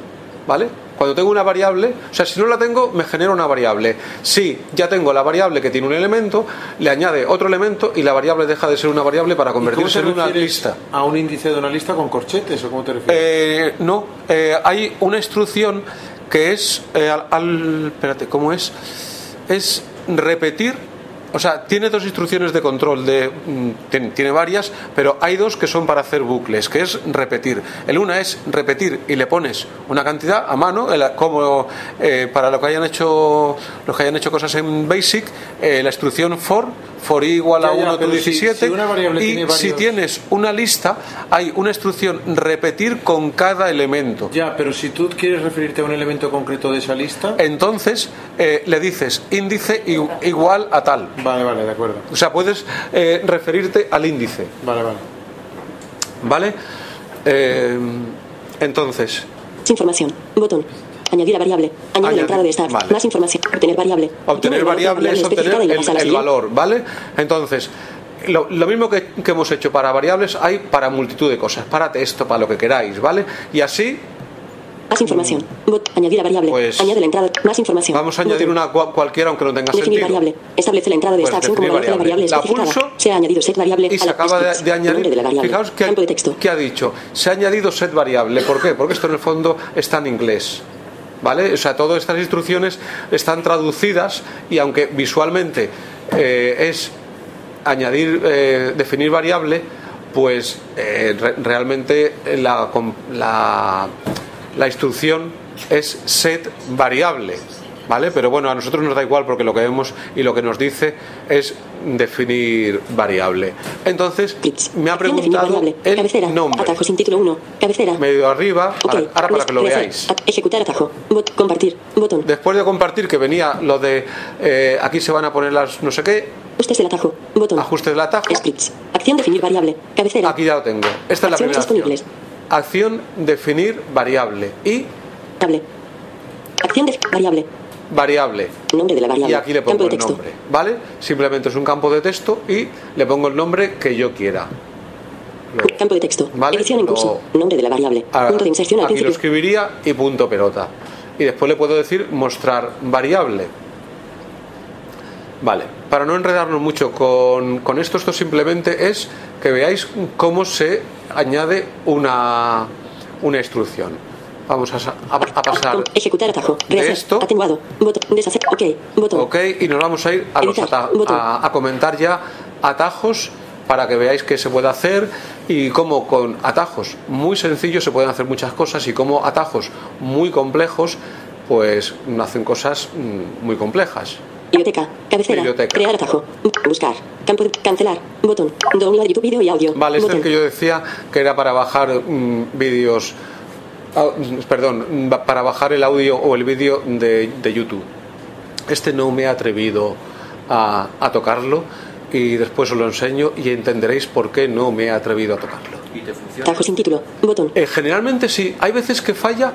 ¿vale? Cuando tengo una variable, o sea, si no la tengo, me genera una variable. Si ya tengo la variable que tiene un elemento, le añade otro elemento y la variable deja de ser una variable para ¿Y cómo convertirse en una lista. ¿A un índice de una lista con corchetes o cómo te refieres? Eh, no, eh, hay una instrucción que es eh, al, al- espérate, ¿cómo es? Es repetir, o sea, tiene dos instrucciones de control de mm, tiene, tiene varias, pero hay dos que son para hacer bucles, que es repetir. El una es repetir y le pones una cantidad a mano, el- como eh, para lo que hayan hecho los que hayan hecho cosas en Basic, eh, la instrucción for for i igual a Ya, ya, 1 to pero si- 17 si una variable y tiene si tienes una lista hay una instrucción repetir con cada elemento. Ya, pero si tú quieres referirte a un elemento concreto de esa lista. Entonces eh, le dices índice igual a tal. Vale, vale, de acuerdo. O sea, puedes eh, referirte al índice. Vale, vale. ¿Vale? Eh, entonces, Sin información. Botón. Añadir a variable. Añadir, la entrada de vale. Más información. Obtener variable. obtener la variable es obtener la el, la valor, ¿vale? Entonces, lo, lo mismo que, que hemos hecho para variables hay para multitud de cosas, para texto, para lo que queráis, ¿vale? Y así Más información. Bot. Añadir a variable. Pues- Añade la entrada. Más información. vamos a añadir una cua- cualquiera aunque no tenga Definir sentido. variable. Establece la entrada de Pues esta acción como la variable variable. La pulso Se ha añadido set variable y se a la acaba de, añadir. Nombre de la variable. Fijaos que, de texto. que ha dicho, se ha añadido set variable. ¿Por qué? Porque esto en el fondo está en inglés. ¿Vale? O sea, todas estas instrucciones están traducidas y aunque visualmente eh, es añadir, eh, definir variable, pues eh, re- realmente la, la, la instrucción es set variable. ¿Vale? Pero bueno, a nosotros nos da igual porque lo que vemos y lo que nos dice es definir variable. Entonces, me ha preguntado el Cabecera. nombre. Atajo sin título 1. Cabecera. Medio arriba, Ok. para- ahora para que lo veáis. Ejecutar atajo. Bot. Compartir. Botón. Después de compartir que venía lo de eh, aquí se van a poner las no sé qué, Ajustes del atajo. Botón. ajuste del atajo. Acción definir variable. Cabecera. Aquí ya lo tengo. Esta es la primera acción. definir variable y Variable. Acción de variable. Variable. Nombre de la variable. Y aquí le pongo el nombre, ¿vale? Simplemente es un campo de texto y le pongo el nombre que yo quiera. Campo de texto. Vale, Edición en lo- curso. Nombre de la variable. Ahora, Punto de inserción al aquí lo principio. escribiría y punto pelota. Y después le puedo decir mostrar variable. Vale, para no enredarnos mucho con, con esto, esto simplemente es que veáis cómo se añade una, una instrucción. Vamos a, sa- a- a pasar Ejecutar atajo. de esto. Atenuado. Botón. Deshacer. Ok. Botón. Ok, y nos vamos a ir a, los a, a comentar ya atajos para que veáis qué se puede hacer y cómo con atajos muy sencillos se pueden hacer muchas cosas y cómo atajos muy complejos pues hacen cosas mm, muy complejas. Biblioteca. Cabecera. Biblioteca. Crear atajo. Buscar. Campo de cancelar. Botón. Download YouTube vídeo y audio. Vale, este es el que yo decía que era para bajar mm, vídeos, perdón, ba- para bajar el audio o el vídeo de, de YouTube. Este no me he atrevido a, a tocarlo y después os lo enseño y entenderéis por qué no me he atrevido a tocarlo. Y te funciona. Atajo sin título. Botón. Eh, generalmente sí, hay veces que falla,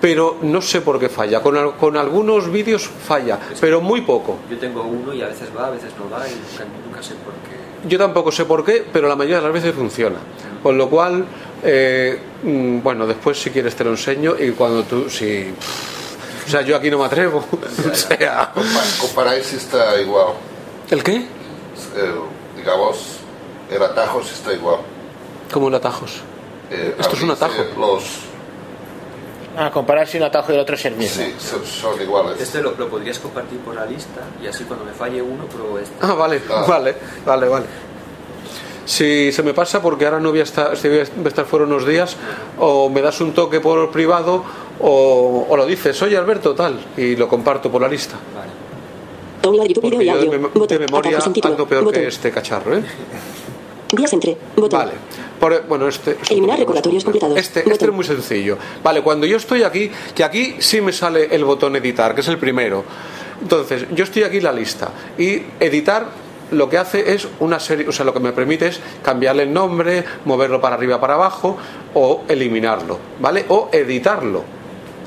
pero no sé por qué falla. Con, al- con algunos vídeos falla, pero muy poco. Yo tengo uno y a veces va, a veces no va y nunca, nunca sé por qué. Yo tampoco sé por qué, pero la mayoría de las veces funciona. Con lo cual, eh, mm, bueno, después si quieres te lo enseño y cuando tú, si... O sea, yo aquí no me atrevo. [LAUGHS] o sea... Compa- Comparáis si está igual. ¿El qué? Eh, digamos, el atajo si está igual. Como el atajos. Eh, Esto es un atajo. Los, Ah, comparar si un atajo y el otro es el mismo. sí, son, son iguales. Este lo, lo podrías compartir por la lista y así cuando me falle uno pruebo este. Ah, vale, vale, vale, vale. Si se me pasa, porque ahora no voy a estar, si voy a estar fuera unos días, o me das un toque por privado, o, o lo dices, oye Alberto, tal, y lo comparto por la lista. Porque y yo de, mem- de memoria ando peor que este cacharro, ¿eh? Días entre. Botón. Vale. Por- bueno, este, es Eliminar recordatorios completados. Este, este es muy sencillo. Vale, cuando yo estoy aquí, que aquí sí me sale el botón editar, que es el primero. Entonces, yo estoy aquí en la lista. Y editar lo que hace es una serie, o sea, lo que me permite es cambiarle el nombre, moverlo para arriba, para abajo, o eliminarlo, ¿vale? O editarlo,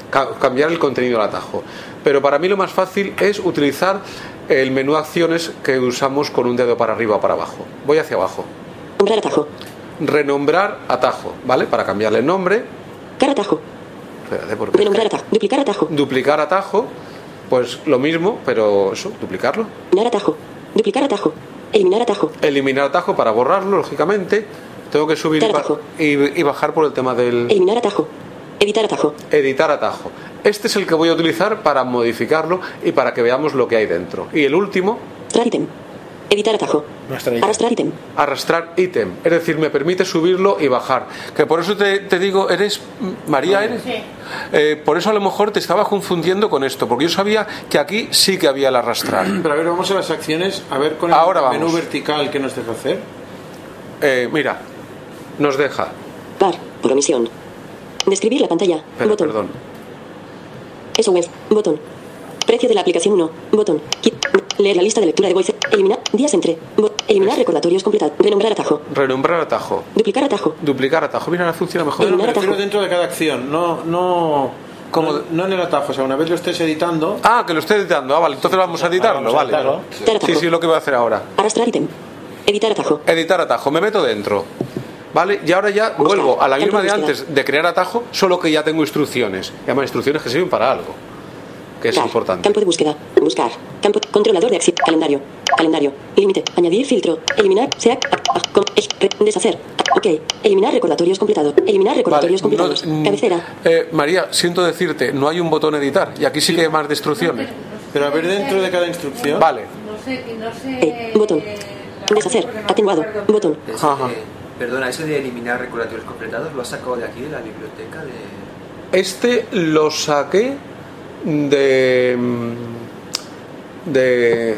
ca- cambiar el contenido del atajo. Pero para mí lo más fácil es utilizar el menú acciones que usamos con un dedo para arriba o para abajo. Voy hacia abajo. Nombrar atajo. Renombrar atajo, ¿vale? Para cambiarle el nombre. Atajo. espérate, porque Renombrar atajo. Duplicar atajo. duplicar atajo, pues lo mismo, pero eso, duplicarlo. Eliminar atajo. Duplicar atajo. Eliminar atajo. Eliminar atajo para borrarlo, lógicamente. Tengo que subir y, y- bajar por el tema del Eliminar atajo. Editar atajo. editar atajo. Este es el que voy a utilizar para modificarlo y para que veamos lo que hay dentro. Y el último. Editar atajo. Arrastrar ítem. arrastrar ítem. Es decir, me permite subirlo y bajar. Que por eso te, te digo, eres María, eres. Eh, por eso a lo mejor te estaba confundiendo con esto, porque yo sabía que aquí sí que había el arrastrar. [CLEARS THROAT] Pero a ver, vamos a las acciones, a ver con el Ahora menú vamos. vertical que nos deja hacer. Eh, mira, nos deja. Par. Por omisión. Describir la pantalla. Pero, botón. perdón. Eso web. Botón. Precio de la aplicación 1. Botón. Leer la lista de lectura de voice. Eliminar. Días entre. Bo- eliminar recordatorios completados. Renombrar atajo. Renombrar atajo. Duplicar atajo. Duplicar atajo. Mira, ahora funciona mejor. No, no, me refiero dentro de cada acción, no, no, no, no en el atajo, o sea, una vez lo estés editando. Ah, que lo esté editando. Ah, vale, entonces vamos a editarlo, vamos a vale. Sí, sí, es lo que voy a hacer ahora. Arrastrar ítem. Editar atajo. Editar atajo, me meto dentro. ¿Vale? Y ahora ya vuelvo a la misma de antes de crear atajo, solo que ya tengo instrucciones. Y además instrucciones que sirven para algo. Que es Car. importante. Campo de búsqueda. Buscar. Campo. Controlador de acción. Calendario. Calendario. Límite. Añadir filtro. Eliminar. Sea. deshacer. Ok. Eliminar recordatorios completados. Eliminar recordatorios Vale, no- completados. mm, Cabecera. Eh, María, siento decirte, no hay un botón editar. Y aquí sí que hay más de instrucciones. Pero a ver dentro de cada instrucción. Vale. No sé, no sé. Eh, botón. Deshacer. Atenuado. Botón. Perdona, eso de eliminar recordatorios completados, ¿lo has sacado de aquí, de la biblioteca? De... Este lo saqué de. mm, de.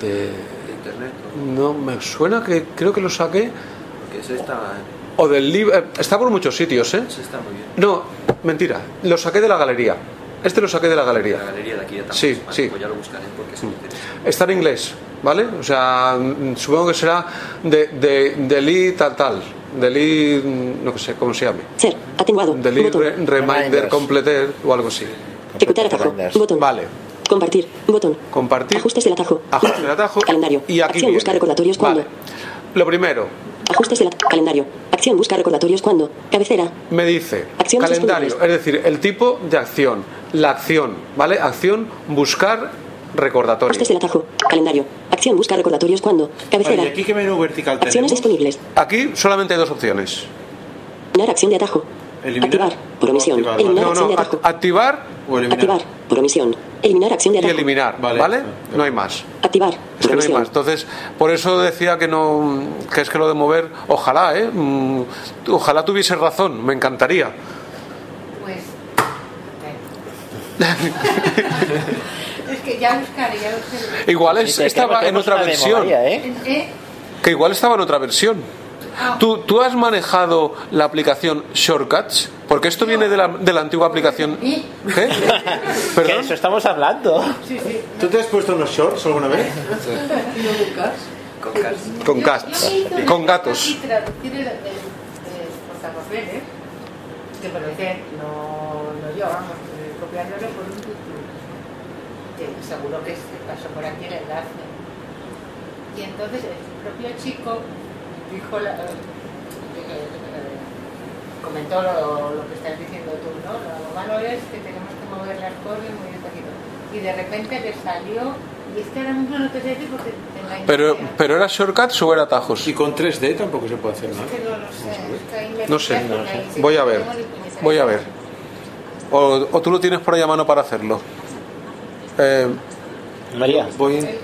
de. internet? No, me suena que creo que lo saqué. Porque eso está, O del libro. Está por muchos sitios, ¿eh? eso está muy bien. No, mentira. Lo saqué de la galería. Este lo saqué de la galería. La galería de aquí de Tampos. Sí, Vale, sí. Pues ya lo buscaré porque es muy interesante. Está en inglés, ¿vale? O sea, mm, supongo que será de, de, de Lee tal tal. De Lee, mm, no sé cómo se llame. Ser. Atenuado. De Lee Botón. Re- Reminder Completed o algo así. Ejecutar atajo. Botón. Vale. Compartir. Botón. Compartir. Ajustes del atajo. Ajuste del atajo. Calendario. Y aquí Acción viene. buscar recordatorios cuando. Vale. Lo primero, Ajustes del calendario. Acción buscar recordatorios cuando. Cabecera. me dice calendario, es decir, el tipo de acción, la acción, ¿vale? Acción, buscar recordatorio. Ajustes del atajo. Calendario. Acción buscar recordatorios cuando. Cabecera. Vale, ¿y aquí qué menú vertical Acciones tenemos? disponibles. Aquí solamente hay dos opciones. Acción de atajo. Eliminar Activar. Por omisión. activar, Eliminar No, acción no, de atajo. act- activar o eliminar. Activar. Por omisión. Eliminar acción de y atajo. eliminar, ¿vale? No hay más. Activar. Es Por que no hay omisión. más. Entonces, por eso decía que no, que es que lo de mover, ojalá, ¿eh? Mm, Ojalá tuviese razón, me encantaría. Pues. es que ya buscaré, ya buscaré. Igual es- estaba en otra versión. memoria, ¿eh? ¿Eh? Que igual estaba en otra versión. ¿Tú, tú has manejado la aplicación Shortcuts? Porque esto viene de la, de la antigua aplicación. ¿Qué? ¿Perdón? eso estamos hablando. ¿Tú te has puesto unos shorts alguna vez? Con cats. Con gatos. Que me lo hice, no, no yo, vamos, eh, copiándolo por un YouTube, que seguro que se pasó por aquí el enlace. Y entonces el propio chico dijo, la, comentó lo, lo que estás diciendo tú, ¿no? Lo malo es que tenemos que mover las cosas muy despacito. Y de repente le salió, y es que ahora mismo no te sé decir porque Pero, pero era Shortcuts o era atajos? Y con 3D tampoco se puede hacer nada. Es que no lo sé, es que No sé, voy a ver. Voy a ver. O, o tú lo tienes por ahí a mano para hacerlo. Eh, María. Voy, ¿El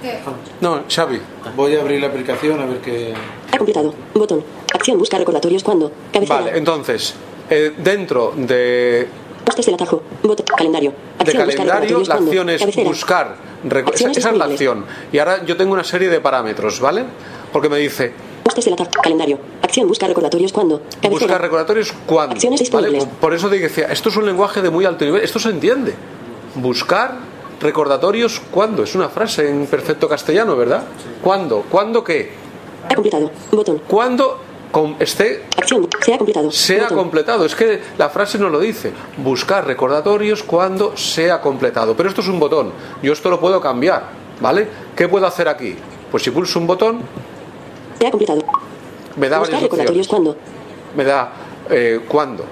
no, Xavi. voy a abrir la aplicación a ver qué. Ha completado. Botón. Acción buscar recordatorios cuando. Cabecera. Vale, entonces, eh, dentro de, Ajustes del atajo. Botón. Calendario. de Acción buscar calendario, la cuando. acción es Cabecera. buscar. reco- Esa, Acciones esa es la acción. Y ahora yo tengo una serie de parámetros, ¿vale? Porque me dice Ajustes del atajo. Calendario. Acción buscar recordatorios cuando. Cabecera. buscar recordatorios cuando. Acciones ¿vale? disponibles. Por- Por eso te decía, esto es un lenguaje de muy alto nivel. Esto se entiende. Buscar recordatorios cuando. Es una frase en perfecto castellano, ¿verdad? ¿Cuándo? ¿Cuándo qué? Ha completado. Botón. Cuando com- esté Acción. Se ha completado. sea Botón. completado. Es que la frase no lo dice. Buscar recordatorios cuando sea completado. Pero esto es un botón. Yo esto lo puedo cambiar, ¿vale? ¿Qué puedo hacer aquí? Pues si pulso un botón, Se ha completado. me da Buscar recordatorios cuando. Me da eh, cuándo.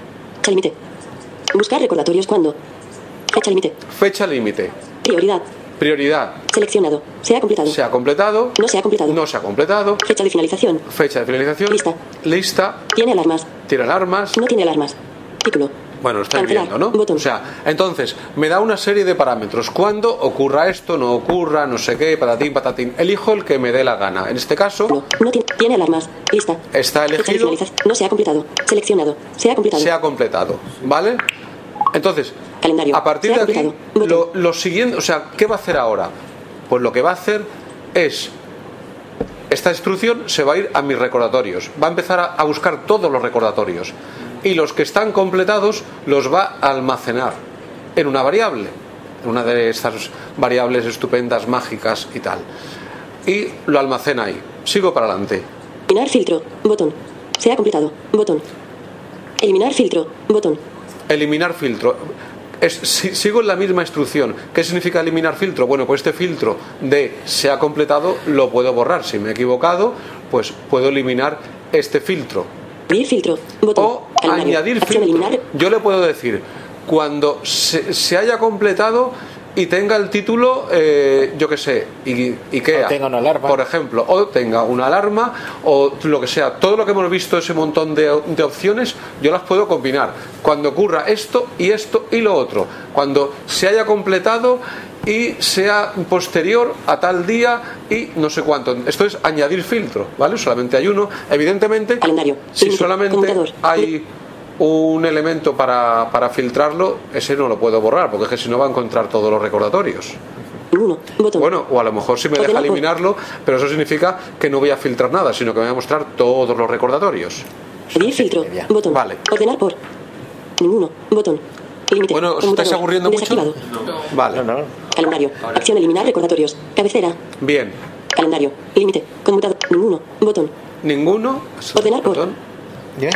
Límite. Buscar recordatorios cuando. Fecha límite. Fecha límite. Prioridad. Prioridad. Seleccionado. Se ha completado. Se ha completado. No se ha completado. No se ha completado. Fecha de finalización. Fecha de finalización. Lista. Lista. Tiene alarmas. Tiene alarmas. No tiene alarmas. Título. Bueno, lo estáis Cancelar. viendo, ¿no? O sea, entonces, me da una serie de parámetros. Cuando ocurra esto, no ocurra, no sé qué, patatín, patatín. Elijo el que me dé la gana. En este caso, No tiene, tiene alarmas. Lista. está elegido. No se ha completado. Seleccionado. Se ha completado. se ha completado. ¿Vale? Entonces, Calendario. a partir de aquí, lo, lo siguiente, o sea, ¿qué va a hacer ahora? Pues lo que va a hacer es esta instrucción se va a ir a mis recordatorios. Va a empezar a, a buscar todos los recordatorios. Y los que están completados los va a almacenar en una variable. En una de estas variables estupendas, mágicas y tal. Y lo almacena ahí. Sigo para adelante. Eliminar filtro. Botón. Se ha completado. Botón. Eliminar filtro. Botón. Eliminar filtro. Es- si- sigo en la misma instrucción. ¿Qué significa eliminar filtro? Bueno, pues este filtro de se ha completado lo puedo borrar. Si me he equivocado, pues puedo eliminar este filtro. Filtro. Botón. O añadir filtro. Yo le puedo decir, cuando se, se haya completado y tenga el título, eh, yo que sé, IKEA, O tenga una alarma. por ejemplo, o tenga una alarma, o lo que sea, todo lo que hemos visto, ese montón de, de opciones, yo las puedo combinar. Cuando ocurra esto y esto y lo otro, cuando se haya completado y sea posterior a tal día y no sé cuánto. Esto es añadir filtro, ¿vale? Solamente hay uno. Evidentemente, si Límite. solamente hay un elemento para, para filtrarlo, ese no lo puedo borrar, porque es que si no va a encontrar todos los recordatorios. Uno. Botón. Bueno, o a lo mejor sí me deja eliminarlo, pero eso significa que no voy a filtrar nada, sino que me voy a mostrar todos los recordatorios. Añadir filtro. Botón. Vale. Ordenar por. Ninguno. Botón. Límite. Bueno, ¿os estáis aburriendo mucho? Desactivado. Vale. Calendario. Acción eliminar recordatorios. Cabecera. Bien. Calendario. Límite. Conmutador. Ninguno. Botón. Ninguno. Ordenar por.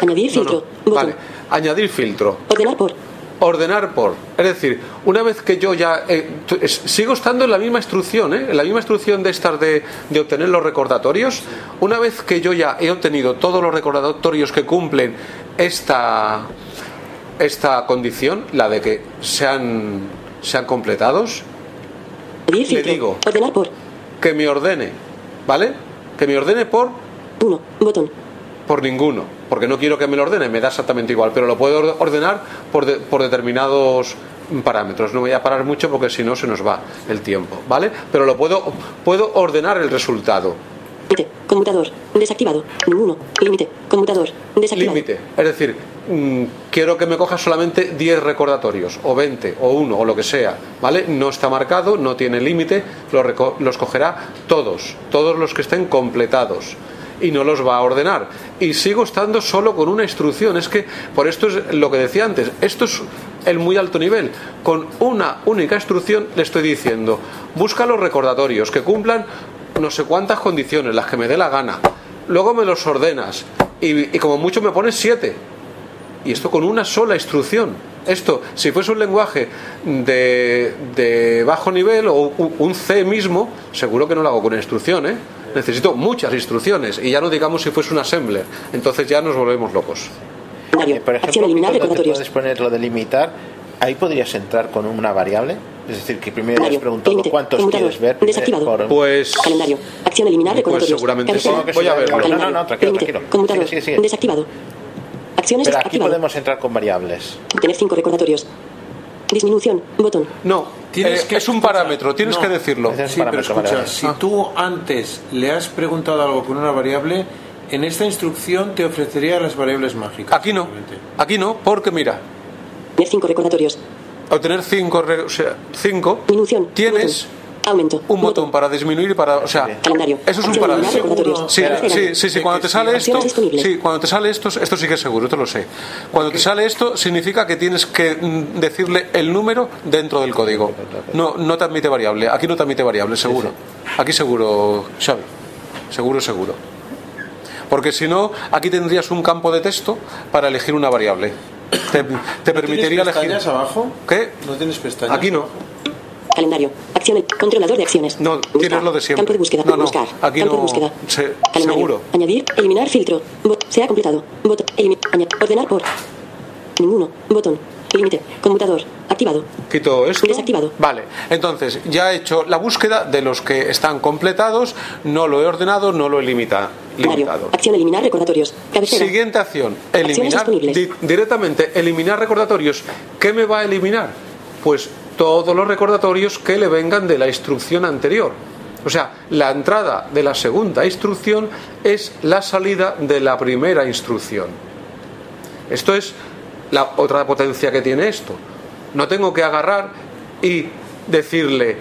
Añadir No, filtro. no. Botón. Vale. Añadir filtro. Ordenar por. Ordenar por. Es decir, una vez que yo ya. eh, sigo estando en la misma instrucción, ¿eh? En la misma instrucción de estas de, de obtener los recordatorios. Una vez que yo ya he obtenido todos los recordatorios que cumplen esta. Esta condición, la de que sean, sean completados, le digo Ordenar por. que me ordene, ¿vale? Que me ordene por Uno. Botón. Por ninguno, porque no quiero que me lo ordene, me da exactamente igual, pero lo puedo or- ordenar por, de- por determinados parámetros. No voy a parar mucho porque si no se nos va el tiempo, ¿vale? Pero lo puedo, puedo ordenar el resultado. Límite. Conmutador. Desactivado. Ninguno. Límite. Conmutador. Desactivado. Límite, es decir, mm, quiero que me coja solamente 10 recordatorios, o 20, o 1, o lo que sea, ¿vale? No está marcado, no tiene límite, los, los cogerá todos, todos los que estén completados. Y no los va a ordenar. Y sigo estando solo con una instrucción. Es que, por esto es lo que decía antes, esto es el muy alto nivel. Con una única instrucción le estoy diciendo, busca los recordatorios que cumplan no sé cuántas condiciones, las que me dé la gana. Luego me los ordenas. Y, como mucho me pones siete. Y esto con una sola instrucción. Esto, si fuese un lenguaje de, de bajo nivel o un C mismo, seguro que no lo hago con instrucción, ¿eh? Necesito muchas instrucciones. Y ya no digamos si fuese un assembler. Entonces ya nos volvemos locos. Eh, por ejemplo, eliminar Víctor, ¿no te recordatorios. puedes poner lo de limitar. Ahí podrías entrar con una variable. Es decir, que primero Calendario. preguntado cuántos quieres ver. Desactivado. por- Pues. Calendario. Acción eliminar Pues recordatorios. seguramente sí. Voy a verlo. No, no, no, tranquilo, tranquilo. Conmutador. Sigue, sigue, sigue. Desactivado. Acciones Pero aquí activado. podemos entrar con variables. Obtener cinco recordatorios. Disminución. Botón. No, Tienes eh, que- es un parámetro, tienes No. que decirlo. Es Sí, pero escucha, vale, si tú antes le has preguntado algo con una variable, en esta instrucción te ofrecería las variables mágicas. Aquí no, aquí no, porque mira, Obtener cinco recordatorios. obtener 5 o sea, cinco, Disminución. tienes. Aumento. un botón para disminuir y para, o sea, Calendario. eso es un parámetro. Sí, sí, sí, sí, cuando te sale esto, sí, cuando te sale esto, esto sí que es seguro, esto lo sé. Cuando te sale esto significa que tienes que mm, decirle el número dentro del código. No, no te admite variable, aquí no te admite variable, seguro. Aquí seguro, Xavi. Seguro, seguro. Porque si no, aquí tendrías un campo de texto para elegir una variable. Te, te permitiría ¿No tienes elegir. pestañas abajo? ¿Qué? ¿No tienes pestañas? Aquí no. Calendario. Acción. Controlador de acciones. No, tienes lo de siempre. Campo de búsqueda. No, no, Buscar. aquí Campo no. de búsqueda. se- Calendario. seguro. Añadir. Eliminar filtro. Bot- se ha completado. Aña- ordenar por. Ninguno. Botón. Límite. Conmutador. Activado. Quito esto. Desactivado. Vale, entonces ya he hecho la búsqueda de los que están completados, no lo he ordenado, no lo he limita- limitado. Acción eliminar recordatorios. Cabecera. Siguiente acción, Acciones eliminar di- directamente, eliminar recordatorios. ¿Qué me va a eliminar? Pues todos los recordatorios que le vengan de la instrucción anterior. O sea, la entrada de la segunda instrucción es la salida de la primera instrucción. Esto es la otra potencia que tiene esto. No tengo que agarrar y decirle,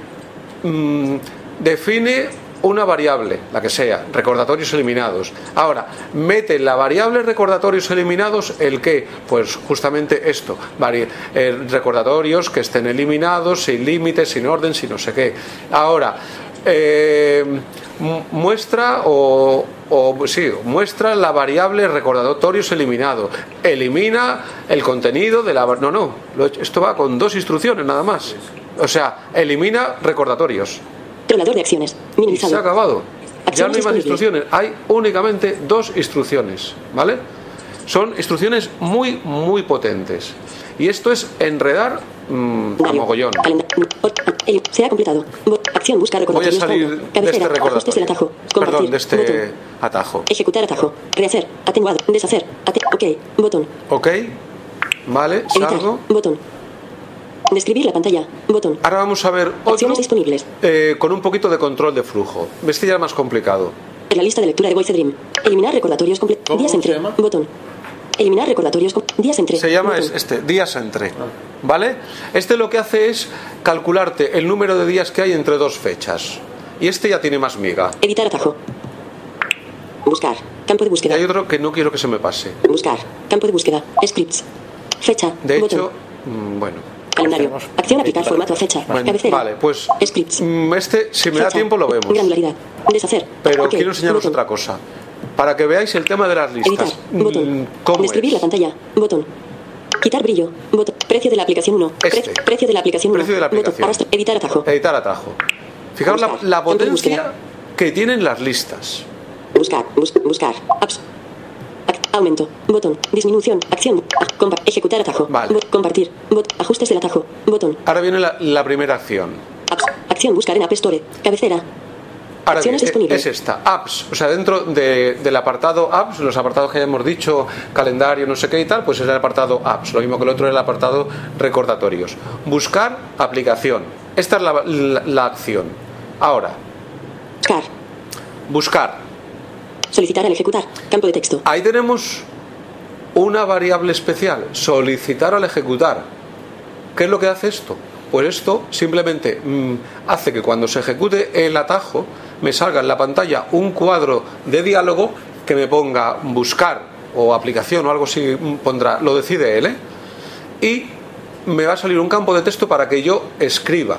mm, define una variable, la que sea, recordatorios eliminados. Ahora, mete la variable recordatorios eliminados el qué? Pues justamente esto, eh, recordatorios que estén eliminados, sin límites, sin orden, sin no sé qué. Ahora, eh, mu- muestra o, o sí, muestra la variable recordatorios eliminado. Elimina el contenido de la... No, no, esto va con dos instrucciones nada más. O sea, elimina recordatorios. Controlador de acciones. Y se ha Minimizado. acabado. Ya no hay Acciones más instrucciones, hay únicamente dos instrucciones, ¿vale? Son instrucciones muy, muy potentes. Y esto es enredar mm, a mogollón. Se ha completado. Acción buscar Voy a salir de este recordatorio. Perdón, de este Botón. atajo. Ejecutar atajo. Rehacer. Atenuado. Deshacer. Ate- ok. Botón. ¿Ok? Vale, salgo. Botón. Describir la pantalla. Botón. Ahora vamos a ver otro Acciones disponibles. eh, con un poquito de control de flujo. Este ya es más complicado. En la lista de lectura de Voice Dream. Eliminar recordatorios completos. Días entre. Botón. Eliminar recordatorios. Días entre. Se llama Botón. es- este, días entre. ¿Vale? Este lo que hace es calcularte el número de días que hay entre dos fechas. Y este ya tiene más miga. Editar atajo. Buscar. Campo de Y búsqueda. hay otro que no quiero que se me pase. Buscar. Campo de búsqueda. Scripts. Fecha. De botón. hecho, mm, bueno. Calendario. Acción aplicar formato a fecha. Bueno, Cabecera. vale, pues Scripts. mm, este, si me da tiempo, lo vemos. Granularidad. Deshacer. Pero quiero enseñaros Botón. otra cosa. Para que veáis el tema de las Editar. listas. Mm, Botón. ¿Cómo Describir es? la pantalla. Botón. Quitar brillo. Botón. Precio de la aplicación 1. Este. precio de la aplicación 1. Precio de la aplicación. Arrastra. Editar atajo. Editar atajo. Fijaos la, Buscar. potencia que tienen las listas. Buscar. Bus- buscar. Apps. Aumento. Botón. Disminución. Acción. Ah, compa- ejecutar atajo. Vale. Bot- compartir. Bot- ajustes del atajo. Botón. Ahora viene la, la primera acción. Apps. Acción. Buscar en App Store. Cabecera. Ahora Acciones bien, e- disponibles. es esta, apps, o sea, dentro de- del apartado apps, los apartados que ya hemos dicho, calendario, no sé qué y tal, pues es el apartado apps, lo mismo que el otro es el apartado recordatorios. Buscar aplicación, esta es la, la- la acción. Ahora, Buscar. buscar, Solicitar al ejecutar. Campo de texto. ahí tenemos una variable especial, solicitar al ejecutar. ¿Qué es lo que hace esto? Pues esto simplemente mm, hace que cuando se ejecute el atajo me salga en la pantalla un cuadro de diálogo que me ponga buscar o aplicación o algo así mm, pondrá, lo decide él, ¿eh? y me va a salir un campo de texto para que yo escriba.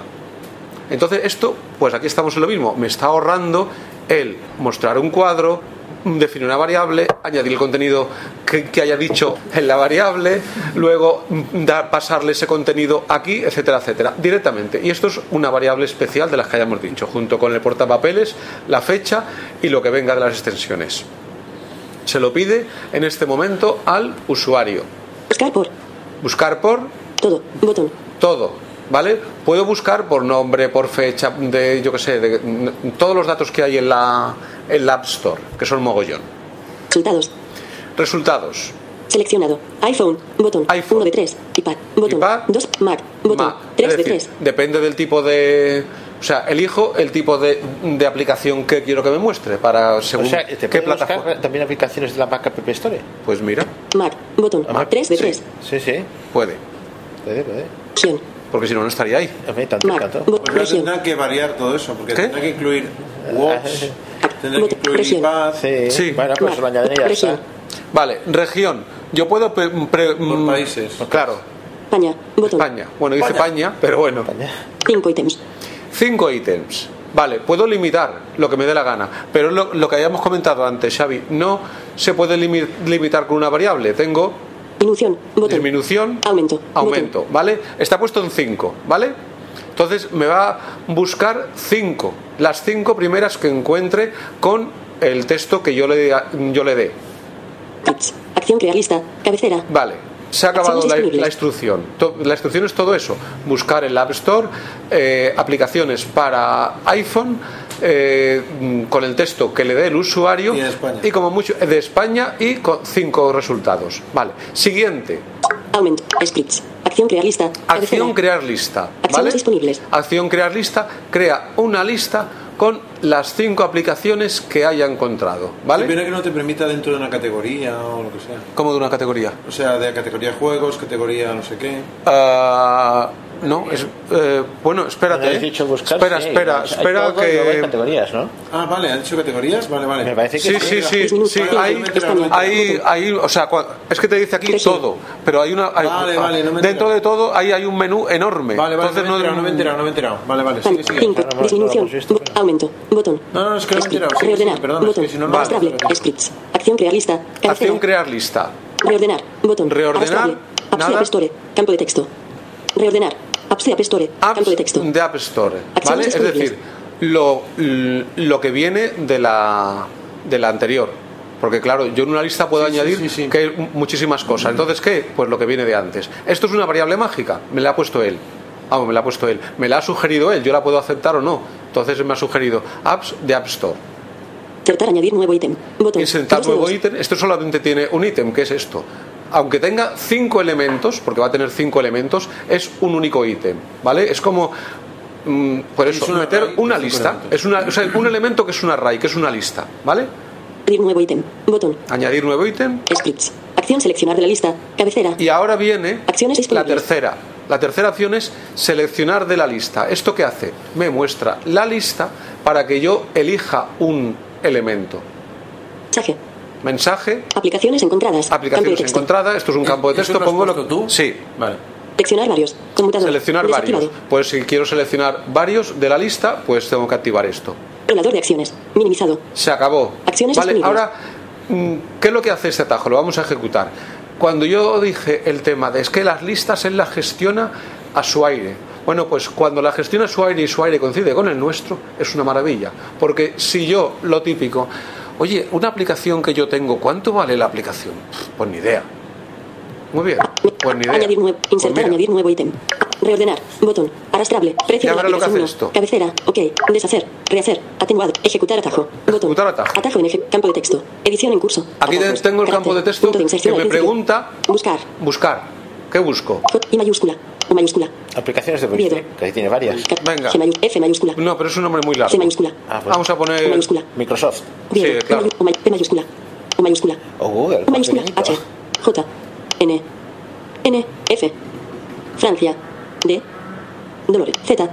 Entonces esto, pues aquí estamos en lo mismo, me está ahorrando el mostrar un cuadro, definir una variable, añadir el contenido que, que haya dicho en la variable, luego dar, pasarle ese contenido aquí, etcétera, etcétera, directamente. Y esto es una variable especial de las que hayamos dicho, junto con el portapapeles, la fecha y lo que venga de las extensiones. Se lo pide en este momento al usuario. Buscar por. Buscar por Todo. Botón. todo, ¿vale? Puedo buscar por nombre, por fecha, de yo qué sé, de todos los datos que hay en la, en la App Store, que son mogollón. Resultados. Resultados. Seleccionado. iPhone. Botón. 1 de 3. iPad. Botón. 2. Mac. Botón. Ma, 3 es de decir, 3. depende del tipo de... O sea, elijo el tipo de, de aplicación que quiero que me muestre para según O sea, ¿te qué plataforma. también aplicaciones de la Mac App Store? Pues mira, Mac. Botón. Mac, 3 de sí. 3. Sí, sí. puede, Puede, puede. Opción. Porque si no, no estaría ahí. Tanto, tanto. Tendrá que variar todo eso, porque ¿Qué? tendrá que incluir Watch, [LAUGHS] tendrá que incluir iPad, Sí, Sí. Bueno, pues lo y ya está. Vale, región. Yo puedo... pre- pre- por mm, países. Claro, España. Botón. España. Bueno, dice España. Pero bueno. 5 ítems. Cinco ítems. Vale, puedo limitar lo que me dé la gana, pero lo, lo que habíamos comentado antes, Xavi, no se puede limi- limitar con una variable. Tengo Disminución. Botón. disminución, Aumento. aumento, ¿vale? Está puesto en 5, ¿vale? Entonces me va a buscar 5, las cinco primeras que encuentre con el texto que yo le, yo le dé. Acción crear lista. Cabecera. Vale, se ha acabado la, instrucción. La instrucción es todo eso. Buscar en la App Store eh, aplicaciones para iPhone eh, con el texto que le dé el usuario Y de España. y como mucho de España y con cinco resultados. Vale. Siguiente. Aumento. Scripts. Acción crear lista. Acción crear lista. ¿Vale? Acciones disponibles. Acción crear lista. Crea una lista con las cinco aplicaciones que haya encontrado. ¿Vale? Primero que no te permita dentro de una categoría o lo que sea. Como de una categoría. O sea, de categoría juegos, categoría no sé qué. Ah, no, es, eh, bueno, espérate. Eh. dicho buscar, espera, sí, espera, hay espera hay que. categorías, ¿no? Ah, vale, ¿han dicho categorías? Vale, vale. Me parece que Sí, sí, sí, sí, hay, hay, hay, o sea, es que te dice aquí todo, pero hay una, hay- Vale, vale, no me he dentro de todo ahí hay un menú enorme. Vale, vale, Entonces no, me he enterado, no me he enterado, no me he enterado. Vale, vale, sigue, sigue. cinco. Disminución. Aumento. Botón. No, no, es que no me he enterado. Reordenar. perdona, es botón. que si no. Scripts. Acción crear lista. Acción crear lista. Reordenar. Botón. Reordenar, nada. Store. Campo de texto. Reordenar. Apps de App Store. Campo de texto. de App Store, ¿vale? Es decir, lo, lo que viene de la, de la anterior. Porque claro, yo en una lista puedo añadir que hay muchísimas cosas. Entonces, ¿qué? Pues lo que viene de antes. Esto es una variable mágica, me la ha puesto él. Vamos, me la ha puesto él. Me la ha sugerido él, yo la puedo aceptar o no. Entonces me ha sugerido apps de App Store. Insertar añadir nuevo ítem. Botón. Insertar nuevo ítem. Esto solamente tiene un ítem, que es esto. Aunque tenga cinco elementos, porque va a tener cinco elementos, es un único ítem, ¿vale? Es como, mm, por eso, Es un meter una lista. Es una, o sea, un elemento que es un array, que es una lista, ¿vale? Añadir nuevo ítem. Botón. Añadir nuevo ítem. Scripts. Acción seleccionar de la lista. Cabecera. Y ahora viene Acciones la tercera. La tercera opción es seleccionar de la lista. ¿Esto qué hace? Me muestra la lista para que yo elija un elemento. Mensaje. Mensaje, Aplicaciones encontradas. aplicaciones encontradas. Esto es un campo de ¿Eso texto. lo Pongo lo puesto tú? Sí. Vale. Seleccionar varios. Seleccionar varios. Pues si quiero seleccionar varios de la lista, pues tengo que activar esto. Controlador de acciones. Minimizado. Se acabó. Acciones Vale, disponibles. ahora, mm, ¿qué es lo que hace este atajo? Lo vamos a ejecutar. Cuando yo dije el tema de es que las listas él las gestiona a su aire. Bueno, pues cuando la gestiona a su aire y su aire coincide con el nuestro, es una maravilla. Porque si yo, lo típico, oye, una aplicación que yo tengo, ¿cuánto vale la aplicación? Pues ni idea. Muy bien, pues ni idea. Añadir nuevo. Pues Insertar mira, añadir nuevo ítem. Reordenar. Botón. Arrastrable. Precio de la verá lo que aplicación hace esto. Cabecera. Ok. Deshacer. Rehacer. Atenuado. Ejecutar atajo. Botón. Ejecutar atajo. Atajo en campo de texto. Edición en curso. Aquí Atajos. tengo el campo de Carácter. texto de que me principio. pregunta Buscar. buscar. ¿Qué busco? Y mayúscula. O mayúscula. Aplicaciones de. Wiki, que ahí tiene varias. Venga. F mayúscula. No, pero es un nombre muy largo. C mayúscula. Ah, pues, Vamos a poner mayúscula. Microsoft Oviedo. Sí, claro. O mayúscula. O mayúscula. o Google. O mayúscula. H. J. N. N. F. Francia. D. Dolores. Z.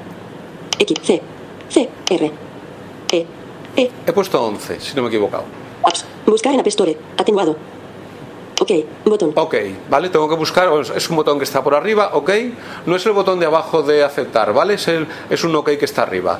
X. C. C. R. E. E. He puesto 11, si no me he equivocado. Apps. Buscar en App Store. Atenuado. Ok. Botón. Ok, ¿vale? Tengo que buscar, es un botón que está por arriba, ok. No es el botón de abajo de aceptar, ¿vale? Es, el, es un ok que está arriba.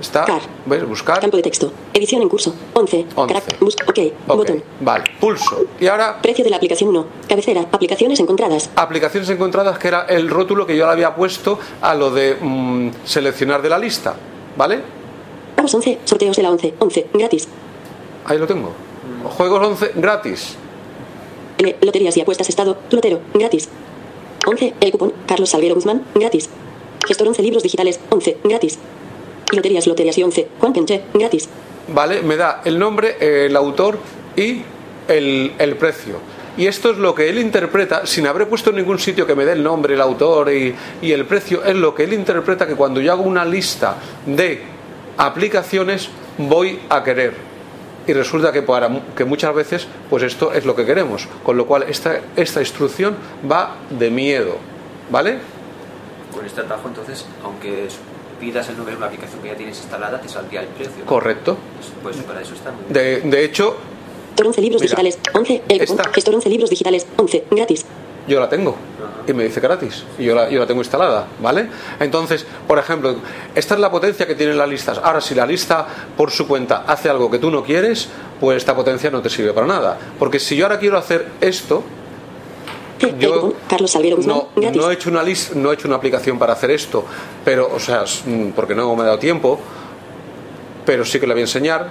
Está, Car. ¿ves? Buscar. Campo de texto. Edición en curso. 11. 11. Carac- bus- ok. Ok, Botón. vale. Pulso. Y ahora, Precio de la aplicación 1. Cabecera. Aplicaciones encontradas. aplicaciones encontradas, que era el rótulo que yo le había puesto a lo de mm, seleccionar de la lista, ¿vale? Juegos 11. Sorteos de la 11. 11. Gratis. Ahí lo tengo. Juegos 11 gratis. L. Loterías y apuestas estado. Lotero. Gratis. 11. El cupón. Carlos Salguero Guzmán. Gratis. Gestor 11 libros digitales. 11. Gratis. Loterías, loterías y 11. Juan Kenche. Gratis. ¿vale? Me da el nombre, el autor y el, el precio. Y esto es lo que él interpreta, sin haber puesto en ningún sitio que me dé el nombre, el autor y, y el precio, es lo que él interpreta que cuando yo hago una lista de aplicaciones voy a querer. Y resulta que, para, mu- que muchas veces pues esto es lo que queremos. Con lo cual esta, esta instrucción va de miedo. ¿Vale? Con este atajo, entonces, aunque pidas el nombre de una aplicación que ya tienes instalada, te saldría el precio. Correcto. Pues para eso está muy bien. De, de hecho, Gestor 11 libros Mira. digitales. 11. El. Esta. Gestor 11 libros digitales. 11. Gratis. Yo la tengo y me dice gratis y yo la, yo la tengo instalada, ¿vale? Entonces, por ejemplo, esta es la potencia que tienen las listas. Ahora, si la lista por su cuenta hace algo que tú no quieres, pues esta potencia no te sirve para nada. Porque si yo ahora quiero hacer esto, Yo. Carlos no, no he hecho una lista, no he hecho una aplicación para hacer esto, pero, o sea, mm, porque no me he dado tiempo, pero sí que la voy a enseñar.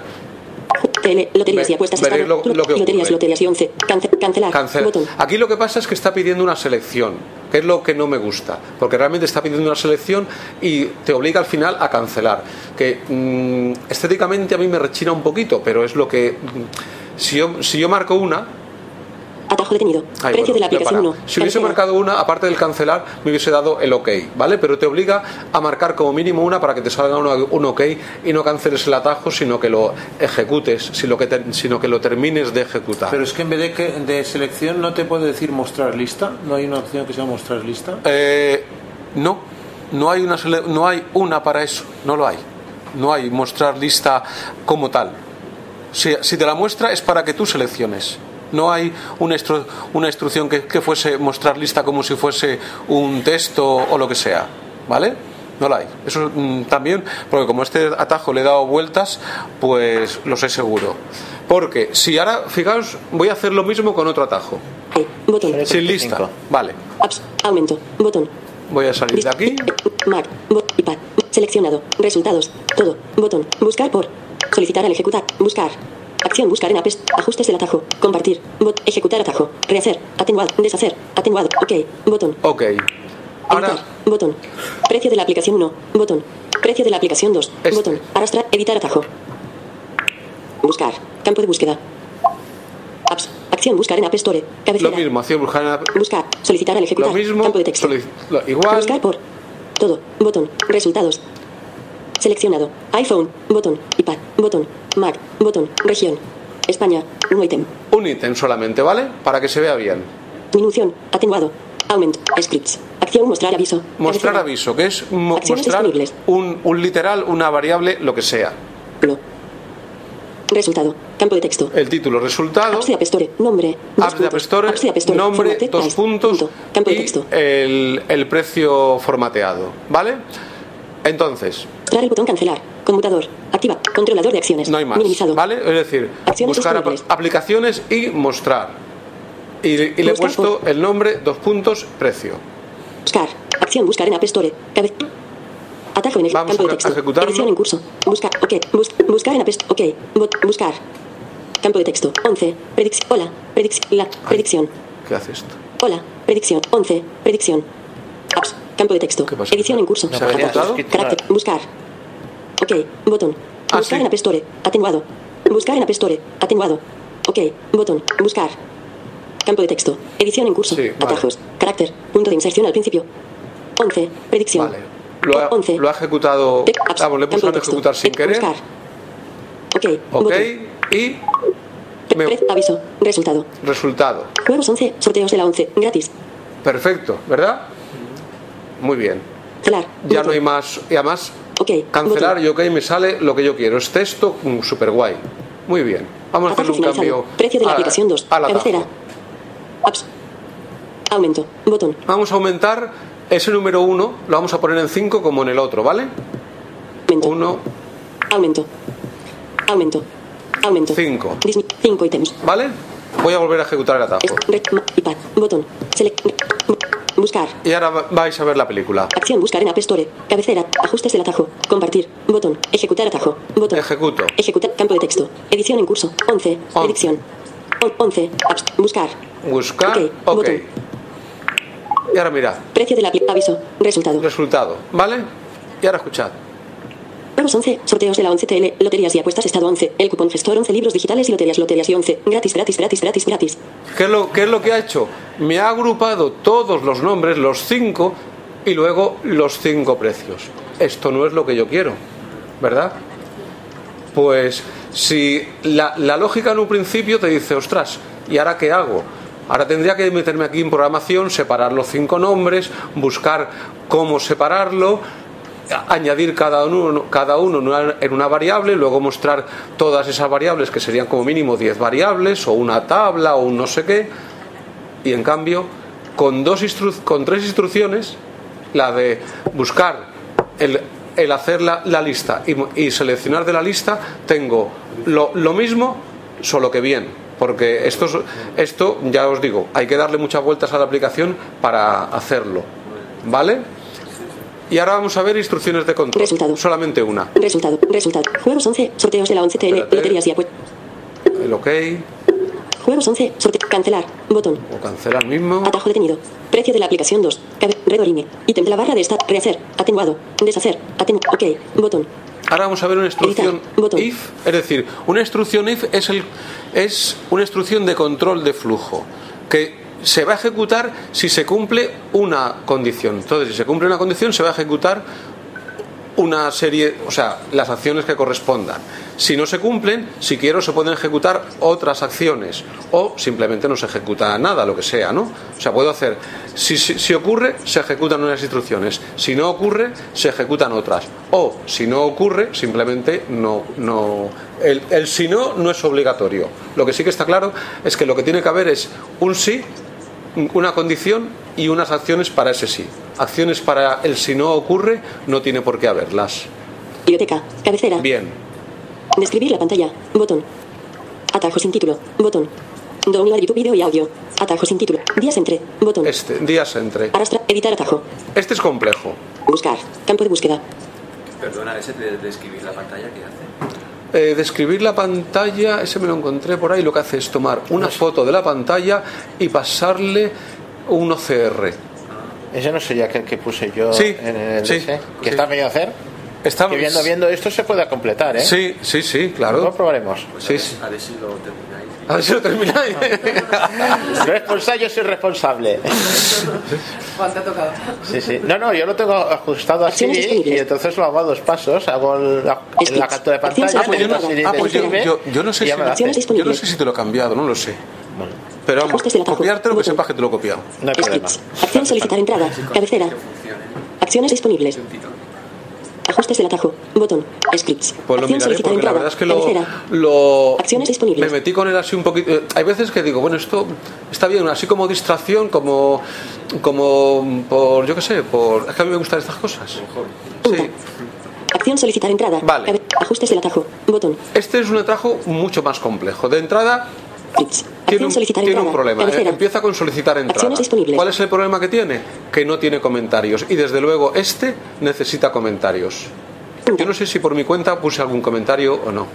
Loterías y apuestas veréis estado. lo- lo que loterías, loterías y 11. Cance- cancelar. Cancela. Botón. Aquí lo que pasa es que está pidiendo una selección, que es lo que no me gusta, porque realmente está pidiendo una selección y te obliga al final a cancelar. Que mm, estéticamente a mí me rechina un poquito, pero es lo que. mm, si, yo, si yo marco una, Atajo detenido. Ay, Precio bueno, de la aplicación para. 1. Si hubiese marcado una, aparte del cancelar, me hubiese dado el OK, ¿vale? Pero te obliga a marcar como mínimo una para que te salga una- un OK y no canceles el atajo, sino que lo ejecutes, sino que, te- sino que lo termines de ejecutar. Pero es que en vez de, que, de selección no te puede decir mostrar lista. No hay una opción que sea mostrar lista. Eh, no, no hay, una, no hay una para eso, no lo hay. No hay mostrar lista como tal. Si, si te la muestra es para que tú selecciones. No hay una, instru- una instrucción que, que fuese mostrar lista como si fuese un texto o lo que sea. ¿Vale? No la hay. Eso mm, también, porque como este atajo le he dado vueltas, pues lo sé seguro. Porque si ahora, fijaos, voy a hacer lo mismo con otro atajo. Botón. Sin lista. Vale. Apps. Aumento. Botón. Voy a salir de aquí. Mac. Bot. iPad. Seleccionado. Resultados. Todo. Botón. Buscar por. Solicitar al ejecutar. Buscar. Acción. Buscar en apps. Ajustes del atajo. Compartir. Bot. Ejecutar atajo. Rehacer. Atenuado. Deshacer. Atenuado. Ok. Botón. Ok. Ahora, Editar. Botón. Precio de la aplicación 1. Botón. Precio de la aplicación 2. Este. Botón. Arrastrar. Editar atajo. Buscar. Campo de búsqueda. Apps. Acción. Buscar en App Store. lo Cabecera. mismo, acción buscar en la- Buscar. Solicitar al ejecutar. Lo mismo, Campo de texto. lo- igual. Buscar por. Todo. Botón. Resultados. Seleccionado. iPhone. Botón. iPad. Botón. Mac. Botón. Región. España. Un ítem. Un ítem solamente, ¿vale? Para que se vea bien. Disminución. Atenuado. Aumento. Scripts. Acción. Mostrar aviso. Mostrar aviso, que es mo- Acciones mostrar un, un literal, una variable, lo que sea. Resultado. Campo de texto. El título, resultado, Apps de App Store. Nombre. apps de App puntos. Store, Apps de App Store. nombre, dos puntos Campo de y texto. el, el precio formateado, ¿vale? Entonces, Mostrar el botón cancelar. Conmutador. Activa. Controlador de acciones. no hay más, Minimizado. ¿vale? Es decir, Acciones buscar apl- aplicaciones y mostrar. Y, y le he puesto el nombre, dos puntos, precio. Buscar. Acción. Buscar en App Store. Cabe- Atajo en el Vamos campo de texto. Edición en curso. Buscar. Ok. Bus- buscar en App Store. Ok. Bot- buscar. Campo de texto. 11. Predicción. Hola. Predicción. La. Predicción. ¿Qué hace esto? Hola. Predicción. 11. Predicción. Campo de texto. Edición en curso. ¿Se? Carácter. Buscar. Ok. Botón. Ah, Buscar sí. en App Store. Atenuado. Buscar en App Store. Atenuado. Ok. Botón. Buscar. Campo de texto. Edición en curso. Sí, vale. Atajos. Carácter. Punto de inserción al principio. 11. Predicción. Lo ha, 11. lo ha ejecutado, vamos, le he puesto Campo a ejecutar sin querer. Buscar. Ok. Ok, Botón. y Pre- aviso. Resultado. resultado. Juegos 11. Sorteos de la 11. Gratis. Perfecto, ¿verdad? Muy bien. Cancelar. Ya no hay más. Y además, Ok. cancelar y ok me sale lo que yo quiero. Es texto super guay. Muy bien. Vamos a Atajo hacerle un finalizado. cambio. Precio de la a- aplicación 2. al atajo. Cabecera. Apps. Aumento. Botón. Vamos a aumentar ese número 1, lo vamos a poner en 5 como en el otro, ¿vale? 1, Aumento. Aumento. Aumento. 5. 5 ítems. ¿Vale? Voy a volver a ejecutar el atajo. Botón. Select. Buscar. Y ahora va- vais a ver la película. Acción. Buscar en App Store. Cabecera. Ajustes del atajo. Compartir. Botón. Ejecutar atajo. Botón. Ejecuto. Ejecutar. Campo de texto. Edición en curso. 11. Predicción. On- 11. Apps. Buscar. Buscar. Ok, Ok. botón. Y ahora mirad. Precio de la aviso. Resultado. Resultado. ¿Vale? Y ahora escuchad. Juegos 11. Sorteos de la 11 TL. Loterías y apuestas estado 11. El cupón gestor 11. Libros digitales y loterías. Loterías y 11. Gratis, gratis, gratis, gratis, gratis. ¿Qué es, lo, ¿Qué es lo que ha hecho? Me ha agrupado todos los nombres, los cinco, y luego los cinco precios. Esto no es lo que yo quiero, ¿verdad? Pues si la, la lógica en un principio te dice, ostras, ¿y ahora qué hago? Ahora tendría que meterme aquí en programación, separar los cinco nombres, buscar cómo separarlo, añadir cada uno, cada uno en una- variable, luego mostrar todas esas variables, que serían como mínimo 10 variables, o una tabla, o un no sé qué, y en cambio, con, dos con tres instrucciones, la de buscar, el, el hacer la, la lista y, y seleccionar de la lista, tengo lo, lo mismo, solo que bien. Porque esto, es- esto, ya os digo, hay que darle muchas vueltas a la aplicación para hacerlo. ¿Vale? Y ahora vamos a ver instrucciones de control. Solamente una. Resultado. Resultado. Juegos 11. Sorteos de la 11 TL. Loterías y apuestas. el OK Juegos 11. Sorte. Cancelar. Botón. o cancelar mismo. Atajo detenido. Precio de la aplicación 2. Cabe. Redorime. Ítem de la barra de esta. Rehacer. Atenuado. Deshacer. Aten. OK. Botón. Ahora vamos a ver una instrucción Botón. if, es decir, una instrucción if es, el, es una instrucción de control de flujo que se va a ejecutar si se cumple una condición. Entonces, si se cumple una condición, se va a ejecutar una serie, o sea, las acciones que correspondan. Si no se cumplen, si quiero, se pueden ejecutar otras acciones o simplemente no se ejecuta nada, lo que sea, ¿no? O sea, puedo hacer, si, si, ocurre, se ejecutan unas instrucciones, si no ocurre, se ejecutan otras. O, si no ocurre, simplemente no... no el, el si no no es obligatorio. Lo que sí que está claro es que lo que tiene que haber es un sí una condición y unas acciones para ese sí. Acciones para el si no ocurre no tiene por qué haberlas. Biblioteca. Cabecera. Bien. Describir la pantalla. Botón. Atajo sin título. Botón. Download YouTube video y audio. Atajo sin título. Días entre. Botón. Este, días entre. Arrastra. Editar atajo. Este es complejo. Buscar. Campo de búsqueda. Perdona, ese de describir la pantalla que hace. Eh, describir la pantalla, ese me lo encontré por ahí, lo que hace es tomar una foto de la pantalla y pasarle un OCR. Ese no sería aquel que puse yo Sí, en el sí, ese, que sí. está medio a hacer. Estamos- Que viendo, viendo esto se puede completar, ¿eh? Sí, sí, sí, claro. Lo probaremos. Sí, sí. A ver si lo termináis. A ver si lo termináis. Responsable, yo soy responsable. Juan, te ha tocado. Sí, sí. No, no, yo lo tengo ajustado así y entonces lo hago a dos pasos. Hago el- la, captura de pantalla, Ah, pues yo no, le ah, pues yo- escribe yo- yo no sé si, lo yo no sé te lo he cambiado, no lo sé. Pero vamos, Ajustes del atajo. copiártelo que sepas que te lo he copiado. No hay problema. Acción solicitar entrada. Cabecera. Acciones disponibles. Ajustes del atajo. Botón. Scripts. Pues lo Acción miraré porque la verdad es que lo, Acciones disponibles. me metí con él así un poquito. eh, Hay veces que digo, bueno, esto está bien, así como distracción, como, como por, yo qué sé, por. Es que a mí me gustan estas cosas. Sí. Acción solicitar entrada. Vale. Ajustes del atajo. Botón. Este es un atajo mucho más complejo. De entrada. Tiene un, tiene un problema. eh. Empieza con solicitar entrada. ¿Cuál es el problema que tiene? Que no tiene comentarios. Y desde luego, este necesita comentarios. Yo no sé si por mi cuenta puse algún comentario o no.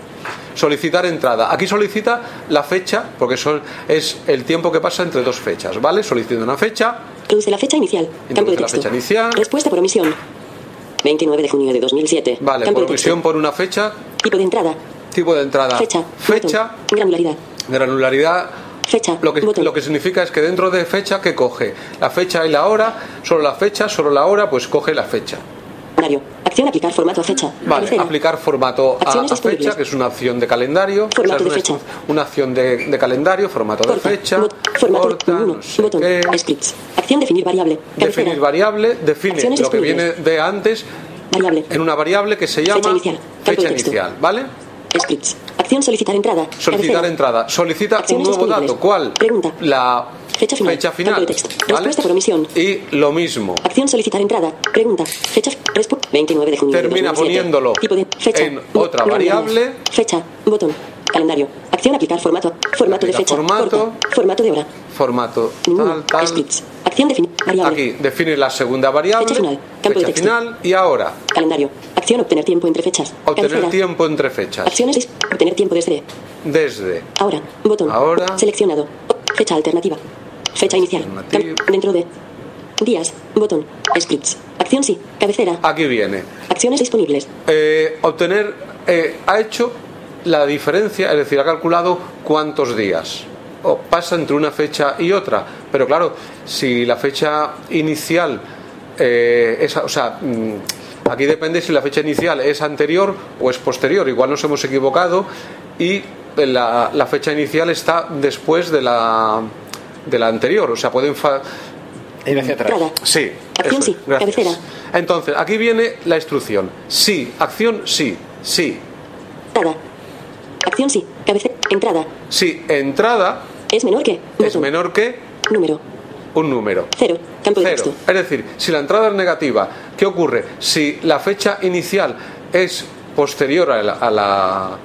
Solicitar entrada. Aquí solicita la fecha, porque son, es el tiempo que pasa entre dos fechas, ¿vale? Solicita una fecha, Introduce la fecha inicial. Campo de la fecha inicial, Respuesta por omisión. 29 de junio de 2007. vale, Campo por omisión por una fecha, Tipo de entrada. tipo de entrada, Fecha. fecha, Botón. Granularidad. Granularidad, Fecha. Lo que, lo que significa es que dentro de fecha, que coge? La fecha y la hora, solo la fecha, solo la hora, pues coge la fecha. Horario. Acción aplicar formato a fecha. Vale, aplicar formato a, a fecha, que es una opción de calendario. Formato de una, fecha. una opción de, de calendario, formato de fecha, Bot- formato corta, uno. no sé Botón. qué. Scripts. Acción definir variable. Cabecera. Definir variable, define Acciones lo que viene de antes Variable. en una variable que se llama Fecha inicial. Fecha inicial, ¿vale? Scripts. Acción solicitar entrada. Solicitar Cabecera. entrada. Solicita un Acciones nuevo disponibles. dato. ¿Cuál? Pregunta. La Fecha final. fecha final. de texto. ¿vale? Respuesta por omisión. Y lo mismo. Acción solicitar entrada. Pregunta. Fecha. Respuesta. 29 de junio. de Termina 2007. poniéndolo Tipo de. Fecha. en otra variable. Fecha. Botón. Calendario. Acción aplicar formato. Formato de fecha. formato. Formato de hora. Formato tal, tal. Scripts. Acción definir variable. Aquí define la segunda variable. Fecha final. Campo de fecha texto. final. Y ahora, Calendario. Acción obtener tiempo entre fechas. obtener Cabecera. tiempo entre fechas. Acciones. Obtener tiempo desde. Desde Ahora. Botón. Ahora. Seleccionado. Fecha alternativa. Fecha inicial. Dentro de. Días. Botón. Scripts. Acción sí. Cabecera. aquí viene. Acciones disponibles. Eh, obtener eh, ha hecho la diferencia, es decir, ha calculado cuántos días o pasa entre una fecha y otra. Pero claro, si la fecha inicial eh, es, o sea, mm, aquí depende si la fecha inicial es anterior o es posterior. Igual nos hemos equivocado y la, la fecha inicial está después de la de la anterior. O sea, pueden fa- Ir hacia atrás. Sí. Acción sí, es, gracias. cabecera. Entonces, aquí viene la instrucción. Sí, acción sí, sí. Acción sí. Cabecera. Entrada. Si entrada Es menor que. es menor que Número. un número. Cero. Campo de Cero. texto. Es decir, si la entrada es negativa, ¿qué ocurre? Si la fecha inicial es posterior a la, a la,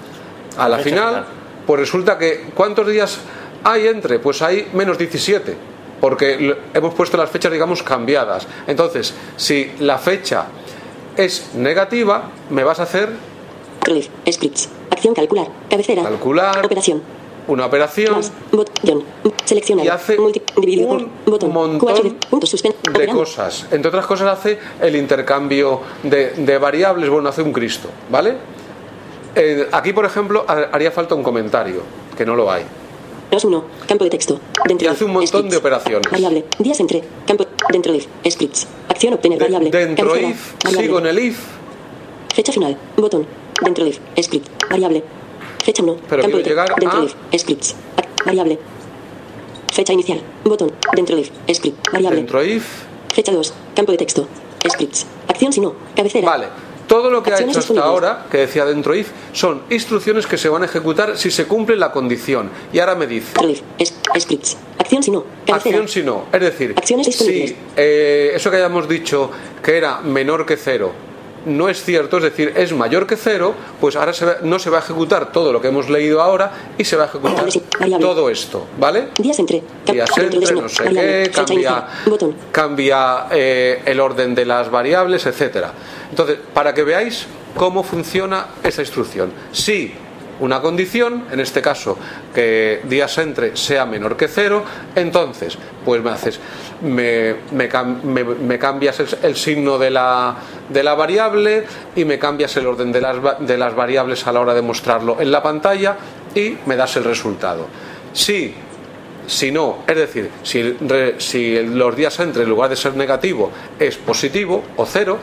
a la fecha final, final. pues resulta que ¿cuántos días hay entre? Pues hay menos 17, porque hemos puesto las fechas, digamos, cambiadas. Entonces, si la fecha es negativa, me vas a hacer F. Scripts. Acción calcular. Cabecera. calcular Operación. una operación Más. Botón. Seleccionar. Y hace Multi. Dividido por. Botón. montón QHD. Punto suspen. de Operando. cosas. Entre otras cosas hace el intercambio de, de variables, bueno, hace un Cristo, ¿vale? Eh, aquí, por ejemplo, ha- haría falta un comentario, que no lo hay. 2 1. Campo de texto. Dentro Y hace un montón de operaciones. Variable. Días entre. Campo. Dentro if. Scripts. Acción obtener De- variable. dentro if, Variable. sigo en el if, Fecha final. Botón. Dentro if. Script. Variable. Fecha 1. Pero Campo quiero llegar Dentro a- if. Scripts. Variable. Fecha inicial. Botón. Dentro if. Script. Variable. dentro if. Fecha 2. Campo de texto. Scripts. Acción si no. Cabecera. Vale. Todo lo que ha hecho hasta ahora, que decía dentro if, son instrucciones que se van a ejecutar si se cumple la condición. Y ahora me dice, Dentro if. Es- Scripts. Acción si no. Cabecera. acción si no. Es decir, Acciones si eh, eso que hayamos dicho que era menor que cero no es cierto, es decir, es mayor que cero, pues ahora se va- no se va a ejecutar todo lo que hemos leído ahora y se va a ejecutar Variable. todo esto, ¿vale? Días entre. Días entre, no sé qué, cambia, cambia eh, el orden de las variables, etcétera. Entonces, para que veáis cómo funciona esa instrucción. Si una condición, en este caso que días entre sea menor que cero, entonces, pues me haces, me, me me- me cambias el, signo de la, de la variable y me cambias el orden de las, de las variables a la hora de mostrarlo en la pantalla y me das el resultado. Si si no, es decir, si, si los días entre en lugar de ser negativo es positivo o cero,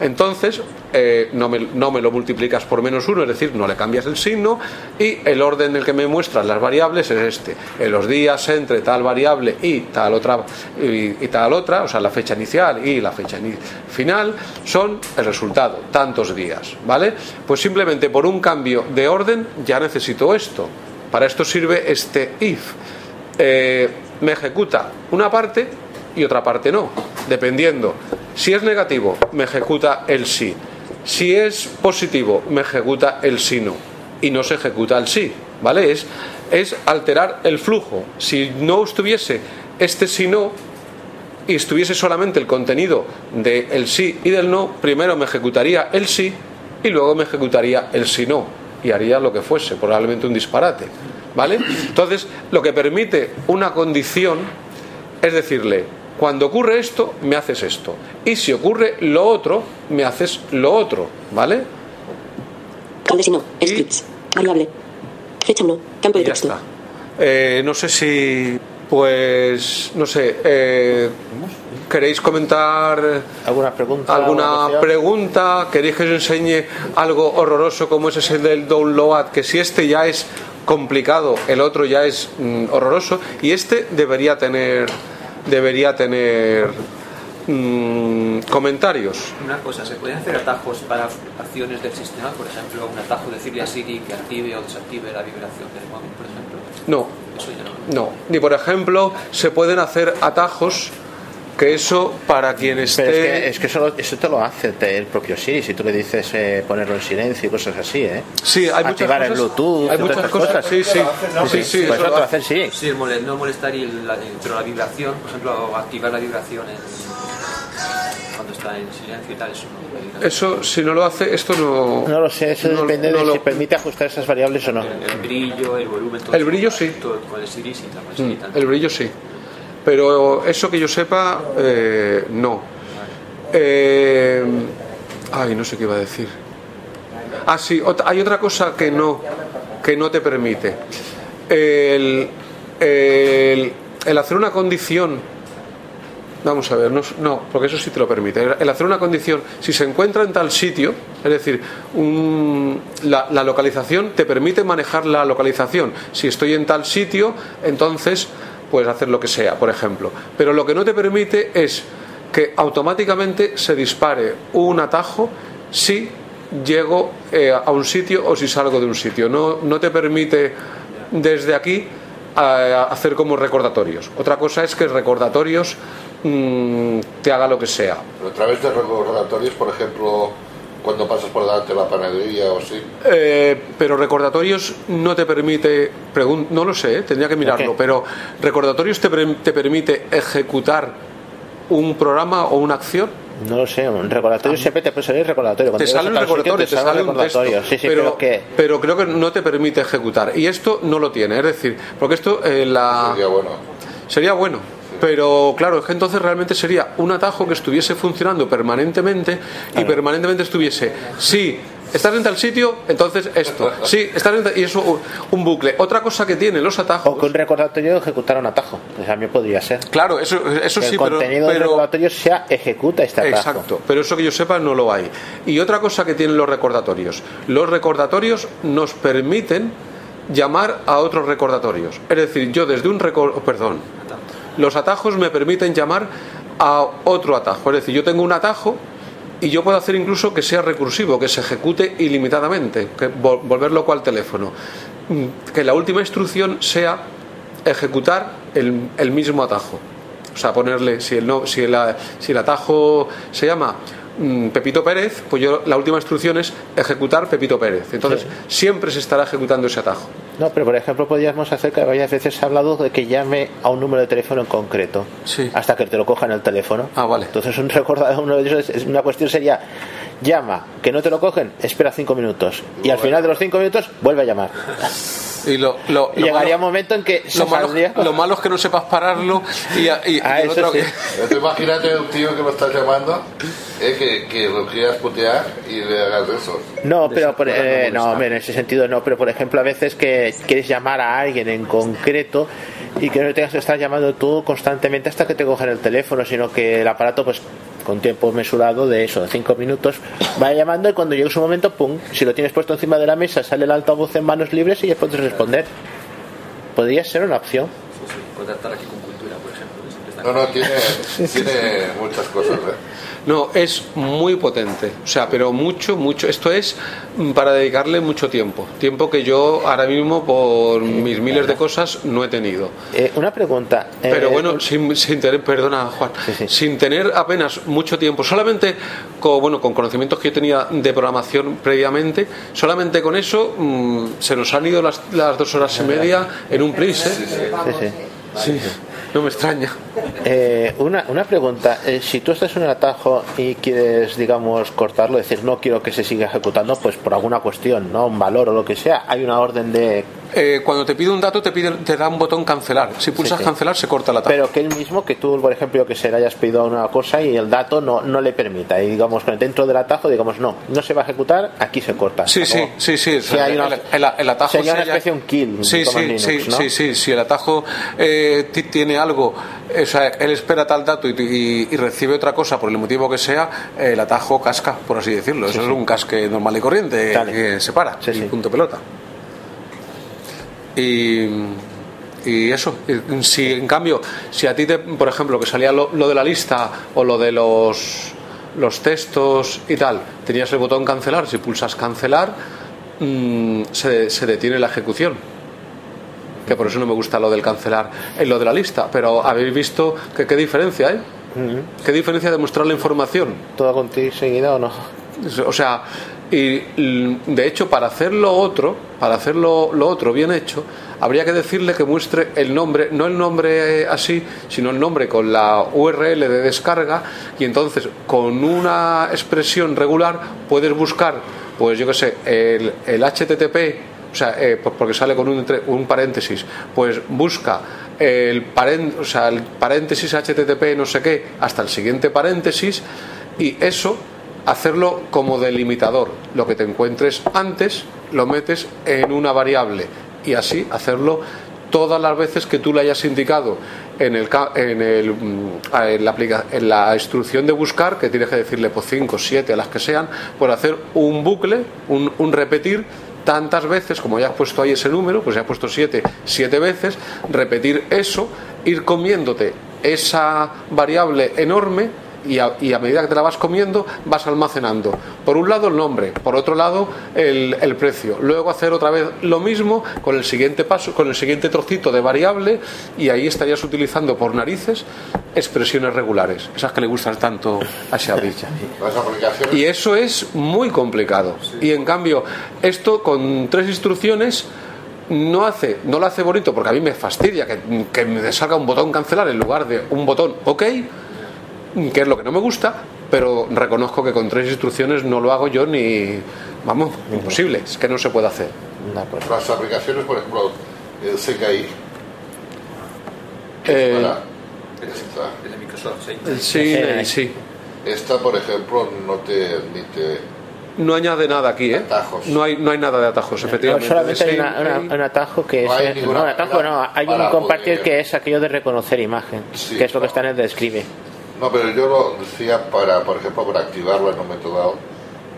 entonces eh, no, me, no me lo multiplicas por menos uno, es decir, no le cambias el signo y el orden en el que me muestras las variables es este. En los días entre tal variable y tal otra y, tal otra, o sea, la fecha inicial y la fecha final son el resultado, tantos días, ¿vale? Pues simplemente por un cambio de orden ya necesito esto. Para esto sirve este if. Eh, me ejecuta una parte y otra parte no, dependiendo. Si es negativo, me ejecuta el sí. Si es positivo, me ejecuta el sí no. Y no se ejecuta el sí, ¿vale? Es, es alterar el flujo. Si no estuviese este sí no, y estuviese solamente el contenido del sí y del no, primero me ejecutaría el sí y luego me ejecutaría el sí no y haría lo que fuese, probablemente un disparate. ¿Vale? Entonces, lo que permite una condición es decirle, cuando ocurre esto, me haces esto. Y si ocurre lo otro, me haces lo otro. ¿Vale? Calde si no. Scripts. Variable. Fecha 1. Campo de Ya texto. está. Eh, no sé si, pues, no sé, eh, ¿queréis comentar alguna pregunta? ¿Alguna pregunta? ¿Queréis que os enseñe algo horroroso como es ese del download? Que si este ya es complicado, el otro ya es mm, horroroso y este debería tener, debería tener mm, comentarios. Una cosa, ¿se pueden hacer atajos para acciones del sistema? Por ejemplo, un atajo decirle a Siri que active o desactive la vibración del móvil, por ejemplo. No, Eso ya no. no. Ni por ejemplo se pueden hacer atajos que eso para quien esté Pero es que, es que eso, lo- eso te lo hace te- el propio Siri, si tú le dices eh, ponerlo en silencio y cosas así, ¿eh? Sí, hay muchas Activar el cosas- Bluetooth, hay muchas estas cosas, sí, sí. Sí, sí, Pues eso eso lo te lo hace. hace el Siri. Sí, el mole- no molestar y la, pero la vibración, por ejemplo, activar la vibración en- cuando está en silencio y tal, eso no. Eso, si no lo hace, esto no. No lo sé, eso no- depende no de lo- si permite ajustar esas variables o no. El brillo, el volumen, todo El brillo sí. todo con el Siri sí, con el Siri Mm. El brillo sí. Pero eso que yo sepa, eh, no. Eh, ay, no sé qué iba a decir. Ah, sí, hay otra cosa que no, que no te permite. El, el- hacer una condición. Vamos a ver, no, no, porque eso sí te lo permite. El- hacer una condición, si se encuentra en tal sitio, es decir, la localización te permite manejar la localización. Si estoy en tal sitio, entonces puedes hacer lo que sea, por ejemplo. Pero lo que no te permite es que automáticamente se dispare un atajo si llego eh, a un sitio o si salgo de un sitio. No, no te permite desde aquí a- hacer como recordatorios. Otra cosa es que recordatorios mm, te haga lo que sea. Pero a través de recordatorios, por ejemplo, cuando pasas por delante de la panadería o así. Eh, pero recordatorios no te permite, pregun- no lo sé, eh, tendría que mirarlo, pero recordatorios te, pre- te permite ejecutar un programa o una acción. No lo sé, un recordatorio siempre te puede salir recordatorio. Cuando te sale un sitio, recordatorio, te sale un recordatorio. texto, Sí, sí, pero, pero que pero creo que no te permite ejecutar. Y esto no lo tiene, es decir, porque esto eh, la... Sería bueno. Sería bueno. Pero claro, es que entonces realmente sería un atajo que estuviese funcionando permanentemente y permanentemente estuviese, sí, estás en tal sitio, entonces esto, sí, estás en tal- y eso un- bucle. Otra cosa que tienen los atajos. O que un recordatorio ejecutara un atajo. Pues a mí podría ser. Claro, eso, eso Que sí, el pero, contenido del recordatorio sea ejecuta este atajo. Exacto, pero eso que yo sepa no lo hay. Y otra cosa que tienen los recordatorios. Los recordatorios nos permiten llamar a otros recordatorios. Es decir, yo desde un recor- perdón, los atajos me permiten llamar a otro atajo. Es decir, yo tengo un atajo y yo puedo hacer incluso que sea recursivo, que se ejecute ilimitadamente, que vol- volver loco al teléfono. Mm, Que la última instrucción sea ejecutar el, mismo atajo. O sea, ponerle, si el, no, si el, si el atajo se llama Pepito Pérez, pues yo la última instrucción es ejecutar Pepito Pérez. Entonces, siempre se estará ejecutando ese atajo. No, pero por ejemplo podríamos hacer que varias veces se ha hablado de que llame a un número de teléfono en concreto. Hasta que te lo cojan el teléfono. Ah, vale. Entonces un [LAUGHS] recordador, uno de ellos es- una cuestión sería llama, que no te lo cogen, espera cinco minutos. Y al final de los cinco minutos vuelve a llamar. Y lo, lo- llegaría malo- un momento en que lo malo, saldría- lo malo es que no sepas pararlo y, y- y Ah, eso sí. Imagínate un tío que lo estás llamando, eh, que, que lo quieras putear y le hagas eso. No, pero por- eh, no, en ese sentido no, pero por ejemplo a veces que quieres llamar a alguien en concreto y que no tengas que estar llamando tú constantemente hasta que te cogen el teléfono, sino que el aparato pues con tiempo mesurado de eso, de cinco minutos, va llamando y cuando llegue su momento, pum, si lo tienes puesto encima de la mesa, sale el altavoz en manos libres y ya puedes responder. Podría ser una opción. Sí, sí. Contactar aquí con cultura, por ejemplo. No, no, tiene, tiene muchas cosas, ¿eh? No, es muy potente. O sea, pero mucho, mucho. Esto es mm, para dedicarle mucho tiempo. Tiempo que yo ahora mismo, por mis miles de cosas, no he tenido. Eh, una pregunta. eh, Pero bueno, sin, sin tener, perdona Juan, sin tener apenas mucho tiempo, solamente con, bueno, con conocimientos que yo tenía de programación previamente, solamente con eso mm, se nos han ido las, las dos horas y media en un plis, ¿eh? Sí, sí. No me extraña. Eh, una, una pregunta, eh, si tú estás en un atajo y quieres, digamos, cortarlo, decir no quiero que se siga ejecutando, pues por alguna cuestión, ¿no? Un valor o lo que sea, hay una orden de... Eh, cuando te pide un dato te, pide, te da un botón cancelar. Si pulsas Sí, sí. cancelar se corta la tabla. Pero que él mismo, que tú, por ejemplo, que se le hayas pedido una cosa y el dato no, no le permita. Y digamos, dentro del atajo, digamos, no, no se va a ejecutar, aquí se corta. Sí, sí, sí, sí. Si hay una- el, el- el atajo sería una especie de un kill, Sí, sí, Linux, sí, ¿no? sí, sí. Si el atajo eh, ti- tiene algo, o sea, él espera tal dato y, y- y recibe otra cosa por el motivo que sea, el atajo casca, por así decirlo. Eso es un casque normal y corriente que se para y punto pelota. Y, y eso, si en cambio, si a ti, te, por ejemplo, que salía lo, lo de la lista o lo de los, los textos y tal, tenías el botón cancelar, si pulsas cancelar, mm, se, se detiene la ejecución. Que por eso no me gusta lo del cancelar en lo de la lista, pero habéis visto que qué diferencia hay. ¿Qué diferencia de mostrar la información? ¿Todo contigo seguida o no? O sea, y l- de hecho para hacer lo otro, para hacer lo, otro bien hecho, habría que decirle que muestre el nombre, no el nombre así, sino el nombre con la URL de descarga y entonces con una expresión regular puedes buscar, pues yo qué sé, el, el HTTP o sea, eh, por- porque sale con un, un paréntesis, pues busca el, paren- o sea, el paréntesis HTTP no sé qué hasta el siguiente paréntesis y eso hacerlo como delimitador. Lo que te encuentres antes lo metes en una variable y así hacerlo todas las veces que tú le hayas indicado en, el, en, el, mm, en, la, en la instrucción de buscar, que tienes que decirle por 5, 7, a las que sean, por hacer un bucle, un, un repetir tantas veces, como ya has puesto ahí ese número, pues ya has puesto 7, 7 veces, repetir eso, ir comiéndote esa variable enorme y a, y a medida que te la vas comiendo vas almacenando. Por un lado el nombre por otro lado el, el precio. Luego hacer otra vez lo mismo con el siguiente paso con el siguiente trocito de variable y ahí estarías utilizando por narices expresiones regulares esas que le gustan tanto a Xavi. [LAUGHS] Y eso es muy complicado. Y en cambio esto con tres instrucciones no hace no lo hace bonito porque a mí me fastidia que, que me salga un botón cancelar en lugar de un botón OK que es lo que no me gusta, pero reconozco que con tres instrucciones no lo hago yo ni. Vamos, imposible, es que no se puede hacer. Las aplicaciones, por ejemplo, el CKI. Eh, para esta, El de Microsoft, sí. sí, eh, sí. esta, por ejemplo, no te admite No añade nada aquí, ¿eh? No hay, no hay nada de atajos, efectivamente. solamente hay Sí, una- una- un atajo que es. No hay eh, no, un atajo no, manera hay un para compartir poder- que es aquello de reconocer imagen, Sí, que es lo que está en el describe. No, pero yo lo decía para, por ejemplo, para activarlo en un momento dado,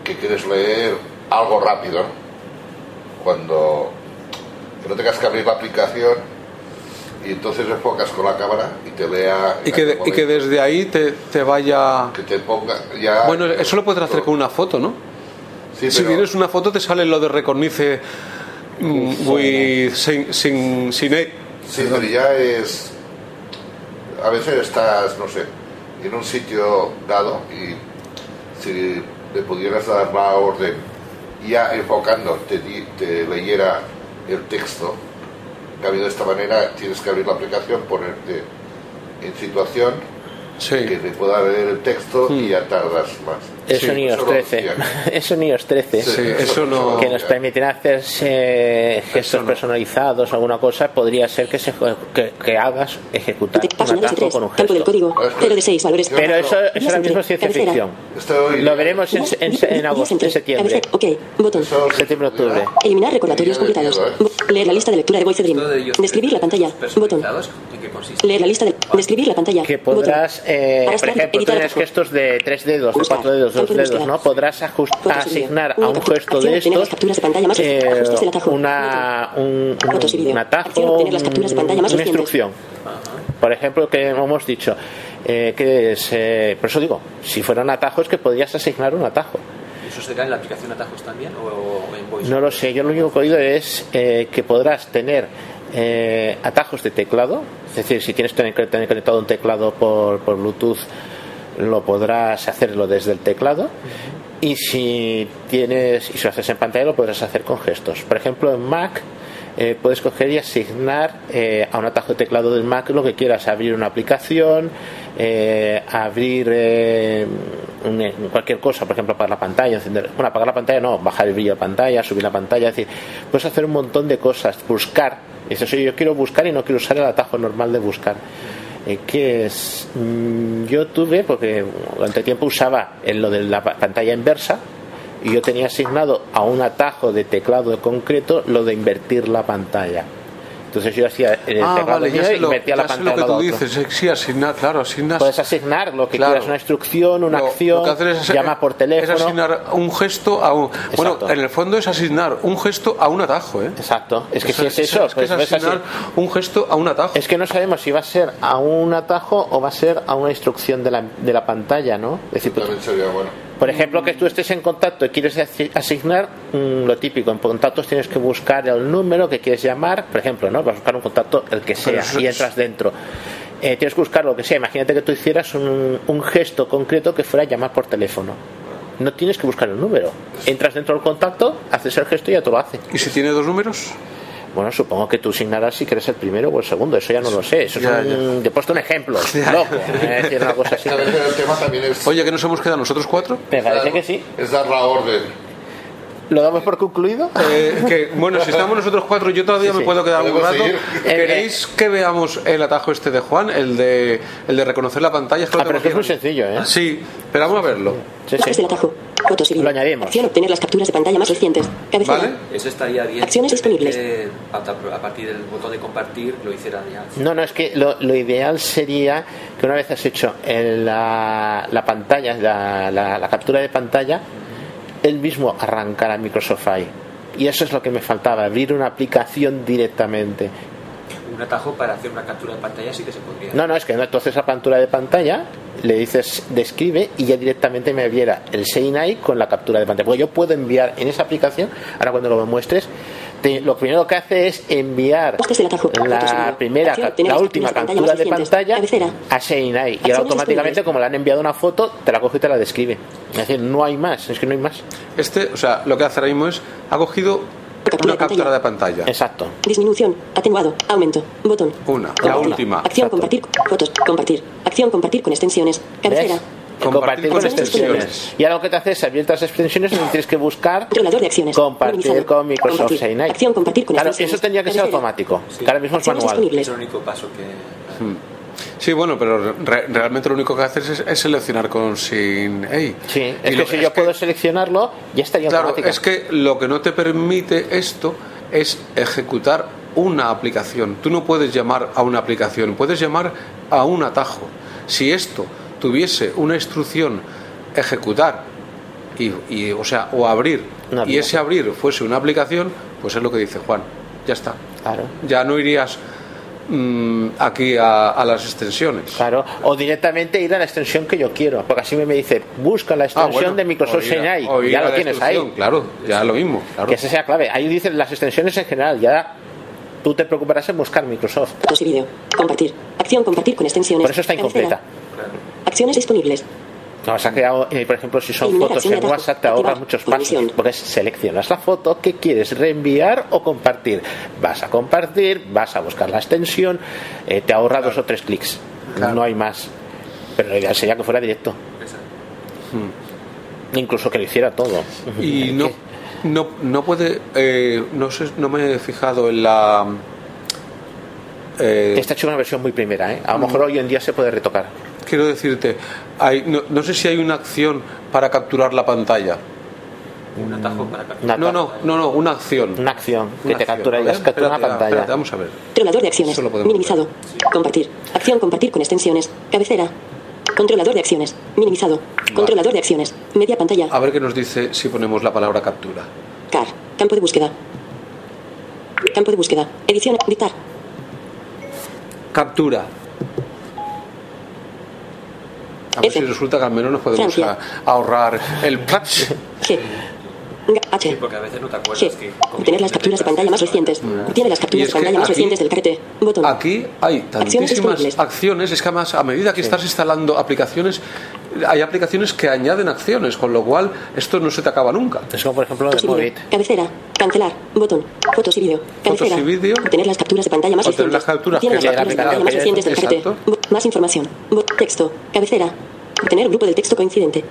que quieres leer algo rápido, ¿no? Cuando que no tengas que abrir la aplicación y entonces enfocas con la cámara y te vea Y que, de- y que desde ahí te, te vaya. que te ponga ya Bueno, eso lo puedes hacer con una foto, ¿no? Sí, si pero- tienes una foto, te sale lo de recognice mm, with, sin, sin, sin e- Sí, pero ya es. A veces estás, no sé, en un sitio dado y si le pudieras dar la orden ya enfocando, te, te leyera el texto. En de esta manera tienes que abrir la aplicación, ponerte en situación que te pueda leer el texto y ya tardas más. Eso en iOS lo 13. decía. Eso en iOS 13. Sí, eso no- Que nos permitirá hacer eh, gestos personalizados o alguna cosa. Podría ser que, se, que, que hagas ejecutar un atajo 13. con un Campo del gesto. código. 0 de 6 valores. Pero eso, eso Días ahora mismo es ciencia Cabecera. ficción. Lo veremos en, en, en agosto, en septiembre. Cabecera. Ok. Botón. Septiembre, octubre. Eliminar recordatorios completados. Bo- Leer la lista de lectura de Voice Dream. Describir la pantalla. Botón. Leer la lista de. Describir la pantalla. Que podrás, eh, por ejemplo, editar tienes gestos de tres dedos, de cuatro dedos, dos dedos. ¿no? Podrás ajust- asignar a un gesto de estos capturas de pantalla más eh, Ajustes del atajo. una, un, atajo, una instrucción. Por ejemplo, que hemos dicho, eh, que es, eh, por eso digo, si fuera un atajo es que podrías asignar un atajo. ¿Eso será en la aplicación Atajos también o, o en Voice? No lo sé, yo lo único que he oído es eh, que podrás tener eh, atajos de teclado, es decir, si tienes tener, tener conectado un teclado por, por Bluetooth, lo podrás hacerlo desde el teclado. Y si tienes, y si lo haces en pantalla, lo podrás hacer con gestos. Por ejemplo, en Mac eh, puedes coger y asignar eh, a un atajo de teclado del Mac lo que quieras, abrir una aplicación, eh, abrir eh, un- cualquier cosa, por ejemplo, apagar la pantalla, encender, bueno, apagar la pantalla no, bajar el brillo de la pantalla, subir la pantalla, es decir, puedes hacer un montón de cosas, buscar, y dices, oye, yo quiero buscar y no quiero usar el atajo normal de buscar. Eh, que es Mm, yo tuve porque durante tiempo usaba en lo de la pa- pantalla inversa y yo tenía asignado a un atajo de teclado concreto lo de invertir la pantalla entonces yo hacía el Ah, teclado vale, mío y lo, invertía la sé pantalla lo que tú otro. dices. Sí, asignar, claro, asignas. puedes asignar lo que Claro. quieras una instrucción una Lo- acción lo que hacer es- llama por Es teléfono asignar un gesto a un. Bueno, en el fondo es asignar un gesto a un atajo, ¿eh? Exacto. Es que si es eso, es, que pues es asignar un gesto a un atajo. Es que no sabemos si va a ser a un atajo o va a ser a una instrucción de la, de la pantalla, ¿no? Es decir, pues, También sería bueno. Por ejemplo, que tú estés en contacto y quieres asi- asignar mm, lo típico. En contactos tienes que buscar el número que quieres llamar, por ejemplo, ¿no? Vas a buscar un contacto, el que sea, y entras dentro. Eh, tienes que buscar lo que sea. Imagínate que tú hicieras un, un gesto concreto que fuera llamar por teléfono. No tienes que buscar el número. Entras dentro del contacto, haces el gesto y ya te lo hace. ¿Y si tiene dos números? Bueno, supongo que tú asignarás si quieres el primero o el segundo, eso ya no lo sé. Eso es Ya, un- Te he puesto un ejemplo, [LAUGHS] Ya. loco. Es decir, una cosa así. A [LAUGHS] el tema también es, Oye, que nos hemos quedado nosotros cuatro. Me parece que sí. es dar la orden. ¿Lo damos por concluido? Eh, que, bueno, si estamos nosotros cuatro, yo todavía Sí, me sí. puedo quedar un rato. seguir. ¿Queréis que veamos el atajo este de Juan? El de, el de reconocer la pantalla. Es que Ah, pero tengo que es muy sencillo, ¿eh? Sí, pero vamos a verlo. Sí, sí. atajo. Fotos y. Lo añadimos. Acción obtener las capturas de pantalla más recientes. Cabecera. ¿Vale? Eso estaría bien. Acciones disponibles. que a partir del botón de compartir lo hicieran ya. No, no, es que lo, lo ideal sería que una vez has hecho el- la, la pantalla, la, la- la captura de pantalla, él mismo arrancara Microsoft ahí. Y eso es lo que me faltaba, abrir una aplicación directamente. Un atajo para hacer una captura de pantalla sí que se podría. No, no, es que no, haces la captura de pantalla, le dices describe y ya directamente me enviará el Seinai con la captura de pantalla. Porque yo puedo enviar en esa aplicación, ahora cuando lo muestres, te- lo primero que hace es enviar la primera, la última captura de pantalla a Seinai y automáticamente como le han enviado una foto, te la coge y te la describe. Es decir, no hay más, es que no hay más. Este, o sea, lo que hace ahora mismo es, ha cogido Captura una de captura de pantalla. Exacto. Disminución. Atenuado. Aumento. Botón. Una, la última. Acción compartir. Fotos. Compartir. Acción compartir con extensiones. Cabecera. Compartir, con extensiones. Y ahora lo que te hace es abrir las extensiones donde tienes que buscar Controlador de acciones. compartir Minimizado. con Microsoft Compartir. Acción compartir con Claro, extensiones. eso tendría que ser automático. Que ahora mismo es Acciones manual. disponibles. Es el único paso que. Hmm. Sí, bueno, pero re- realmente lo único que haces es, es seleccionar con sin hey. Sí, es Y que lo- si yo puedo seleccionarlo, ya estaría Claro, automático. es que lo que no te permite esto es ejecutar una aplicación. Tú no puedes llamar a una aplicación, puedes llamar a un atajo. Si esto tuviese una instrucción ejecutar y, y, o sea, o abrir Una y ese abrir fuese una aplicación, pues es lo que dice Juan. Ya está. Claro. Ya no irías mm, aquí a, a las extensiones. Claro, o directamente ir a la extensión que yo quiero, porque así me dice, busca la Ah, extensión bueno, de Microsoft ir ya lo tienes ahí. Claro, ya lo mismo. Claro. Que esa sea la clave. Ahí dicen las extensiones en general, ya tú te preocuparás en buscar Microsoft. Vídeo. Compartir. Acción compartir con extensiones. Por eso está incompleta. Acciones disponibles. No, se ha creado, eh, por ejemplo, si son Eliminar fotos en. WhatsApp te ahorras muchos pasos, porque seleccionas la foto que quieres reenviar o compartir. Vas a compartir, vas a buscar la extensión, eh, te ahorra dos o tres clics. No hay más. Pero lo ideal sería que fuera directo. Incluso que lo hiciera todo. Y [LAUGHS] no, no, no puede, eh, no sé, no me he fijado en la. eh, Está hecho una versión muy primera, ¿eh? A lo mejor hoy en día se puede retocar. Quiero decirte, hay, no, no sé si hay una acción para capturar la pantalla. Un atajo para capturar. No, no, no, no, una acción. Una acción que Una te acción. captura y captura una espérate, pantalla. espérate, vamos a ver. Controlador de acciones. Minimizado. Compartir. Acción compartir con extensiones. Cabecera. Controlador de acciones. Minimizado. Controlador de acciones. Media pantalla. A ver qué nos dice si ponemos la palabra captura. Car. Campo de búsqueda. Campo de búsqueda. Edición. Dictar. Captura. A ver F. si resulta que al menos nos podemos a- ahorrar el patch. G. H. Porque a veces no te acuerdas que. Obtener las capturas de pantalla más recientes. Obtiene las capturas de pantalla más aquí- recientes del carrete. Botón. Aquí hay Acciones tantísimas disponibles. acciones, es que además a medida que estás instalando aplicaciones, hay aplicaciones que añaden acciones, con lo cual esto no se te acaba nunca. Es como por ejemplo lo de Fotos. Movit. Cabecera. Cancelar. Botón. Fotos y vídeo. Cabecera. y vídeo. Obtener las capturas de pantalla más Obtener recientes. las capturas Obtiene que las le capturas de dan pantalla más recientes del carrete. Más información. Bo- texto. Cabecera. Obtener grupo del texto coincidente.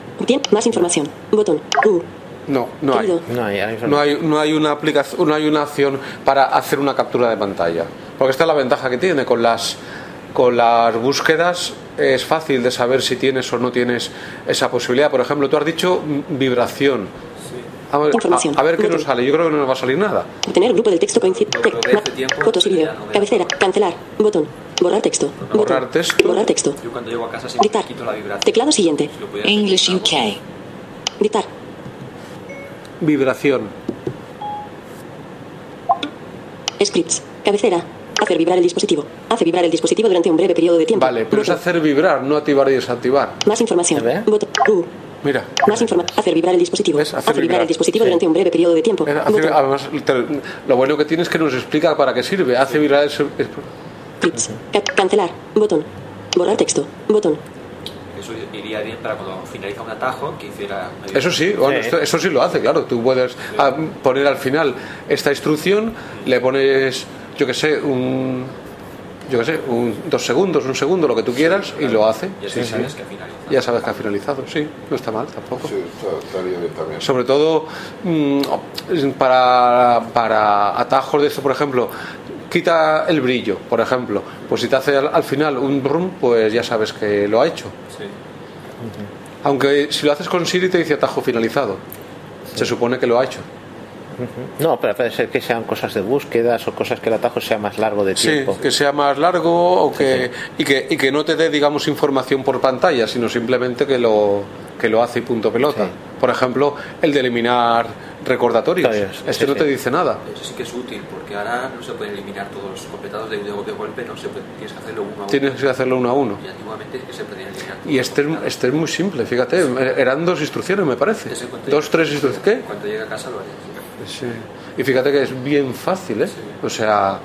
Más información. Botón. U. No, no hay. No, hay, No hay, no hay una aplicación, no hay una acción para hacer una captura de pantalla. Porque esta es la ventaja que tiene con las con las búsquedas es fácil de saber si tienes o no tienes esa posibilidad. Por ejemplo, tú has dicho vibración. A ver, Información. a- a ver qué nos sale. Yo creo que no nos va a salir nada. Obtener grupo del texto coincidente. Lo de este Fotos y veo. Cabecera. Cancelar. Botón. Borrar texto. Borrar Botón. texto. Borrar texto. Yo cuando llego a casa siempre Dictar. quito la vibración. Teclado siguiente. Si English hacer, UK. Dictar. Vibración. Scripts. Cabecera. Hacer vibrar el dispositivo. Hace vibrar el dispositivo durante un breve periodo de tiempo. Vale, pero es Botón. hacer vibrar, no activar y desactivar. Más información. Botón. U. Mira. Más información. Hacer vibrar el dispositivo. Hacer, vibrar, vibrar. el dispositivo Sí. durante un breve periodo de tiempo. Hace- Botón. además, te- lo bueno que tiene es que nos explica para qué sirve. Hace vibrar el... Cancelar. Botón. Borrar texto. Botón. Eso iría bien para cuando finaliza un atajo que hiciera. Eso sí, bueno, esto- eso sí lo hace, claro. Tú puedes ah, poner al final esta instrucción, le pones, yo que sé, un, yo que sé, un, dos segundos, un segundo, lo que tú quieras, y lo hace. Y así sabes que ha finalizado. Ya sabes que ha finalizado, sí, no está mal tampoco. Sí, está- estaría bien también. Sobre todo mm, para, para atajos de esto, por ejemplo, quita el brillo, por ejemplo. Pues si te hace al, al final un brum, pues ya sabes que lo ha hecho. Sí. Aunque si lo haces con Siri te dice atajo finalizado. Se supone que lo ha hecho. No, pero puede ser que sean cosas de búsquedas o cosas que el atajo sea más largo de Sí, tiempo. que sea más largo o que, Y, que, y que no te dé, digamos, información por pantalla, sino simplemente que lo, que lo hace y punto pelota. Por ejemplo, el de eliminar recordatorios. Este no te dice nada. Eso sí que es útil porque ahora no se pueden eliminar todos los completados de, de, de golpe, no se puede, tienes que hacerlo uno a uno. Tienes que hacerlo uno a uno. Y antiguamente que se podían eliminar. Y este, es- este es muy simple, fíjate. Eran dos instrucciones, me parece. Dos, tres instrucciones. ¿Qué? Cuando llegue a casa lo haré. Sí. Y fíjate que es bien fácil, ¿eh? O sea,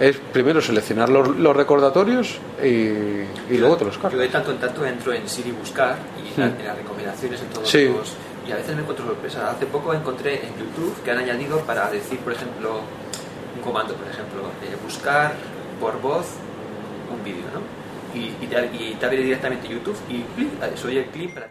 es primero seleccionar los, los recordatorios y, y luego te los Yo cargas. de tanto en tanto entro en Siri buscar y la- en las recomendaciones en todos Sí. los y a veces me encuentro sorpresa. Hace poco encontré en YouTube que han añadido para decir, por ejemplo, un comando, por ejemplo, eh, buscar por voz un vídeo, ¿no? y, y te, y te abre directamente YouTube y clic, soy el clip para...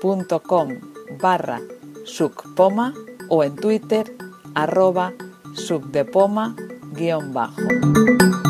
facebook.com barra sucpoma o en twitter arroba subdepoma guion bajo.